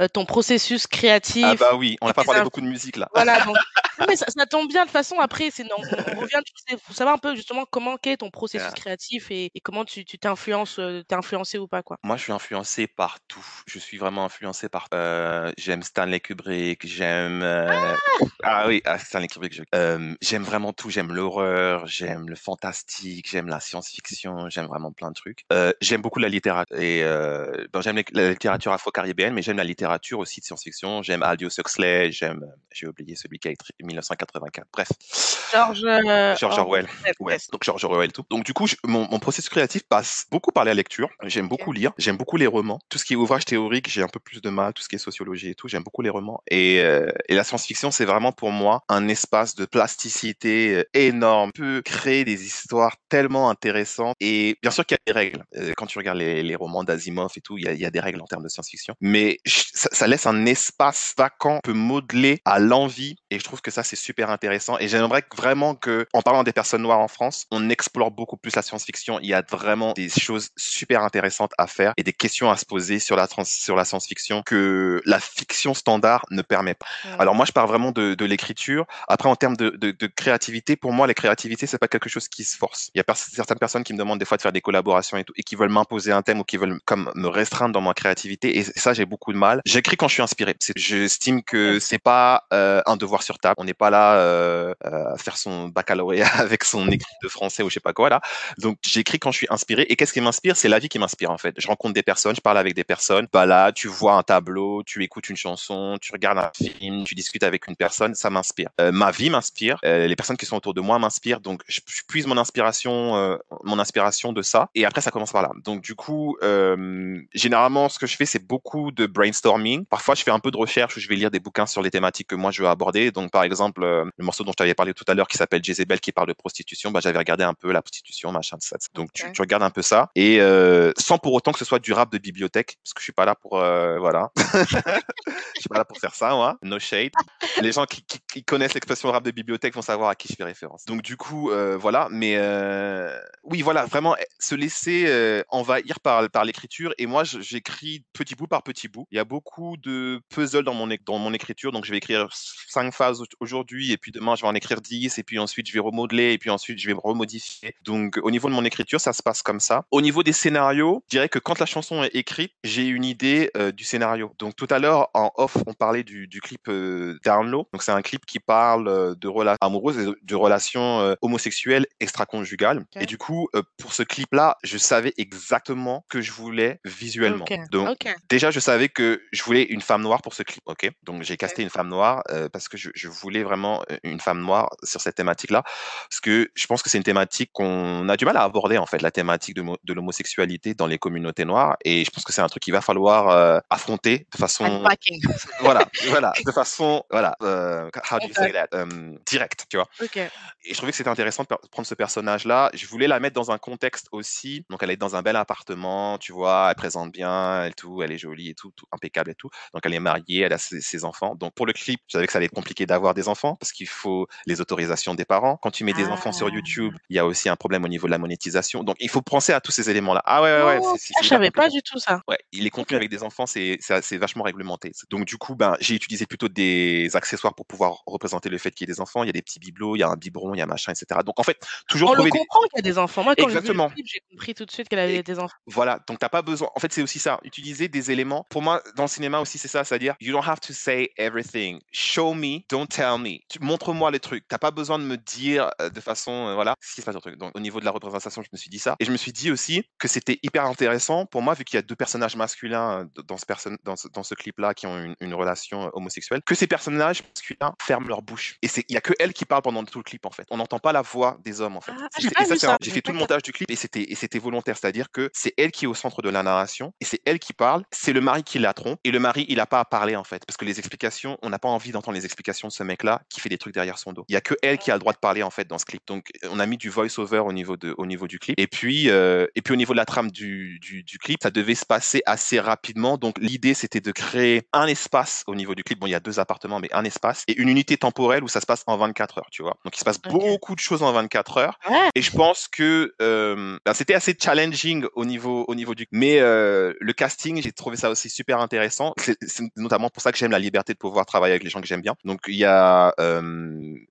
euh, ton processus créatif. Ah bah oui, on n'a pas parlé beaucoup de musique là. Voilà, <laughs> donc, non, mais ça, ça tombe bien de toute façon. Après, c'est on, on revient. Faut savoir un peu justement comment quel est ton processus Yeah. créatif et, et comment tu tu t'influences, euh, t'es influencé ou pas quoi. Moi, je suis influencé par tout. Je suis vraiment influencé par. Euh, j'aime Stanley Kubrick. J'aime. euh, Ah oui, ah, Stanley Kubrick. je- euh, j'aime vraiment tout. J'aime l'horreur. J'aime le fantastique. J'aime la science-fiction. J'aime vraiment plein de trucs. J'aime beaucoup la littérature. Et j'aime la littérature afro-caribéenne, mais j'aime la littérature aussi de science-fiction. J'aime Aldous Huxley. J'aime. J'ai oublié celui qui a écrit 1984. Bref. George George Orwell. Orwell, Ouais. Donc George Orwell et tout. Donc du coup, je- mon, mon processus créatif passe beaucoup par la lecture. J'aime beaucoup lire. J'aime beaucoup les romans. Tout ce qui est ouvrage théorique, j'ai un peu plus de mal. Tout ce qui est sociologie et tout, j'aime beaucoup les romans. Et, euh, et la science-fiction, c'est vraiment pour moi un espace de plasticité euh, énorme. On peut créer des histoires tellement intéressantes. Et bien sûr qu'il y a des règles. Euh, quand tu regardes les, les romans d'Asimov et tout, il y, a, il y a des règles en termes de science-fiction. Mais je- ça, ça laisse un espace vacant, peut modeler à l'envie. Et je trouve que ça, c'est super intéressant. Et j'aimerais vraiment que, en parlant des personnes noires en France, on explore beaucoup plus la science-fiction. Il y a vraiment des choses super intéressantes à faire et des questions à se poser sur la, trans- sur la science-fiction que la fiction standard ne permet pas. Alors moi, je parle vraiment de, de l'écriture. Après, en termes de, de, de créativité, pour moi, la créativité, c'est pas quelque chose qui se force. Il y a pers- certaines personnes qui me demandent des fois de faire des collaborations et tout, et qui veulent m'imposer un thème ou qui veulent comme me restreindre dans ma créativité. Et ça, j'ai beaucoup de mal. J'écris quand je suis inspiré. J'estime que c'est pas euh, un devoir sur table. On n'est pas là euh, euh, à faire son baccalauréat <laughs> avec son écrit de français ou je sais pas quoi là. Donc j'écris quand je suis inspiré. Et qu'est-ce qui m'inspire? C'est la vie qui m'inspire en fait. Je rencontre des personnes, je parle avec des personnes. Bah là, tu vois un tableau, tu écoutes une chanson, tu regardes un film, tu discutes avec une personne, ça m'inspire. Euh, ma vie m'inspire. Euh, les personnes qui sont autour de moi m'inspirent. Donc je, je puise mon inspiration, euh, mon inspiration de ça. Et après ça commence par là. Donc du coup, généralement ce que je fais c'est beaucoup de brainstorming. Parfois je fais un peu de recherche où je vais lire des bouquins sur les thématiques que moi je veux aborder. Donc par exemple le morceau dont je t'avais parlé tout à l'heure qui s'appelle Jezebel qui parle de prostitution, bah j'avais regardé un peu la prostitution, machin de ça. Donc tu, regardes un peu ça et euh, sans pour autant que ce soit du rap de bibliothèque parce que je suis pas là pour euh, voilà. <laughs> je suis pas là pour faire ça moi. No shade. Les gens qui, qui- qui connaissent l'expression rap de bibliothèque vont savoir à qui je fais référence. Donc du coup euh, voilà, mais oui voilà vraiment se laisser envahir par par l'écriture et moi j'écris petit bout par petit bout. Il y a beaucoup de puzzles dans mon dans mon écriture donc je vais écrire cinq phases au- aujourd'hui et puis demain je vais en écrire 10 et puis ensuite je vais remodeler et puis ensuite je vais remodifier. Donc au niveau de mon écriture ça se passe comme ça. Au niveau des scénarios, je dirais que quand la chanson est écrite, j'ai une idée euh, du scénario. Donc tout à l'heure en off on parlait du, du clip euh, Down Low. Donc c'est un clip qui parle euh, de relations amoureuses et de, de relations euh, homosexuelles extra-conjugales. Et du coup pour ce clip là, je savais exactement que je voulais visuellement. Donc. Déjà, je savais que je voulais une femme noire pour ce clip, ok Donc j'ai casté une femme noire parce que je, je voulais vraiment une femme noire sur cette thématique-là, parce que je pense que c'est une thématique qu'on a du mal à aborder en fait, la thématique de, mo- de l'homosexualité dans les communautés noires, et je pense que c'est un truc qu'il va falloir euh, affronter de façon, <laughs> voilà, voilà, de façon, voilà, euh, how do you say that, Euh, directe, tu vois Ok. et je trouvais que c'était intéressant de prendre ce personnage-là. Je voulais la mettre dans un contexte aussi. Donc, elle est dans un bel appartement, tu vois, elle présente bien, et tout, elle est jolie et tout, tout impeccable et tout. Donc, elle est mariée, elle a ses, ses enfants. Donc, pour le clip, je savais que ça allait être compliqué d'avoir des enfants parce qu'il faut les autorisations des parents. Quand tu mets des enfants sur Ah. YouTube, il y a aussi un problème au niveau de la monétisation. Donc, il faut penser à tous ces éléments-là. Ah ouais, ouais, ouais. Oh, c'est- c'est ah, je savais pas du tout ça. Ouais, les contenus avec des enfants, c'est vachement réglementé. Donc du coup, ben j'ai utilisé plutôt des accessoires pour pouvoir représenter le fait qu'il y ait des enfants. Il y a des petits bibelots, il y a un biberon, il y a machin, etc. Donc en fait, toujours On le trouver des... comprend qu'il y a des enfants. Moi, quand j'ai vu le Exactement. clip, j'ai compris tout de suite qu'elle avait Et- des enfants. Voilà, donc t'as pas besoin. En fait, c'est aussi ça. Utiliser des éléments. Pour moi, dans le cinéma aussi, c'est ça, c'est-à-dire you don't have to say everything. Show me, don't tell me. Tu- Montre-moi les trucs. T'as pas besoin de me dire euh, de façon, euh, voilà, ce qui se passe truc. Donc au niveau de la représentation, je me suis dit ça, et je me suis dit aussi que c'était hyper intéressant pour moi vu qu'il y a deux personnages masculins euh, dans ce person- dans ce, dans ce clip-là qui ont une, une relation euh, homosexuelle, que ces personnages masculins ferment leur bouche. Et il y a que elle qui parle pendant tout le clip en fait. On n'entend pas la voix des hommes en fait. Ah, j'ai fait tout le montage du clip et c'était volontaire, c'est-à-dire que c'est elle qui est au centre de la narration et c'est elle qui parle. C'est le mari qui la trompe et le mari il a pas à parler en fait parce que les explications, on n'a pas envie d'entendre les explications de ce mec-là qui fait des trucs derrière son dos. Il y a que elle qui a le droit de parler en fait dans ce clip. Donc on a mis du voice-over au niveau de au niveau du clip et puis euh, et puis au niveau de la trame du, du du clip, ça devait se passer assez rapidement. Donc l'idée c'était de créer un espace au niveau du clip. Bon, il y a deux appartements mais un espace et une unité temporelle où ça se passe en 24 heures, tu vois. Donc il se passe beaucoup de choses en 24 heures. Ouais. Et je pense que euh, ben, c'était assez challenging au niveau au niveau du. Mais euh, le casting, j'ai trouvé ça aussi super intéressant. C'est notamment pour ça que j'aime la liberté de pouvoir travailler avec les gens que j'aime bien. Donc il y a euh,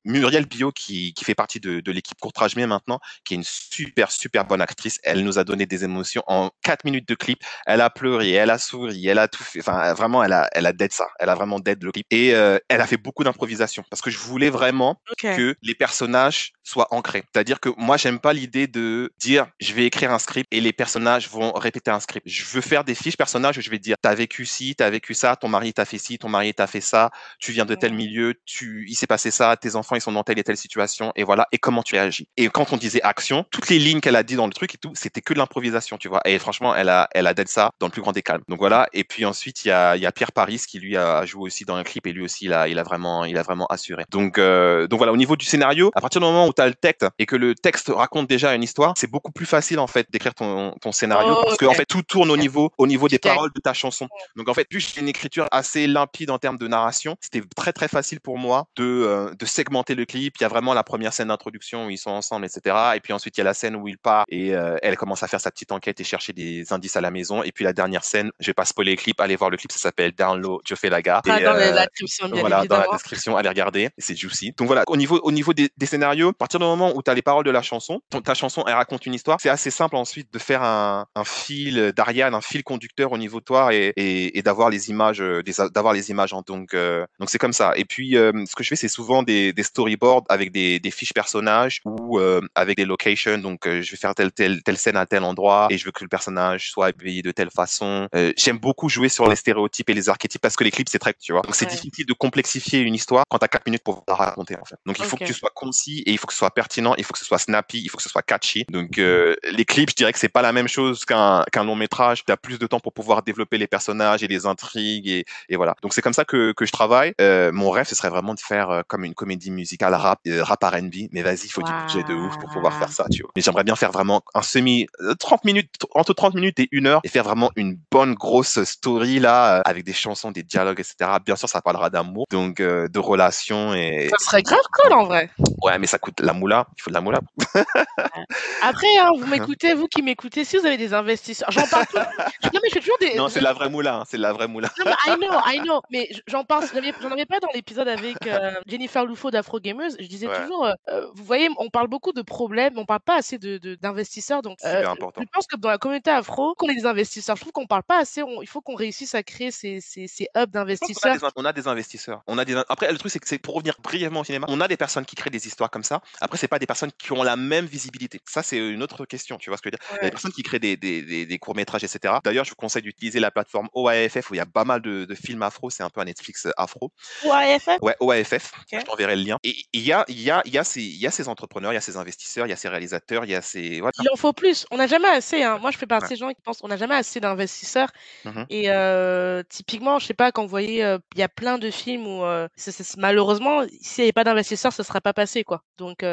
Muriel Bio qui, qui fait partie de, de l'équipe Courtrage Mien maintenant, qui est une super super bonne actrice. Elle nous a donné des émotions en 4 minutes de clip. Elle a pleuré, elle a souri, elle a tout fait. Enfin vraiment, elle a elle a dead ça. Elle a vraiment dead le clip. Et euh, elle a fait beaucoup d'improvisation parce que je voulais vraiment que les personnages soient ancrés. C'est-à-dire que moi, j'aime pas l'idée de dire je vais écrire un script et les personnages vont répéter un script. Je veux faire des fiches personnages où je vais dire t'as vécu ci, t'as vécu ça, ton mari t'a fait ci, ton mari t'a fait ça, tu viens de tel milieu, tu, il s'est passé ça, tes enfants ils sont dans telle et telle situation et voilà et comment tu réagis. Et quand on disait action, toutes les lignes qu'elle a dit dans le truc et tout, c'était que de l'improvisation, tu vois. Et franchement, elle a, elle a dead ça dans le plus grand des calmes. Donc voilà. Et puis ensuite, il y a, il y a Pierre Paris qui lui a joué aussi dans un clip et lui aussi, il a, il a vraiment, il a vraiment assuré. Donc, euh, donc voilà. Au niveau du scénario, à partir du moment où tu as le texte et que le texte raconte déjà une histoire, c'est beaucoup plus facile en fait d'écrire ton, ton scénario Oh, parce que ok. en fait tout tourne au niveau, au niveau des paroles de ta chanson. Donc en fait, vu que j'ai une écriture assez limpide en termes de narration, c'était très très facile pour moi de, euh, de segmenter le clip. Il y a vraiment la première scène d'introduction où ils sont ensemble, etc. Et puis ensuite il y a la scène où il part et euh, elle commence à faire sa petite enquête et chercher des indices à la maison. Et puis la dernière scène, je vais pas spoiler le clip, allez voir le clip, ça s'appelle Down Low, je fais la gare. Ah, Et, dans euh, la description, bien voilà, dans la description, allez regarder, c'est juicy. Donc voilà, au niveau, au niveau des, des scénarios, à partir du moment où tu as les paroles de la chanson, ton- ta chanson, elle raconte une histoire, c'est assez simple ensuite de faire un, un fil d'Ariane, un fil conducteur au niveau de toi et, et, et d'avoir les images, euh, d'avoir les images en donc, euh, donc c'est comme ça. Et puis, euh, ce que je fais, c'est souvent des, des storyboards avec des, des fiches personnages euh, avec des locations. Donc, euh, je vais faire telle, telle, telle scène à tel endroit et je veux que le personnage soit habillé de telle façon. Euh, J'aime beaucoup jouer sur les stéréotypes et les archétypes parce que les clips, c'est très, tu vois. Donc, c'est Ouais. difficile de complexifier une histoire quand t'as 4 minutes pour la raconter, en fait. Donc, il faut que tu sois concis et il faut que ce soit pertinent, il faut que ce soit snappy, il faut que ce soit catchy. Donc, euh, les clips, je dirais que c'est pas la même chose qu'un qu'un long métrage. Tu as plus de temps pour pouvoir développer les personnages et les intrigues et, et voilà. Donc, c'est comme ça que, que je travaille. Euh, mon rêve, ce serait vraiment de faire euh, comme une comédie musicale rap, rap R&B. Mais vas-y, il faut du budget de ouf pour pouvoir faire ça, tu vois. Mais j'aimerais bien faire vraiment un semi, euh, 30 minutes, entre 30 minutes et une heure et faire vraiment une bonne grosse story là, euh, avec des chansons, des dialogues, etc. Bien sûr, ça parlera d'amour, donc euh, de relations et Ça serait grave cool en vrai. ouais, mais ça coûte la moula. Il faut de la moula. <laughs> <laughs> Après, hein, vous m'écoutez, vous qui m'écoutez, si vous avez des investisseurs, j'en parle. <laughs> Non, mais je fais toujours des. Non, c'est de la vraie moula. hein, C'est de la vraie moula. Non, mais I know, I know. <laughs> Mais j'en parle, j'en avais, pas dans l'épisode avec euh, Jennifer Loufo d'Afro Gamers. Je disais Ouais. toujours, euh, euh, vous voyez, on parle beaucoup de problèmes, on parle pas assez de, de- d'investisseurs. Donc, euh, important. je pense que dans la communauté afro, qu'on ait des investisseurs, je trouve qu'on parle pas assez. on- il faut qu'on réussisse à créer ces, ces, ces hubs d'investisseurs. On a des investisseurs. On a des. Après, le truc, c'est que pour revenir brièvement au cinéma. On a des personnes qui créent des histoires comme ça. Après, c'est pas des personnes qui ont la même visibilité. Ça, c'est une autre question. Tu vois ce que je veux dire? Il y a Ouais. des personnes qui créent des, des, des, des courts métrages, etc. D'ailleurs, je vous conseille d'utiliser la plateforme OAFF où il y a pas mal de, de films afro. C'est un peu un Netflix euh, afro. Ou AFF Ouais, OAFF. Ok. Je t'enverrai le lien. Et il y a, y a, y a ces, y a ces entrepreneurs, il y a ces investisseurs, il y a ces réalisateurs, il y a ces. Voilà. Il en faut plus. On n'a jamais assez. Hein. Moi, je fais partie des gens qui pensent qu'on n'a jamais assez d'investisseurs. Mhm. Et euh, typiquement, je sais pas, quand vous voyez, euh, il y a plein de films où euh, malheureusement, s'il n'y avait pas d'investisseurs, ça ne serait pas passé, quoi. Donc,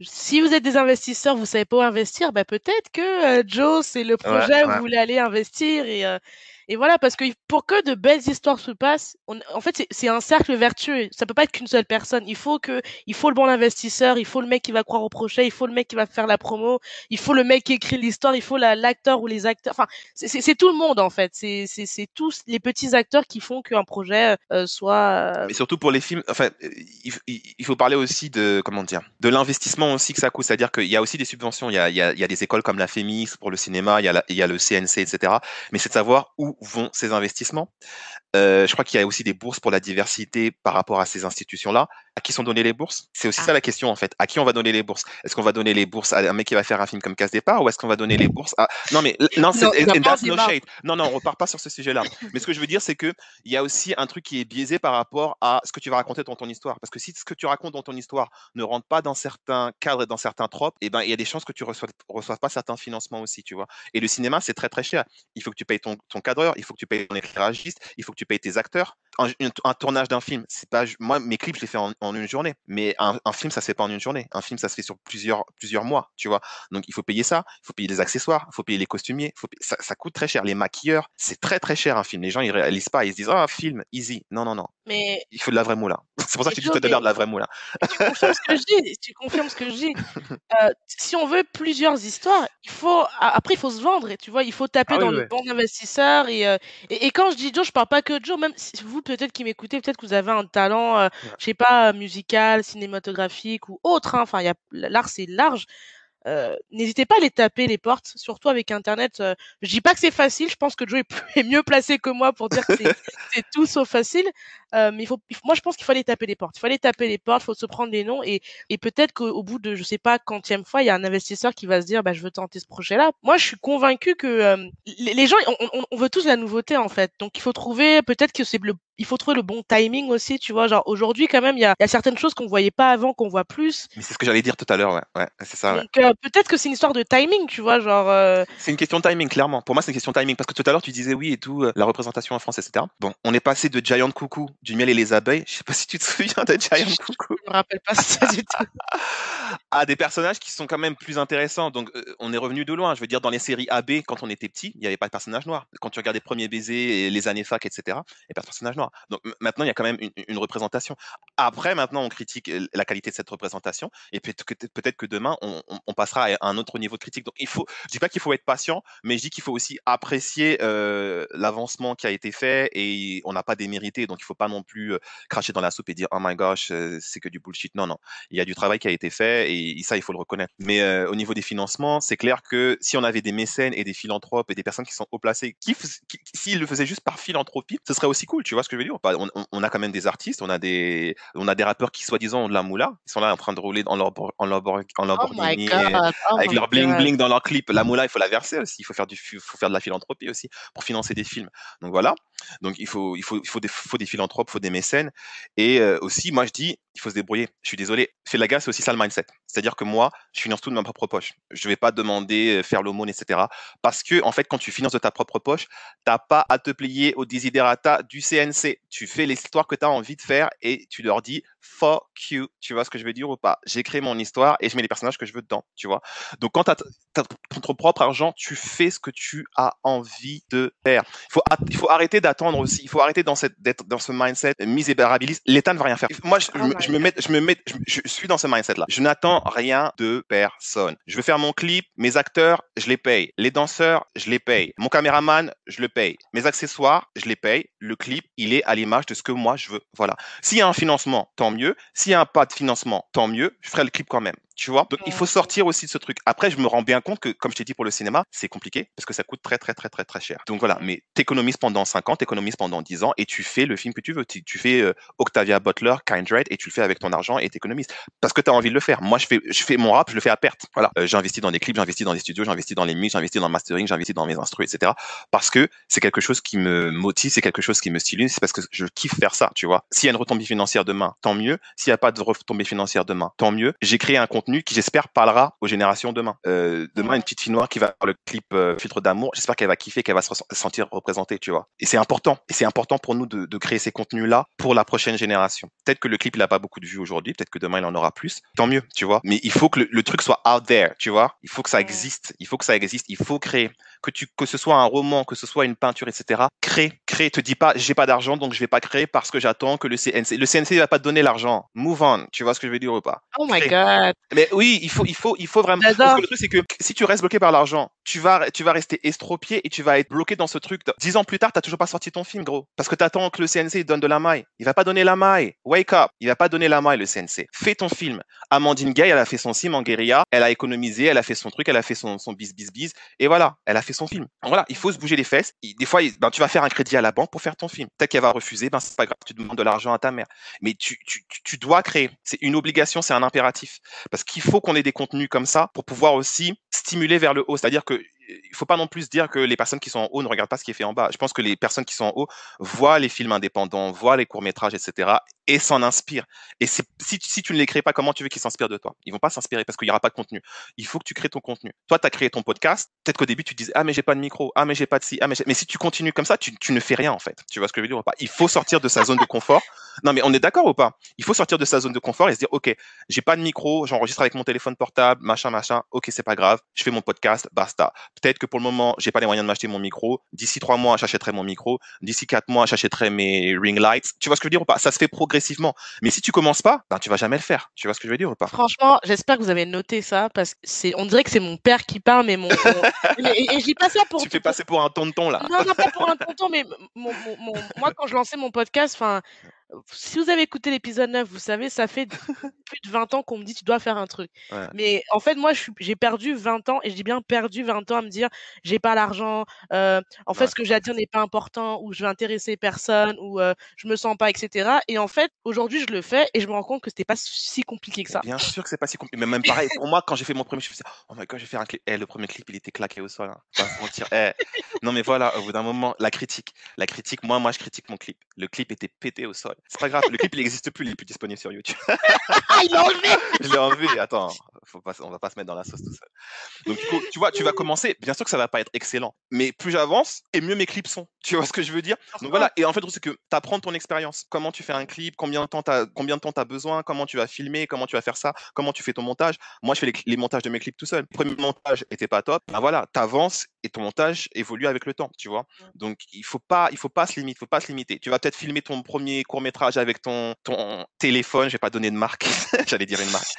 si vous êtes des investisseurs, vous savez pas où investir, bah, peut-être que euh, Joe, c'est le projet où ouais. vous voulez aller investir. Et, euh, et voilà, parce que pour que de belles histoires se passent, on- en fait, c'est- un cercle vertueux. Ça peut pas être qu'une seule personne. Il faut que, il faut le bon investisseur, il faut le mec qui va croire au projet, il faut le mec qui va faire la promo, il faut le mec qui écrit l'histoire, il faut la- l'acteur ou les acteurs. Enfin, c'est- tout le monde en fait. C'est tous les petits acteurs qui font qu'un projet euh, soit. euh, Mais surtout pour les films, enfin, euh, il, il- faut parler aussi de comment dire, de l'investissement aussi que ça coûte. C'est-à-dire qu'il y a aussi des subventions. Il y a, il y a, il y a des écoles comme la FEMIS pour le cinéma, il y a, la- il y a le CNC, etc. Mais c'est de savoir où vont ces investissements. Euh, je crois qu'il y a aussi des bourses pour la diversité par rapport à ces institutions-là. À qui sont données les bourses C'est aussi Ah. ça la question en fait. À qui on va donner les bourses? Est-ce qu'on va donner les bourses à un mec qui va faire un film comme Casse Départ ou est-ce qu'on va donner les bourses à Non mais non, c'est Non, no shade. Non, on repart pas sur ce sujet-là. <laughs> Mais ce que je veux dire, c'est que il y a aussi un truc qui est biaisé par rapport à ce que tu vas raconter dans ton histoire. Parce que si ce que tu racontes dans ton histoire ne rentre pas dans certains cadres et dans certains tropes, eh ben il y a des chances que tu reçoives, reçoives pas certains financements aussi, tu vois. Et le cinéma, c'est très très cher. Il faut que tu payes ton, ton cadreur, il faut que tu payes ton éclairagiste, il faut que tu payes tes acteurs. Un, tournage d'un film, c'est pas moi mes clips je les fais en, en une journée, mais un, un film ça se fait pas en une journée. Un film ça se fait sur plusieurs plusieurs mois, tu vois. Donc il faut payer ça, il faut payer les accessoires, il faut payer les costumiers, il faut payer- ça, ça coûte très cher. Les maquilleurs, c'est très très cher un film. Les gens ils réalisent pas, ils se disent ah un film easy. Non non non, Mais il faut de la vraie moula. <laughs> C'est pour ça que je dis tout à l'heure de la vraie moula. tu confirmes ce que je dis. Tu confirmes ce que je dis. <laughs> Euh, si on veut plusieurs histoires, il faut après il faut se vendre. Et tu vois, il faut taper Ah oui, dans ouais. le bon investisseur. Et, euh, et, et quand je dis Joe, je parle pas que de Joe. Même si vous peut-être qui m'écoutez, peut-être que vous avez un talent, euh, je sais pas, euh, musical, cinématographique ou autre. hein. Enfin, l'art c'est large. Euh, N'hésitez pas à les taper les portes, surtout avec Internet. euh, je dis pas que c'est facile, je pense que Joe est, plus- <laughs> est mieux placé que moi pour dire que c'est <laughs> tout sauf facile. Euh, mais il faut, faut- moi je pense qu'il fallait taper les portes. Il fallait taper les portes, il faut se prendre les noms et, et peut-être qu'au au bout de je sais pas quantième fois, il y a un investisseur qui va se dire bah je veux tenter ce projet-là. Moi je suis convaincu que euh, les, les gens on, on- on veut tous la nouveauté en fait. Donc il faut trouver peut-être que c'est le il faut trouver le bon timing aussi, tu vois. Genre aujourd'hui quand même il y a, il y a certaines choses qu'on voyait pas avant qu'on voit plus. Mais c'est ce que j'allais dire tout à l'heure, ouais. ouais c'est ça, ouais. Donc euh, peut-être que c'est une histoire de timing, tu vois, genre euh, C'est une question de timing, clairement. Pour moi, c'est une question de timing. Parce que tout à l'heure, tu disais oui et tout, euh, la représentation en France, etc. Bon, on est passé de Giant Coucou, du miel et les abeilles. Je sais pas si tu te <laughs> souviens de Giant Coucou. je me rappelle pas ça du tout. <laughs> À des personnages qui sont quand même plus intéressants. Donc, on est revenu de loin. Je veux dire, dans les séries AB, quand on était petit, il n'y avait pas de personnage noir. Quand tu regardes les premiers baisers et les années fac, etc., il n'y a pas de personnage noir. Donc, maintenant, il y a quand même une, représentation. Après, maintenant, on critique euh, la qualité de cette représentation. Et peut-être que, demain, on, passera à un autre niveau de critique. Donc, il faut, je dis pas qu'il faut être patient, mais je dis qu'il faut aussi apprécier euh, l'avancement qui a été fait et on n'a pas démérité. Donc, il faut pas non plus euh, cracher dans la soupe et dire, oh my gosh, c'est que du bullshit. Non, non. Il y a du travail qui a été fait et ça, il faut le reconnaître. Mais au niveau des financements, c'est clair que si on avait des mécènes et des philanthropes et des personnes qui sont haut placées, s'ils le faisaient juste par philanthropie, ce serait aussi cool, tu vois ce que je veux dire on, on, a quand même des artistes, on a des, on a des rappeurs qui soi-disant ont de la moula, ils sont là en train de rouler dans leur, en leur, en oh Lamborghini, oh avec leur bling bling dans leur clip. La moula, il faut la verser aussi, il faut faire du, faut faire de la philanthropie aussi pour financer des films. Donc voilà. Donc il faut, il faut, il faut des, faut des philanthropes, il faut des mécènes. Et euh, aussi, moi je dis, il faut se débrouiller. Je suis désolé. Fais la gare, c'est aussi ça le mindset. C'est-à-dire que moi, je finance tout de ma propre poche. Je ne vais pas demander, euh, faire l'aumône, etc. Parce que, en fait, quand tu finances de ta propre poche, tu n'as pas à te plier au desiderata du CNC. Tu fais l'histoire que tu as envie de faire et tu leur dis fuck you. Tu vois ce que je veux dire ou pas? Créé mon histoire et je mets les personnages que je veux dedans. Tu vois Donc, quand tu as, ton propre argent, tu fais ce que tu as envie de faire. Il faut, il faut arrêter d'attendre aussi. Il faut arrêter dans cette, d'être dans ce mindset misérabiliste. L'État ne va rien faire. Moi, je, oh je me mets, je me mets, je, suis dans ce mindset-là. Je n'attends rien de personne. Je veux faire mon clip, mes acteurs, je les paye. Les danseurs, je les paye. Mon caméraman, je le paye. Mes accessoires, je les paye. Le clip, il est à l'image de ce que moi je veux. Voilà. S'il y a un financement, tant mieux. S'il y a pas de financement, tant mieux. Je ferai le clip quand même. Tu vois? Donc, il faut sortir aussi de ce truc. Après, je me rends bien compte que, comme je t'ai dit pour le cinéma, c'est compliqué parce que ça coûte très, très, très, très, très cher. Donc voilà, mais t'économises pendant 5 ans, t'économises pendant 10 ans et tu fais le film que tu veux. Tu, tu fais euh, Octavia Butler, Kindred et tu le fais avec ton argent et t'économises parce que tu as envie de le faire. Moi, je fais, je fais mon rap, je le fais à perte. Voilà, euh, j'investis dans des clips, j'investis dans des studios, j'investis dans les mix, j'investis dans le mastering, j'investis dans mes instruments, etc. Parce que c'est quelque chose qui me motive, c'est quelque chose qui me stimule, c'est parce que je kiffe faire ça, tu vois. S'il y a une retombée financière demain, tant mieux. S'il n'y a pas de retombée financière demain, tant mieux. J'ai créé un contenu qui, j'espère, parle aux générations demain. Euh, demain, une petite fille noire qui va voir le clip euh, Filtre d'amour, j'espère qu'elle va kiffer, qu'elle va se sentir représentée, tu vois. Et c'est important. Et c'est important pour nous de, de créer ces contenus-là pour la prochaine génération. Peut-être que le clip, il a pas beaucoup de vues aujourd'hui, peut-être que demain, il en aura plus. Tant mieux, tu vois. Mais il faut que le, le, truc soit out there, tu vois. Il faut que ça existe. Il faut que ça existe. Il faut créer. Que tu, que ce soit un roman, que ce soit une peinture, etc. Crée, crée. Te dis pas, j'ai pas d'argent, donc je vais pas créer parce que j'attends que le CNC, le CNC, va pas te donner l'argent. Move on. Tu vois ce que je veux dire ou pas? Oh my god. Mais oui, il faut, il faut, il faut vraiment. Parce que le truc, c'est que si tu restes bloqué par l'argent, tu vas, tu vas rester estropié et tu vas être bloqué dans ce truc. Dix ans plus tard, t'as toujours pas sorti ton film, gros. Parce que t'attends que le CNC donne de la maille. Il va pas donner la maille. Wake up. Il va pas donner la maille, le CNC. Fais ton film. Amandine Gay, elle a fait son film en guérilla. Elle a économisé, elle a fait son truc, elle a fait son, son bis bis bis. Et voilà, elle a fait son film. Voilà, il faut se bouger les fesses. Des fois, ben, tu vas faire un crédit à la banque pour faire ton film. Peut-être qu'elle va refuser, ben, c'est pas grave. Tu demandes de l'argent à ta mère. Mais tu, tu, tu dois créer. C'est une obligation, c'est un impératif. Parce qu'il faut qu'on ait des contenus comme ça pour pouvoir aussi stimuler vers le haut. C'est-à-dire que il faut pas non plus dire que les personnes qui sont en haut ne regardent pas ce qui est fait en bas. Je pense que les personnes qui sont en haut voient les films indépendants, voient les courts métrages, etc. et s'en inspirent. Et si, tu ne les crées pas, comment tu veux qu'ils s'inspirent de toi? Ils vont pas s'inspirer parce qu'il y aura pas de contenu. Il faut que tu crées ton contenu. Toi, tu as créé ton podcast. Peut-être qu'au début, tu te disais ah mais j'ai pas de micro, ah mais j'ai pas de ci, ah mais mais si tu continues comme ça, tu, tu, ne fais rien en fait. Tu vois ce que je veux dire ou pas? Il faut sortir de sa zone de confort. Non mais on est d'accord ou pas? Il faut sortir de sa zone de confort et se dire ok, j'ai pas de micro, j'enregistre avec mon téléphone portable, machin machin. Ok, c'est pas grave. Je fais mon podcast, basta. Peut-être que pour le moment j'ai pas les moyens de m'acheter mon micro. D'ici trois mois, j'achèterai mon micro. D'ici quatre mois, j'achèterai mes ring lights. Tu vois ce que je veux dire ou pas? Ça se fait progressivement. Mais si tu commences pas, ben, tu vas jamais le faire. Tu vois ce que je veux dire ou pas? Franchement, j'espère que vous avez noté ça parce que c'est, on dirait que c'est mon père qui parle, mais mon. <laughs> et, et j'y pas ça pour. Tu fais passer pour un tonton là. Non, non, pas pour un <laughs> tonton, mais mon, mon, moi quand je lançais mon podcast, enfin si vous avez écouté l'épisode 9, vous savez, ça fait <laughs> plus de 20 ans qu'on me dit tu dois faire un truc. Mais en fait, moi, j'ai perdu 20 ans, et je dis bien perdu 20 ans à me dire j'ai pas l'argent, euh, en fait, ce que j'ai à dire n'est pas important, ou je vais intéresser personne, ou euh, je me sens pas, etc. Et en fait, aujourd'hui, je le fais et je me rends compte que c'était pas si compliqué que ça. Bien sûr que c'est pas si compliqué. Mais même <laughs> pareil, pour moi, quand j'ai fait mon premier, je me suis dit, oh my god, je vais faire un clip. Eh, le premier clip, il était claqué au sol. Hein. mentir. Eh. Non, mais voilà, au bout d'un moment, la critique. La critique, moi, moi, je critique mon clip. Le clip était pété au sol. C'est pas grave, le clip il n'existe plus, il est plus disponible sur YouTube. <laughs> Ah, il l'a enlevé Je l'ai enlevé, attends, faut pas, on va pas se mettre dans la sauce tout seul. Donc du coup, tu vois, tu vas commencer, bien sûr que ça va pas être excellent, mais plus j'avance, et mieux mes clips sont. Tu vois ce que je veux dire? Donc voilà, et en fait, c'est que tu apprends ton expérience. Comment tu fais un clip, combien de temps tu combien de temps as besoin, comment tu vas filmer, comment tu vas faire ça, comment tu fais ton montage. Moi, je fais les, montages de mes clips tout seul. Le premier montage était pas top. Ben voilà, avances et ton montage évolue avec le temps, tu vois. Donc il faut pas, il faut pas se limiter, faut pas se limiter. Tu vas peut-être filmer ton premier court métrage avec ton ton téléphone, je vais pas donner de marque, <laughs> j'allais dire une marque,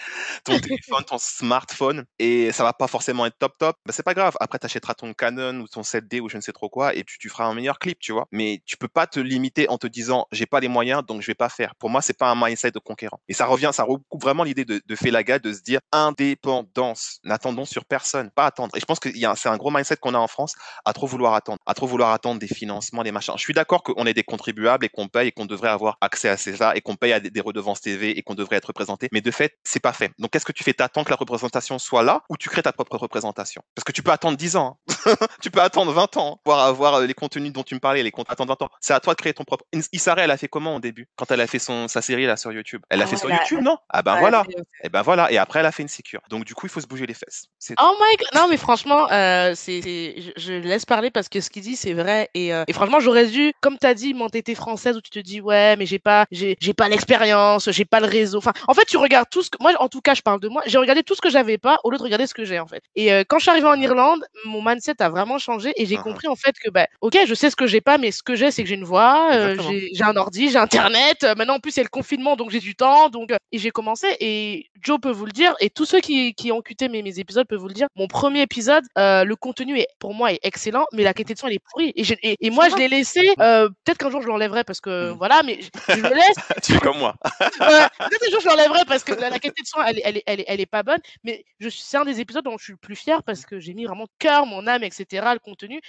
ton téléphone, ton smartphone, et ça va pas forcément être top top, bah, c'est pas grave. Après, tu achèteras ton Canon ou ton 7D ou je ne sais trop quoi, et tu, feras un meilleur clip, tu vois. Mais tu peux pas te limiter en te disant, j'ai pas les moyens, donc je vais pas faire. Pour moi, c'est pas un mindset de conquérant. Et ça revient, ça recoupe vraiment l'idée de, de de se dire indépendance. N'attendons sur personne, pas attendre. Et je pense que c'est un gros mindset qu'on a en France, à trop vouloir attendre, à trop vouloir attendre des financements, des machins. Je suis d'accord qu'on est des contribuables et qu'on paye et qu'on devrait avoir accès à ça et qu'on paye à des, redevances TV et qu'on devrait être représenté. Mais de fait, c'est pas fait. Donc, qu'est-ce que tu fais T'attends que la représentation soit là ou tu crées ta propre représentation? Parce que tu peux attendre 10 ans, hein. <laughs> tu peux attendre 20 ans pour avoir euh, les contenus dont tu me parlais, les comptes attendre 20 ans. C'est à toi de créer ton propre. Isara, elle a fait comment au début? Quand elle a fait son sa série là sur YouTube? Elle l'a ah, fait sur YouTube, non? Ah ben voilà. Et eh ben voilà. Et après, elle a fait une sécure. Donc du coup, il faut se bouger les fesses. Oh my god Non mais franchement, euh, c'est je, je, laisse parler parce que ce qu'il dit c'est vrai et, euh, et franchement j'aurais dû, comme t'as dit, m'entêter française où tu te dis ouais mais j'ai pas j'ai j'ai pas l'expérience, j'ai pas le réseau. Enfin, en fait tu regardes tout ce que moi en tout cas je parle de moi, j'ai regardé tout ce que j'avais pas au lieu de regarder ce que j'ai en fait. Et euh, quand je suis arrivée en Irlande, mon mindset a vraiment changé et j'ai uh-huh. compris en fait que bah ok je sais ce que j'ai pas mais ce que j'ai c'est que j'ai une voix, euh, j'ai un ordi, j'ai internet. maintenant en plus c'est le confinement donc j'ai du temps donc et j'ai commencé et Joe peut vous le dire et tous ceux qui qui ont cuté mes, mes épisodes peuvent vous le dire. Mon premier épisode, le contenu est pour moi est excellent mais la qualité de son elle est pourrie et, et, et moi je l'ai laissé. Peut-être qu'un jour je l'enlèverai parce que mmh. voilà mais je, le laisse. <laughs> tu es comme moi. peut-être un jour je l'enlèverai parce que la, qualité de son elle, elle, elle, elle, est pas bonne. Mais je c'est un des épisodes dont je suis le plus fier parce que j'ai mis vraiment cœur, mon âme etc le contenu.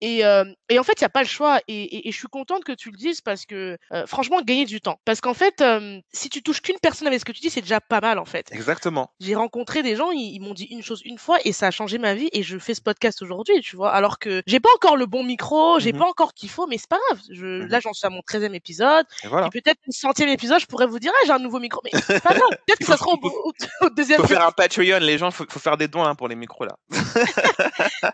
Et et en fait il y a pas le choix. Et, et, je suis contente que tu le dises parce que franchement gagner du temps. Parce qu'en fait si tu touches qu'une personne avec ce que tu dis c'est déjà pas mal en fait. Exactement. J'ai rencontré des gens ils, ils m'ont dit une chose une fois et ça a changé ma vie et je fais ce podcast aujourd'hui tu vois. Alors que j'ai pas encore le bon micro j'ai mmh pas encore qu'il faut mais c'est pas grave. Je, mmh là j'en suis à mon 13e épisode et, peut-être le centième épisode je pourrais vous dire ah, j'ai un nouveau micro. Mais c'est pas grave. <laughs> Peut-être que ça sera au, au, deuxième faut faire un Patreon les gens faut, faut faire des dons hein, pour les micros là. <laughs>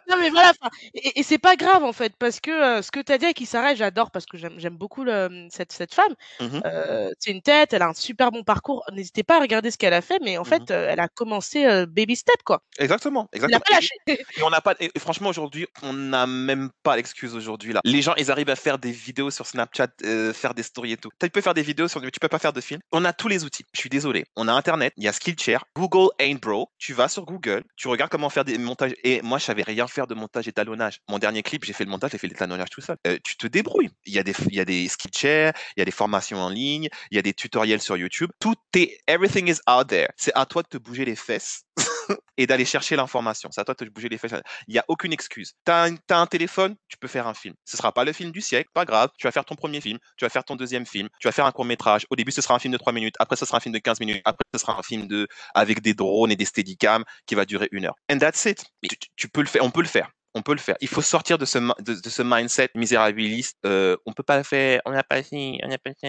Non mais voilà et, et c'est pas grave en fait parce que euh, ce que tu as dit qui s'arrête j'adore parce que j'aime beaucoup le, cette, cette femme. Mmh euh, c'est une tête elle a un super bon parcours. N'hésitez pas à regarder ce qu'elle a fait mais en fait euh, elle a commencé baby step quoi. Exactement exactement pas lâché. Et, on n'a pas et franchement aujourd'hui on n'a même pas l'excuse aujourd'hui là. Les gens ils arrivent à faire des vidéos sur Snapchat faire des stories et tout tu peux faire des vidéos sur tu peux pas faire de films. On a tous les outils. Je suis désolé. On a internet il y a Skillshare Google ain't bro tu vas sur Google tu regardes comment faire des montages. Et moi je savais rien faire de montage étalonnage. Mon dernier clip j'ai fait le montage j'ai fait l'étalonnage tout seul. Euh, tu te débrouilles. Il y a des il y a des Skillshare il y a des formations en ligne il y a des tutoriels sur YouTube. Tout est everything is out there. C'est à toi de te bouger les fesses <laughs> <laughs> et d'aller chercher l'information. C'est à toi de bouger les fesses. Il n'y a aucune excuse. Tu as, un téléphone, tu peux faire un film. Ce sera pas le film du siècle, pas grave. Tu vas faire ton premier film, tu vas faire ton deuxième film, tu vas faire un court métrage. Au début, ce sera un film de 3 minutes. Après, ce sera un film de 15 minutes. Après, ce sera un film de avec des drones et des steadicams qui va durer une heure. And that's it. Tu, tu peux le faire. On peut le faire on peut le faire. Il faut sortir de ce, de, de ce mindset misérabiliste. Euh, on peut pas le faire, on n'a pas si, on n'a pas si.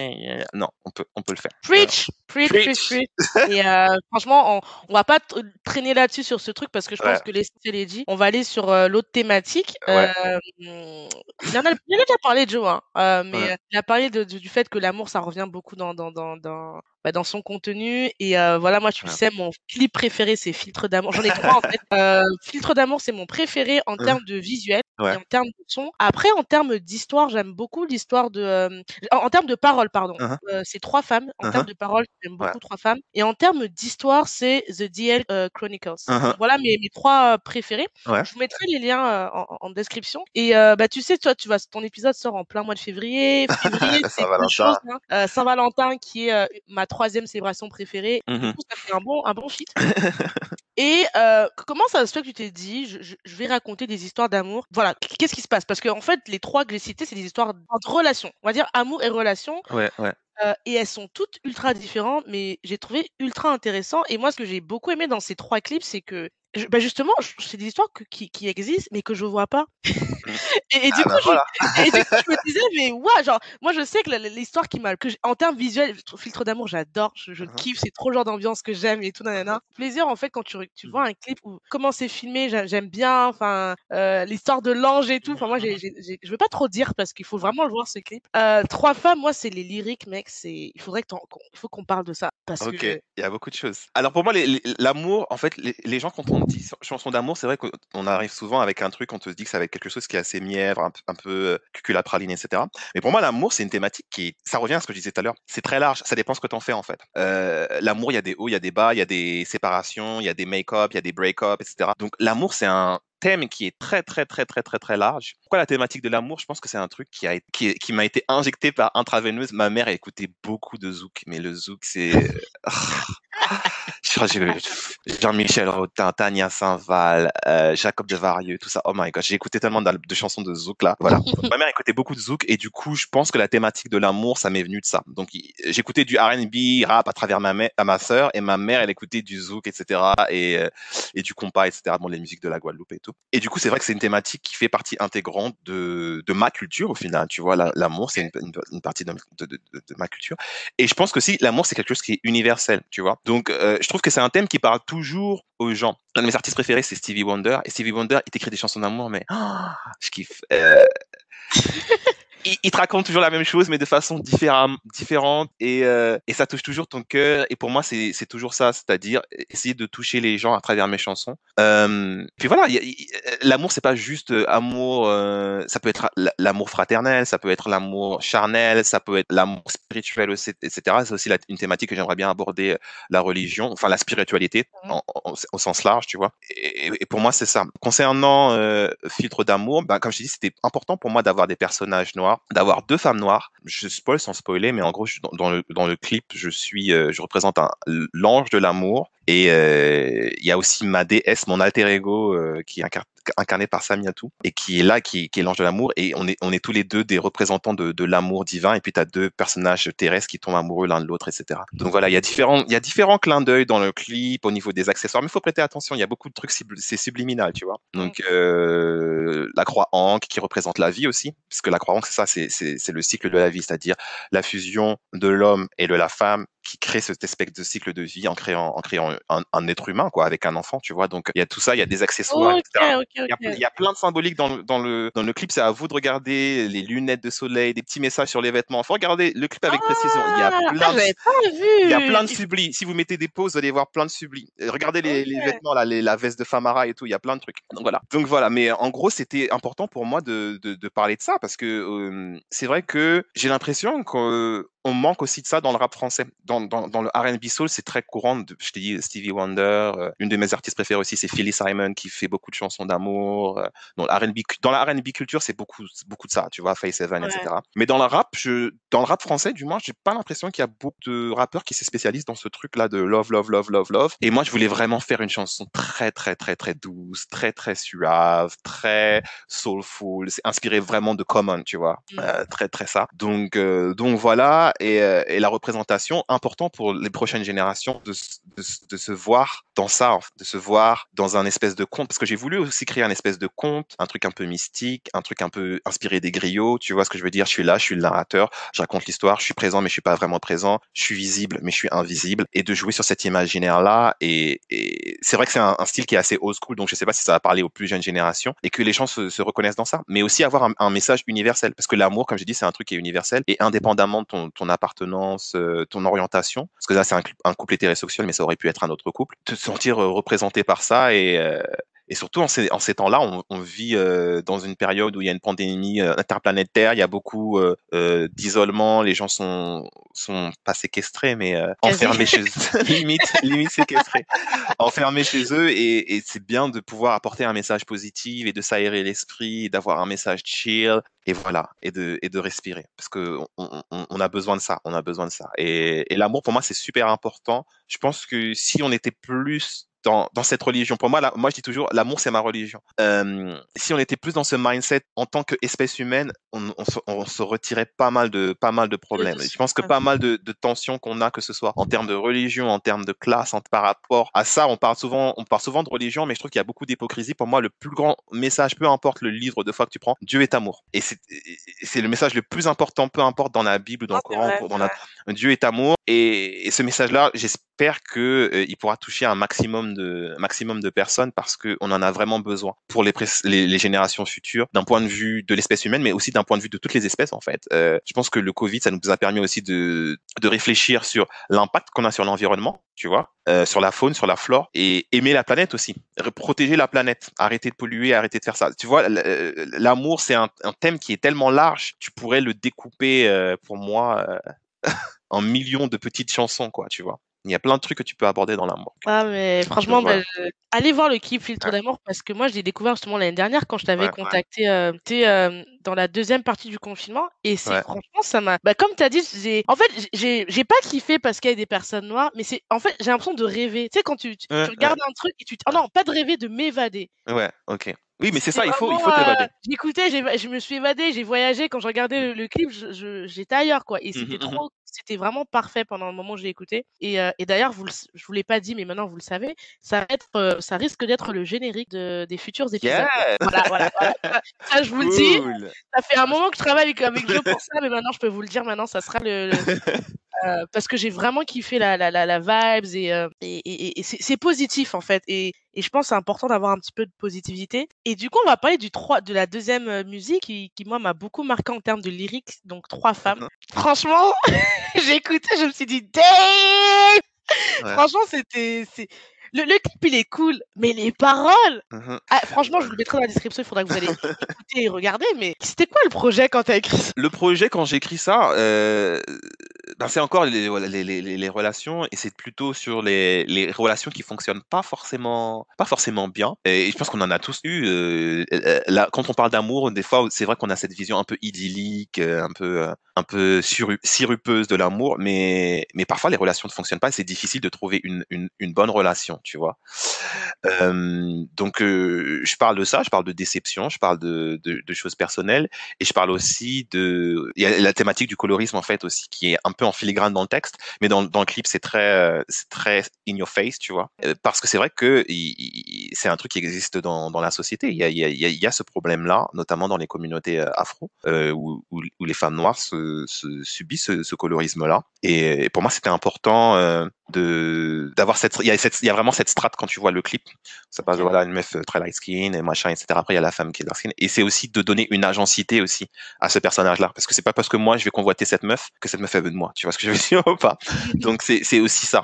Non, on peut, on peut le faire. Preach, preach, preach, preach. Et euh, <laughs> franchement, on, on va pas traîner là-dessus sur ce truc parce que je pense que l'essentiel est dit. On va aller sur euh, l'autre thématique. Ouais. Euh, il en a, il en a déjà parlé, Joe, hein, euh, mais il a parlé de, du fait que l'amour, ça revient beaucoup dans, dans, dans, dans bah, dans son contenu. Et euh, voilà, moi, tu le sais, mon clip préféré, c'est Filtre d'amour. J'en ai trois en fait. Euh, Filtre d'amour, c'est mon préféré en termes de visuel. Et en termes de son. Après, en termes d'histoire, j'aime beaucoup l'histoire de. Euh, en, termes de parole, pardon. Uh-huh. euh, c'est trois femmes. En termes de parole, j'aime beaucoup trois femmes. Et en termes d'histoire, c'est The DL euh, Chronicles. Voilà mes, mes trois préférés. Je vous mettrai les liens en, en, description. Et bah, tu sais, toi, tu vas, ton épisode sort en plein mois de février. Février, <laughs> c'est Saint-Valentin. Hein. Saint-Valentin, qui est ma troisième célébration préférée. Du mmh coup, ça fait un bon, un bon fit. <laughs> Et euh, comment ça se fait que tu t'es dit, je, je, vais raconter des histoires d'amour? Voilà, qu'est-ce qui se passe? Parce qu'en en fait, les trois que j'ai cités, c'est des histoires de relations. On va dire amour et relation. Ouais, ouais. Euh, et elles sont toutes ultra différentes, mais j'ai trouvé ultra intéressant. Et moi, ce que j'ai beaucoup aimé dans ces trois clips, c'est que bah justement, c'est des histoires que, qui, qui, existent, mais que je vois pas. Mmh. <laughs> et, et, du ah coup, voilà. je, et, du coup, je me disais, mais ouais, genre, moi, je sais que l'histoire qui m'a, que en termes visuels, filtre d'amour, j'adore, je, je mmh kiffe, c'est trop le genre d'ambiance que j'aime et tout, nanana. Plaisir, en fait, quand tu, tu vois un clip où comment c'est filmé, j'aime bien, enfin, euh, l'histoire de l'ange et tout. Enfin, moi, j'ai, je veux pas trop dire parce qu'il faut vraiment le voir ce clip. Euh, trois femmes, moi, c'est les lyriques, mec, c'est, il faudrait que il faut qu'on parle de ça. Parce ok, il y a beaucoup de choses. Alors pour moi, l'amour, en fait, les, les gens quand on chanson d'amour, c'est vrai qu'on arrive souvent avec un truc, on te dit que ça va être quelque chose qui est assez mièvre, un, un peu cuculapraline, etc. Mais pour moi, l'amour, c'est une thématique qui, ça revient à ce que je disais tout à l'heure, c'est très large, ça dépend ce que tu en fais en fait. Euh, l'amour, il y a des hauts, il y a des bas, il y a des séparations, il y a des make-up, il y a des break-up, etc. Donc l'amour, c'est un thème qui est très très très très très très large. Pourquoi la thématique de l'amour? Je pense que c'est un truc qui a qui, qui m'a été injecté par intraveineuse. Ma mère a écouté beaucoup de zouk, mais le zouk c'est Jean-Michel Rotin, Tania Saint-Val, euh, Jacob de Varieux, tout ça. Oh my god, j'ai écouté tellement de, de, chansons de zouk là. Voilà. <laughs> Ma mère écoutait beaucoup de zouk et du coup, je pense que la thématique de l'amour, ça m'est venu de ça. Donc j'écoutais du R&B, rap à travers ma mère, à ma sœur et ma mère, elle écoutait du zouk, etc. et euh, et du compas, etc. Bon, les musiques de la Guadeloupe et tout. Et du coup, c'est vrai que c'est une thématique qui fait partie intégrante de de ma culture au final. Tu vois, l'amour, c'est une, une, partie de, de, de, de ma culture. Et je pense que si l'amour, c'est quelque chose qui est universel. Tu vois. Donc, euh, je trouve c'est un thème qui parle toujours aux gens. Un de mes artistes préférés, c'est Stevie Wonder. Et Stevie Wonder, il écrit des chansons d'amour, mais oh, je kiffe. Euh... il, te raconte toujours la même chose, mais de façon différente, et, euh, et ça touche toujours ton cœur. Et pour moi, c'est toujours ça, c'est-à-dire essayer de toucher les gens à travers mes chansons. Euh, puis voilà, l'amour, c'est pas juste euh, amour, euh, ça peut être l'amour fraternel, ça peut être l'amour charnel, ça peut être l'amour spirituel, etc. C'est aussi une thématique que j'aimerais bien aborder, euh, la religion, enfin la spiritualité mmh. au sens large, tu vois. Et, et pour moi, c'est ça. Concernant euh, filtre d'amour, ben, comme je dis, c'était important pour moi d'avoir des personnages noirs d'avoir deux femmes noires. Je spoil sans spoiler, mais en gros, dans, le, dans le clip, je suis, euh, je représente l'ange de l'amour et euh, il y a aussi ma déesse, mon alter ego, euh, qui est incarné par Samiatou et qui est là, qui, qui est l'ange de l'amour. Et on est, on est tous les deux des représentants de, de l'amour divin. Et puis tu as deux personnages terrestres qui tombent amoureux l'un de l'autre, etc. Donc voilà, il y a différents, il y a différents clins d'œil dans le clip au niveau des accessoires. Mais il faut prêter attention, il y a beaucoup de trucs, c'est subliminal, tu vois. Donc euh, la croix Ankh qui représente la vie aussi, parce que la croix Ankh, c'est ça, c'est le cycle de la vie, c'est-à-dire la fusion de l'homme et de la femme qui crée cet espèce de cycle de vie en créant, en créant un, un, être humain, quoi, avec un enfant, tu vois. Donc, il y a tout ça, il y a des accessoires, etc. Il, y a, il, y a, plein de symboliques dans, dans, le, dans le clip. C'est à vous de regarder les lunettes de soleil, des petits messages sur les vêtements. Faut regarder le clip avec précision. Il y a ah, plein, de, il y a plein de sublis. Si vous mettez des pauses, vous allez voir plein de sublis. Regardez les, les vêtements, là, les, la veste de Famara et tout. Il y a plein de trucs. Donc voilà. Donc voilà. Mais en gros, c'était important pour moi de, de, de, parler de ça parce que euh, c'est vrai que j'ai l'impression que on manque aussi de ça dans le rap français. Dans, dans, dans le R&B soul, c'est très courant. Je t'ai dit Stevie Wonder. Euh, une de mes artistes préférés aussi, c'est Philly Simon qui fait beaucoup de chansons d'amour. Euh, dans la R&B, dans la R&B culture, c'est beaucoup, beaucoup de ça. Tu vois, Face Seven, ouais. etc. Mais dans le rap, je, dans le rap français, du moins, j'ai pas l'impression qu'il y a beaucoup de rappeurs qui se spécialisent dans ce truc-là de love, love, love, love, love. Et moi, je voulais vraiment faire une chanson très, très, très, très douce, très, très suave, très soulful. C'est inspiré vraiment de Common, tu vois, mmh. euh, très, très ça. Donc, donc voilà et, euh, et, la représentation important pour les prochaines générations de, de, de, se voir dans ça, de se voir dans un espèce de conte, parce que j'ai voulu aussi créer un espèce de conte, un truc un peu mystique, un truc un peu inspiré des griots, tu vois ce que je veux dire, je suis là, je suis le narrateur, je raconte l'histoire, je suis présent mais je suis pas vraiment présent, je suis visible mais je suis invisible, et de jouer sur cet imaginaire-là, et, et c'est vrai que c'est un, style qui est assez old school, donc je sais pas si ça va parler aux plus jeunes générations, et que les gens se, se reconnaissent dans ça, mais aussi avoir un, un message universel, parce que l'amour, comme j'ai dit, c'est un truc qui est universel, et indépendamment de ton, ton appartenance, euh, ton orientation, parce que là c'est un, un, couple hétérosexuel, mais ça aurait pu être un autre couple, te sentir euh, représenté par ça et euh, et surtout en ces, en ces temps-là, on, on vit euh, dans une période où il y a une pandémie euh, interplanétaire, il y a beaucoup euh, d'isolement, les gens sont sont pas séquestrés, mais enfermés chez <laughs> eux, limite limite séquestrés, enfermés chez eux, et, et c'est bien de pouvoir apporter un message positif et de s'aérer l'esprit, d'avoir un message chill, et voilà, et de et de respirer, parce que on, on, on a besoin de ça, on a besoin de ça, et, et l'amour pour moi c'est super important. Je pense que si on était plus dans, dans cette religion. Pour moi, là, moi je dis toujours, l'amour c'est ma religion. Euh, si on était plus dans ce mindset en tant qu'espèce humaine, on, on, se, on, se, retirait pas mal de pas mal de problèmes. Je pense que pas mal de, de tensions qu'on a, que ce soit en termes de religion, en termes de classe, en, par rapport à ça, on parle souvent, on parle souvent de religion, mais je trouve qu'il y a beaucoup d'hypocrisie. Pour moi, le plus grand message, peu importe le livre de foi que tu prends, Dieu est amour. Et c'est le message le plus important, peu importe dans la Bible, dans le Coran, vrai, dans la, Dieu est amour. Et, et ce message-là, j'espère j'espère que euh, il pourra toucher un maximum de maximum de personnes parce que on en a vraiment besoin pour les, les, les générations futures, d'un point de vue de l'espèce humaine, mais aussi d'un point de vue de toutes les espèces en fait. Euh, je pense que le Covid, ça nous a permis aussi de de réfléchir sur l'impact qu'on a sur l'environnement, tu vois, euh, sur la faune, sur la flore, et aimer la planète aussi, protéger la planète, arrêter de polluer, arrêter de faire ça. Tu vois, l'amour, c'est un, un, thème qui est tellement large, tu pourrais le découper euh, pour moi euh, <laughs> en millions de petites chansons, quoi, tu vois. Il y a plein de trucs que tu peux aborder dans l'amour. Ah, mais franchement, bah, allez voir le clip Filtre d'amour parce que moi, je l'ai découvert justement l'année dernière quand je t'avais contacté euh, euh, dans la deuxième partie du confinement. Et c'est franchement, ça m'a. Bah, comme tu as dit, j'ai... en fait, j'ai pas kiffé parce qu'il y a des personnes noires, mais c'est en fait, j'ai l'impression de rêver. Tu sais, quand tu, tu, regardes un truc et tu. Oh non, pas de rêver, de m'évader. Ouais, ok. Oui, mais c'est ça, il faut, il faut t'évader. Euh, j'écoutais, je me suis évadé, j'ai voyagé. Quand je regardais le, clip, j'étais ailleurs, quoi. Et c'était mmh trop, c'était vraiment parfait pendant le moment où j'ai écouté. Et, euh, et d'ailleurs, vous je vous l'ai pas dit, mais maintenant vous le savez, ça, être, euh, ça risque d'être le générique de, des futurs épisodes. Voilà, voilà, Ça, je vous le dis. Ça fait un moment que je travaille avec, avec Joe pour <laughs> ça, mais maintenant je peux vous le dire. Maintenant, ça sera le, <laughs> Euh, parce que j'ai vraiment kiffé la, la, la, la vibes et, euh, et, et, et c'est positif en fait. Et, et je pense c'est important d'avoir un petit peu de positivité. Et du coup, on va parler du 3, de la deuxième euh, musique qui, qui moi, m'a beaucoup marqué en termes de lyrique. Donc, trois femmes. Uh-huh. Franchement, <laughs> j'ai écouté, je me suis dit, damn! Franchement, c'était, le, le, clip, il est cool, mais les paroles. Mmh ah, franchement, je vous le mettrai dans la description. Il faudra que vous allez écouter et regarder. Mais c'était quoi le projet quand tu as écrit ça? Le projet, quand j'ai écrit ça, euh, c'est encore les, les, les, relations et c'est plutôt sur les, relations qui fonctionnent pas forcément, pas forcément bien. Et je pense qu'on en a tous eu. Euh, là, quand on parle d'amour, des fois, c'est vrai qu'on a cette vision un peu idyllique, euh, un peu, euh, un peu sirupeuse de l'amour, mais, mais parfois les relations ne fonctionnent pas. C'est difficile de trouver une, une, bonne relation tu vois. Euh, donc, euh, je parle de ça, je parle de déception, je parle de, de, de, choses personnelles, et je parle aussi de, il y a la thématique du colorisme en fait aussi qui est un peu en filigrane dans le texte, mais dans, le clip c'est très, c'est très in your face, tu vois, euh, parce que c'est vrai que c'est un truc qui existe dans, dans la société. Il y a, il y a, il y a ce problème-là, notamment dans les communautés afro, euh, où, où, où, les femmes noires se, se subissent ce, ce colorisme-là. Et, pour moi, c'était important euh, de d'avoir cette il y a cette il y a vraiment cette strate quand tu vois le clip. Ça passe de voilà une meuf euh, très light skin et machin etc après il y a la femme qui est dark skin. Et c'est aussi de donner une agencité aussi à ce personnage là parce que c'est pas parce que moi je vais convoiter cette meuf que cette meuf elle veut de moi. Tu vois ce que je veux dire ou pas? <laughs> Donc c'est c'est aussi ça.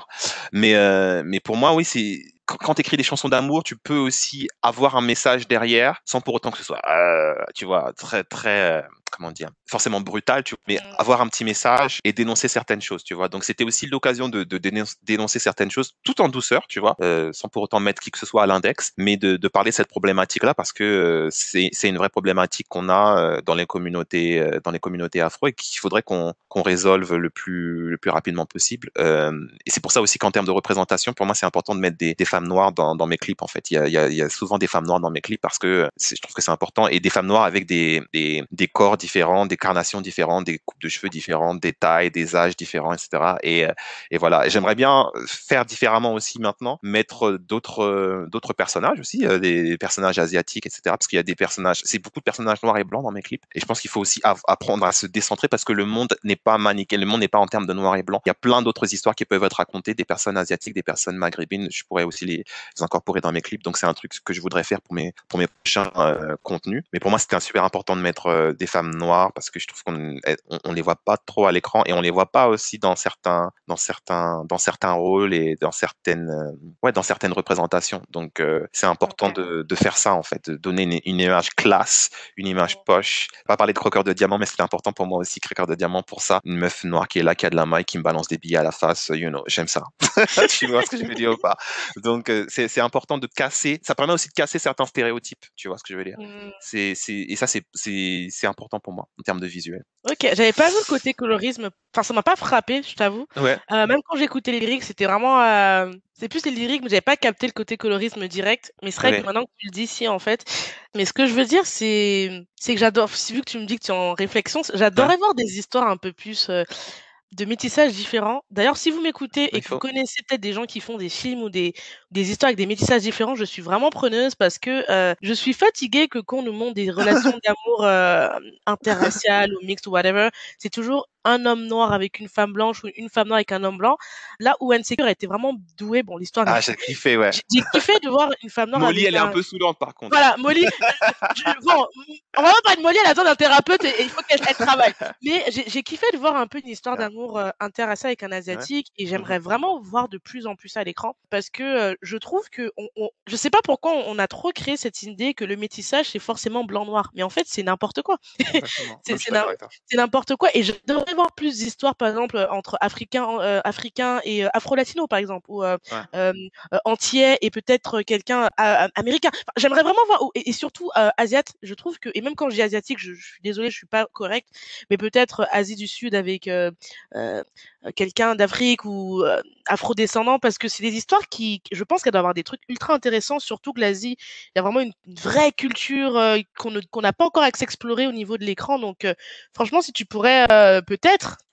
Mais euh, mais pour moi oui c'est quand tu écris des chansons d'amour, tu peux aussi avoir un message derrière, sans pour autant que ce soit, euh, tu vois, très très, euh, comment dire, forcément brutal, tu vois, mais mmh. avoir un petit message et dénoncer certaines choses, tu vois. Donc c'était aussi l'occasion de, de, dénoncer certaines choses, tout en douceur, tu vois, euh, sans pour autant mettre qui que ce soit à l'index, mais de, de, parler de cette problématique-là parce que euh, c'est une vraie problématique qu'on a euh, dans les communautés dans les communautés afro et qu'il faudrait qu'on qu'on résolve le plus le plus rapidement possible. et c'est pour ça aussi qu'en termes de représentation, pour moi, c'est important de mettre des, des femmes noires dans, dans mes clips. En fait, il y a, il y, souvent des femmes noires dans mes clips parce que je trouve que c'est important et des femmes noires avec des, des, des corps différents, des carnations différentes, des coupes de cheveux différentes, des tailles, des âges différents, etc. Et, et voilà. J'aimerais bien faire différemment aussi maintenant, mettre d'autres d'autres personnages aussi, euh, des personnages asiatiques, etc. Parce qu'il y a des personnages, c'est beaucoup de personnages noirs et blancs dans mes clips. Et je pense qu'il faut aussi apprendre à se décentrer parce que le monde n'est pas manichéen, le monde n'est pas en termes de noir et blanc. Il y a plein d'autres histoires qui peuvent être racontées, des personnes asiatiques, des personnes maghrébines. Je pourrais aussi les incorporer dans mes clips. Donc c'est un truc que je voudrais faire pour mes pour mes prochains euh, contenus. Mais pour moi, c'était super important de mettre euh, des femmes noires parce que je trouve qu'on on, les voit pas trop à l'écran et on les voit pas aussi dans certains dans certains dans certains rôles et dans certaines euh, ouais dans certaines représentations. Donc c'est important de, de faire ça en fait, de donner une, une, image classe, une image poche. Pas parler de croqueur de diamant, mais c'était important pour moi aussi croqueur de diamant pour ça. Une meuf noire qui est là, qui a de la maille, qui me balance des billets à la face. You know, j'aime ça. <laughs> tu vois ce que je veux dire ou pas? Donc c'est important de casser. Ça permet aussi de casser certains stéréotypes. Tu vois ce que je veux dire? Mmh. C'est et ça c'est c'est important pour moi en termes de visuel. Ok, j'avais pas vu le côté colorisme. Enfin, ça m'a pas frappé, je t'avoue. Ouais. Euh, même quand j'écoutais les lyriques, c'était vraiment euh, c'est plus les lyriques, mais j'avais pas capté le côté colorisme direct. Mais c'est vrai que maintenant que tu le dis ici, en fait. Mais ce que je veux dire, c'est c'est que j'adore. Vu que tu me dis que tu es en réflexion, j'adorerais voir des histoires un peu plus. Euh, de métissages différents. D'ailleurs, si vous m'écoutez et que vous connaissez peut-être des gens qui font des films ou des, des histoires avec des métissages différents, je suis vraiment preneuse parce que euh, je suis fatiguée que qu'on nous montre des relations <laughs> d'amour euh, interraciales ou mixtes ou whatever. C'est toujours un homme noir avec une femme blanche ou une femme noire avec un homme blanc. Là où Insecure était vraiment doué, bon l'histoire. Ah j'ai kiffé ouais. J'ai kiffé de voir une femme noire. Molly elle est un peu saoulante par contre. Voilà Molly. bon, on va pas parler de Molly, elle a besoin d'un thérapeute et, il faut qu'elle travaille. Mais j'ai kiffé de voir un peu une histoire d'amour euh, intéressée avec un asiatique et j'aimerais mmh vraiment voir de plus en plus à l'écran parce que euh, je trouve que on, on, je sais pas pourquoi on a trop créé cette idée que le métissage c'est forcément blanc noir, mais en fait c'est n'importe quoi. <laughs> c'est n'importe quoi et je voir plus d'histoires par exemple entre africains euh, africains et afro-latinos par exemple ou entiers et peut-être quelqu'un américain. J'aimerais vraiment voir et, surtout asiate. Je trouve que et même quand je dis asiatique, je, je suis désolée, je suis pas correcte, mais peut-être Asie du Sud avec euh, euh, quelqu'un d'Afrique ou euh, afro-descendant, parce que c'est des histoires qui, je pense qu'elle doit avoir des trucs ultra intéressants, surtout que l'Asie, il y a vraiment une, vraie culture qu'on n'a pas encore explorée au niveau de l'écran. Donc, franchement, si tu pourrais peut-être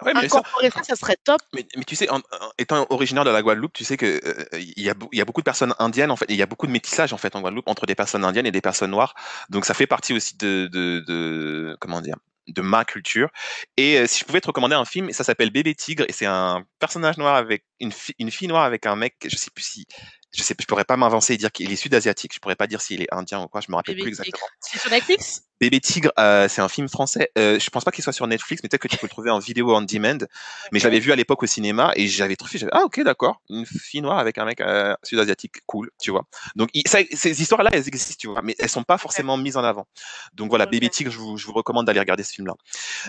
incorporer ça, ça, serait top. Mais, mais tu sais, en, étant originaire de la Guadeloupe, tu sais que il y, a, y a beaucoup de personnes indiennes, en fait, il y a beaucoup de métissage en fait en Guadeloupe entre des personnes indiennes et des personnes noires. Donc, ça fait partie aussi de, de, de comment dire de ma culture. Et euh, si je pouvais te recommander un film, ça s'appelle Bébé Tigre et c'est un personnage noir avec une, une fille noire avec un mec, je sais plus si je sais, je pourrais pas m'avancer et dire qu'il est sud-asiatique. Je pourrais pas dire s'il est indien ou quoi. Je me rappelle plus exactement. C'est sur Netflix? Bébé Tigre, euh, c'est un film français. Euh, je pense pas qu'il soit sur Netflix, mais peut-être que tu peux le trouver en vidéo on demand. Mais je l'avais vu à l'époque au cinéma et j'avais trouvé, j'avais ah ok d'accord, une fille noire avec un mec euh, sud-asiatique, cool, tu vois. Donc ça, ces histoires-là, elles existent, tu vois, mais elles sont pas forcément mises en avant. Donc voilà, Bébé Tigre, je vous, je vous recommande d'aller regarder ce film-là.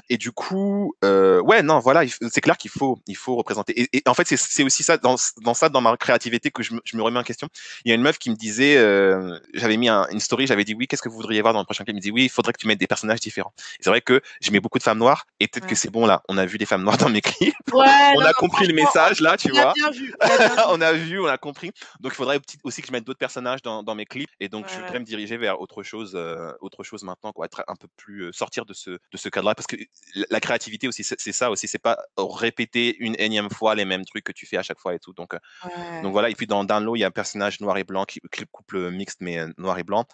Et du coup, euh, ouais, non, voilà, c'est clair qu'il faut, il faut représenter. Et, et en fait, c'est aussi ça dans, dans ça, dans ma créativité que je me, je me remets en question. Il y a une meuf qui me disait, euh, j'avais mis un, une story, j'avais dit oui, qu'est-ce que vous voudriez voir dans le prochain film? Il me dit oui, il faudrait que tu mettes des personnages différents. C'est vrai que je mets beaucoup de femmes noires et peut-être que c'est bon là. On a vu des femmes noires dans mes clips. Ouais, <laughs> on a compris le message là, tu on vois. A bien vu, on, <laughs> a vu, on a compris. Donc il faudrait aussi que je mette d'autres personnages dans, dans, mes clips et donc je voudrais me diriger vers autre chose, euh, autre chose maintenant, quoi, être un peu plus euh, sortir de ce de ce cadre-là parce que la créativité aussi, c'est ça aussi, c'est pas répéter une énième fois les mêmes trucs que tu fais à chaque fois et tout. Donc euh, donc voilà. Et puis dans Download, il y a un personnage noir et blanc, qui, couple mixte mais noir et blanc.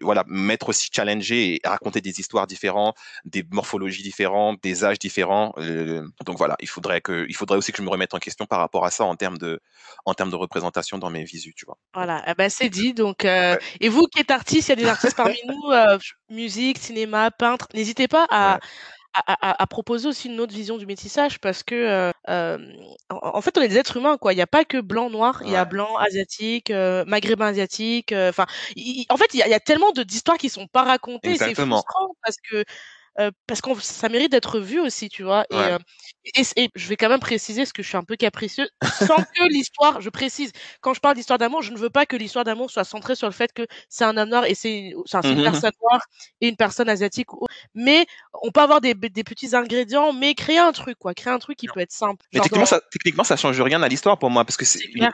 voilà, mettre aussi challenger et raconter des histoires différentes des morphologies différentes, des âges différents. Euh, donc voilà, il faudrait que, il faudrait aussi que je me remette en question par rapport à ça en termes de, en termes de représentation dans mes visus, tu vois. Voilà, eh ben c'est dit. Donc, euh, et vous qui êtes artiste, il y a des artistes parmi <laughs> nous, euh, musique, cinéma, peintre, n'hésitez pas à, à, à, proposer aussi une autre vision du métissage parce que euh, en, fait on est des êtres humains quoi. Il n'y a pas que blanc noir il y a blanc asiatique euh, maghrébin asiatique enfin en fait il y, a, y a tellement d'histoires qui sont pas racontées c'est frustrant parce que euh, parce que ça mérite d'être vu aussi, tu vois. Et, euh, et, je vais quand même préciser, ce que je suis un peu capricieux, sans que l'histoire, je précise, quand je parle d'histoire d'amour, je ne veux pas que l'histoire d'amour soit centrée sur le fait que c'est un homme noir et c'est une mmh personne noire et une personne asiatique. Mais on peut avoir des, des, petits ingrédients, mais créer un truc, quoi, créer un truc qui peut être simple. Mais techniquement, ça, techniquement, ça change rien à l'histoire pour moi, parce que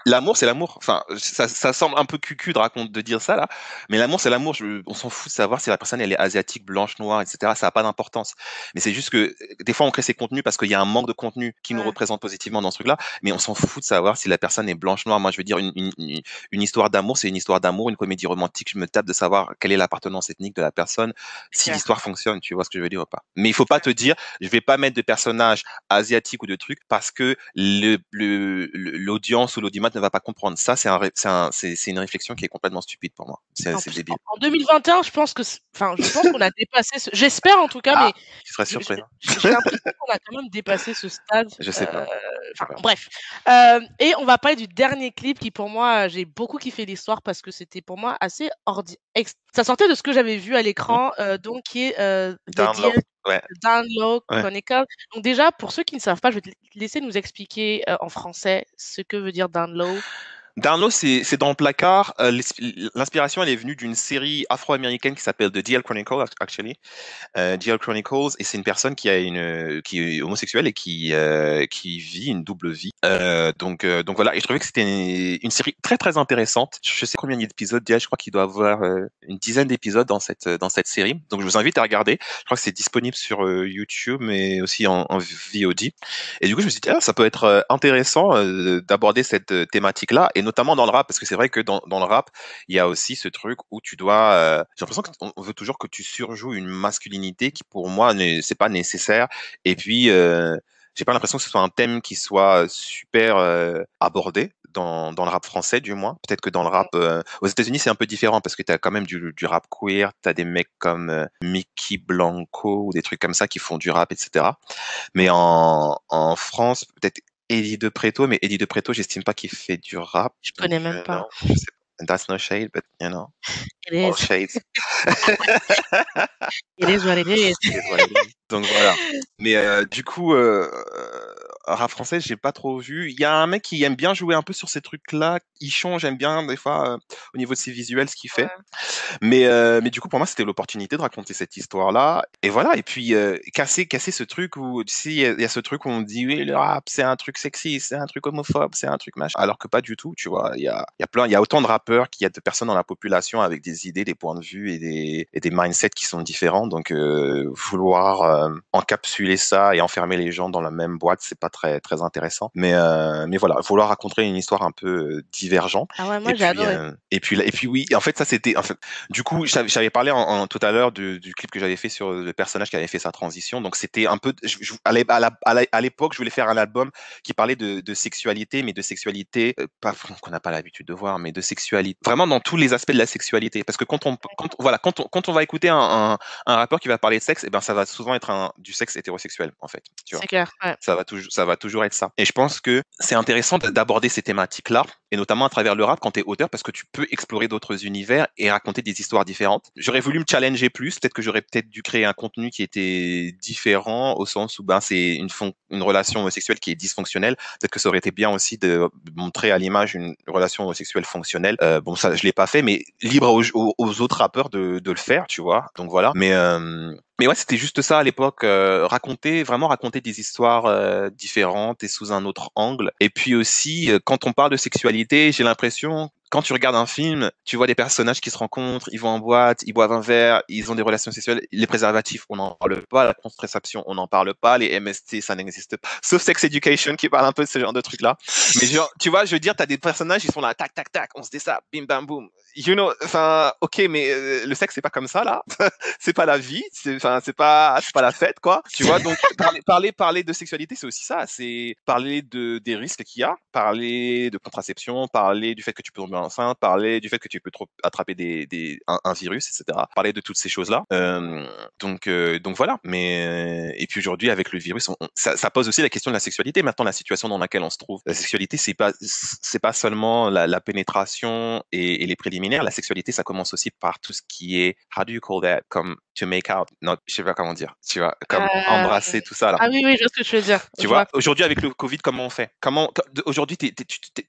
l'amour, c'est l'amour. Enfin, ça, ça, semble un peu cucu de raconter, de dire ça là, mais l'amour, c'est l'amour. On s'en fout de savoir si la personne elle est asiatique, blanche, noire, etc. Ça n'a pas importance. Mais c'est juste que des fois, on crée ces contenus parce qu'il y a un manque de contenu qui nous représente positivement dans ce truc-là, mais on s'en fout de savoir si la personne est blanche, noire. Moi, je veux dire, une, une, une histoire d'amour, c'est une histoire d'amour, une comédie romantique. Je me tape de savoir quelle est l'appartenance ethnique de la personne, si l'histoire fonctionne, tu vois ce que je veux dire ou pas. Mais il faut pas te dire, je vais pas mettre de personnages asiatiques ou de trucs parce que l'audience ou l'audimat ne va pas comprendre. Ça, c'est un, c'est une réflexion qui est complètement stupide pour moi. C'est débile. En 2021, je pense que, enfin, je pense qu'on a dépassé. Ce... J'espère en tout cas, ah. mais tu serais surpris. J'ai l'impression qu'on a quand même dépassé ce stade. Je sais pas. Euh, bref. Euh, et on va parler du dernier clip qui, pour moi, j'ai beaucoup kiffé l'histoire parce que c'était pour moi assez ordi. Ça sortait de ce que j'avais vu à l'écran, mmh. euh, donc qui est euh, Download, ouais. Chronicle. Donc déjà, pour ceux qui ne savent pas, je vais te laisser nous expliquer en français ce que veut dire download. Download, c'est dans le placard. Euh, l'inspiration, elle est venue d'une série afro-américaine qui s'appelle The DL Chronicles, actually. Euh, DL Chronicles, et c'est une personne qui a une, qui est homosexuelle et qui, euh, qui vit une double vie. Euh, donc, euh, donc voilà. Et je trouvais que c'était une, série très très intéressante. Je sais combien y d'épisodes. Je crois qu'il doit avoir euh, une dizaine d'épisodes dans cette dans cette série. Donc je vous invite à regarder. Je crois que c'est disponible sur YouTube, mais aussi en, VOD. Et du coup, je me suis dit, ah, ça peut être intéressant d'aborder cette thématique-là notamment dans le rap, parce que c'est vrai que dans, dans le rap, il y a aussi ce truc où tu dois. euh, J'ai l'impression qu'on veut toujours que tu surjoues une masculinité qui, pour moi, n'est c'est pas nécessaire. Et puis, euh, j'ai pas l'impression que ce soit un thème qui soit super euh, abordé dans, dans le rap français, du moins. Peut-être que dans le rap euh, aux États-Unis, c'est un peu différent parce que tu as quand même du, du rap queer, tu as des mecs comme euh, Mickey Blanco ou des trucs comme ça qui font du rap, etc. Mais en, en France, peut-être Eddie De Preto, mais Eddie De Preto, j'estime pas qu'il fait du rap. Je connais même euh, pas. non. That's no shade, but you know, <laughs> <laughs> It is, all shades. it is what it is. Donc voilà. Mais euh, du coup, euh, rap français, j'ai pas trop vu. Il y a un mec qui aime bien jouer un peu sur ces trucs-là. Ichon, j'aime bien des fois euh, au niveau de ses visuels ce qu'il fait. Mais euh, mais du coup, pour moi, c'était l'opportunité de raconter cette histoire-là. Et voilà. Et puis euh, casser casser ce truc où tu sais, il y, a- il y a ce truc où on dit oui, le rap, c'est un truc sexy, c'est un truc homophobe, c'est un truc machin. Alors que pas du tout. Tu vois, il y a il y a plein, il y a autant de rappeurs qu'il y a de personnes dans la population avec des idées, des points de vue et des et des mindsets qui sont différents. Donc vouloir encapsuler ça et enfermer les gens dans la même boîte, c'est pas très très intéressant. Mais euh, mais voilà, vouloir raconter une histoire un peu euh, divergente. Ah ouais, moi j'ai adoré. euh, et puis et puis oui, en fait ça c'était en fait du coup j'avais parlé en, en- tout à l'heure du, du clip que j'avais fait sur le personnage qui avait fait sa transition. Donc c'était un peu je- je- à l'époque je voulais faire un album qui parlait de, de sexualité mais de sexualité euh, pas qu'on n'a pas l'habitude de voir mais de sexualité vraiment dans tous les aspects de la sexualité parce que quand on quand voilà quand on quand on va écouter un, un, un rappeur qui va parler de sexe et ben ça va souvent être un, du sexe hétérosexuel en fait C'est clair. Ouais. ça va toujours ça va toujours être ça. Et je pense que c'est intéressant d'aborder ces thématiques là et notamment à travers le rap quand tu es auteur parce que tu peux explorer d'autres univers et raconter des histoires différentes. J'aurais voulu me challenger plus peut-être que j'aurais peut-être dû créer un contenu qui était différent au sens où ben c'est une relation homosexuelle qui est dysfonctionnelle. Peut-être que ça aurait été bien aussi de montrer à l'image une relation homosexuelle fonctionnelle. Euh, bon ça je l'ai pas fait mais libre aux, autres rappeurs de, de le faire tu vois. Donc voilà. Mais euh, mais ouais, c'était juste ça à l'époque, euh, raconter, vraiment raconter des histoires euh, différentes et sous un autre angle. Et puis aussi, euh, quand on parle de sexualité, j'ai l'impression, quand tu regardes un film, tu vois des personnages qui se rencontrent, ils vont en boîte, ils boivent un verre, ils ont des relations sexuelles. Les préservatifs, on n'en parle pas. La contraception, on n'en parle pas. Les MST, ça n'existe pas. <laughs> Sauf Sex Education qui parle un peu de ce genre de trucs-là. Mais genre, tu vois, je veux dire, t'as des personnages, ils sont là, tac, tac, tac, on se dit ça, bim, bam, boum. You know, enfin, ok, mais euh, le sexe, c'est pas comme ça, là. <laughs> c'est pas la vie, enfin, c'est pas, c'est pas la fête, quoi. Tu vois, donc, parler, parler, parler de sexualité, c'est aussi ça. C'est parler de, des risques qu'il y a, parler de contraception, parler du fait que tu peux tomber enceinte, parler du fait que tu peux trop attraper des, des, un, un virus, etc. Parler de toutes ces choses-là. Euh, donc, euh, donc voilà. Mais, et puis aujourd'hui, avec le virus, on, on- ça, ça pose aussi la question de la sexualité. Maintenant, la situation dans laquelle on se trouve. La sexualité, c'est pas, c'est pas seulement la, la pénétration et, et les préliminaires. La sexualité, ça commence aussi par tout ce qui est, how do you call that? Comme to make out. Non, je sais pas comment dire. Tu vois, comme Euh, embrasser, tout ça, là. Ah oui, oui, je vois ce que tu veux dire. Tu Je vois, aujourd'hui avec le Covid, comment on fait? Comment aujourd'hui,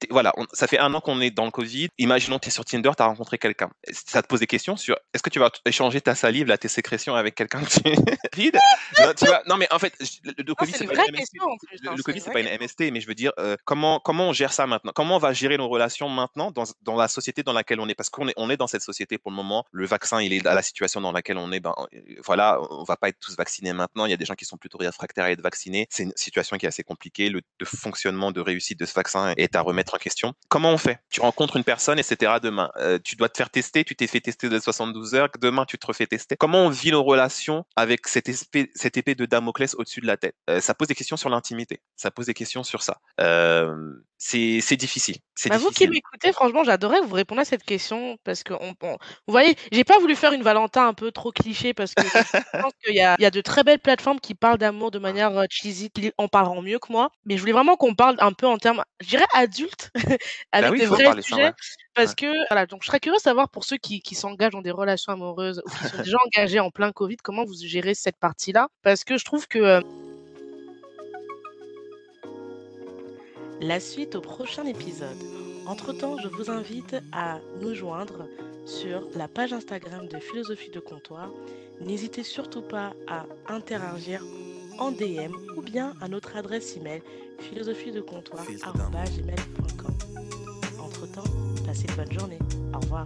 voilà, on- ça fait un an qu'on est dans le Covid. Imaginons tu es sur Tinder, tu as rencontré quelqu'un. Ça te pose des questions sur est-ce que tu vas échanger ta salive, là, tes sécrétions avec quelqu'un que <laughs> tu vide non, tu vois, non, mais en fait, le, le Non, Covid, c'est pas une MST. question en plus. Le, hein, le Covid, pas une MST, mais je veux dire, euh, comment, comment on gère ça maintenant? Comment on va gérer nos relations maintenant dans, dans la société dans laquelle on est? Parce qu'on est, on est dans cette société pour le moment. Le vaccin, il est à la situation dans laquelle on est. Ben, euh, voilà, on va pas être tous vaccinés maintenant. Il y a des gens qui sont plutôt réfractaires à être vaccinés. C'est une situation qui est assez compliquée. Le, le fonctionnement de réussite de ce vaccin est à remettre en question. Comment on fait? Tu rencontres une personne, etc. Demain, Euh, tu dois te faire tester. Tu t'es fait tester de 72 heures. Demain, tu te refais tester. Comment on vit nos relations avec cette épée, cette épée de Damoclès au-dessus de la tête? Euh, Ça pose des questions sur l'intimité. Ça pose des questions sur ça. Euh, c'est difficile. Bah, vous qui m'écoutez, franchement, j'adorais que vous répondez à cette question parce que, on, on- vous voyez, j'ai pas voulu faire une Valentin un peu trop cliché parce que je <laughs> pense qu'il y a, il y a de très belles plateformes qui parlent d'amour de manière euh, cheesy, en parleront mieux que moi. Mais je voulais vraiment qu'on parle un peu en termes, je dirais adultes, <laughs> avec Bah oui, des vrais ça, sujets. ouais. Parce Ouais. que, voilà, donc je serais curieux de savoir pour ceux qui, qui s'engagent dans des relations amoureuses ou qui sont <laughs> déjà engagés en plein Covid, comment vous gérez cette partie-là? Parce que je trouve que euh, la suite au prochain épisode. Entre-temps, je vous invite à nous joindre sur la page Instagram de Philosophie de Comptoir. N'hésitez surtout pas à interagir en DM ou bien à notre adresse email philosophiedecomptoir.gmail.com. Entre-temps, passez une bonne journée. Au revoir.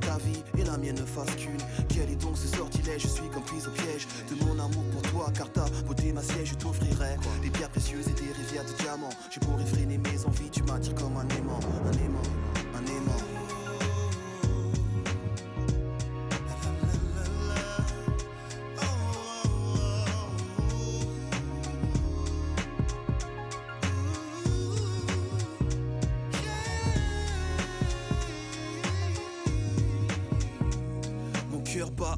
ta vie et la mienne ne fassent qu'une. Quel est donc ce sortilège Je suis comme prise au piège de mon amour pour toi, car ta beauté ma je t'offrirai des pierres précieuses et des rivières de diamants. Je pourrais freiner mes envies, tu m'attires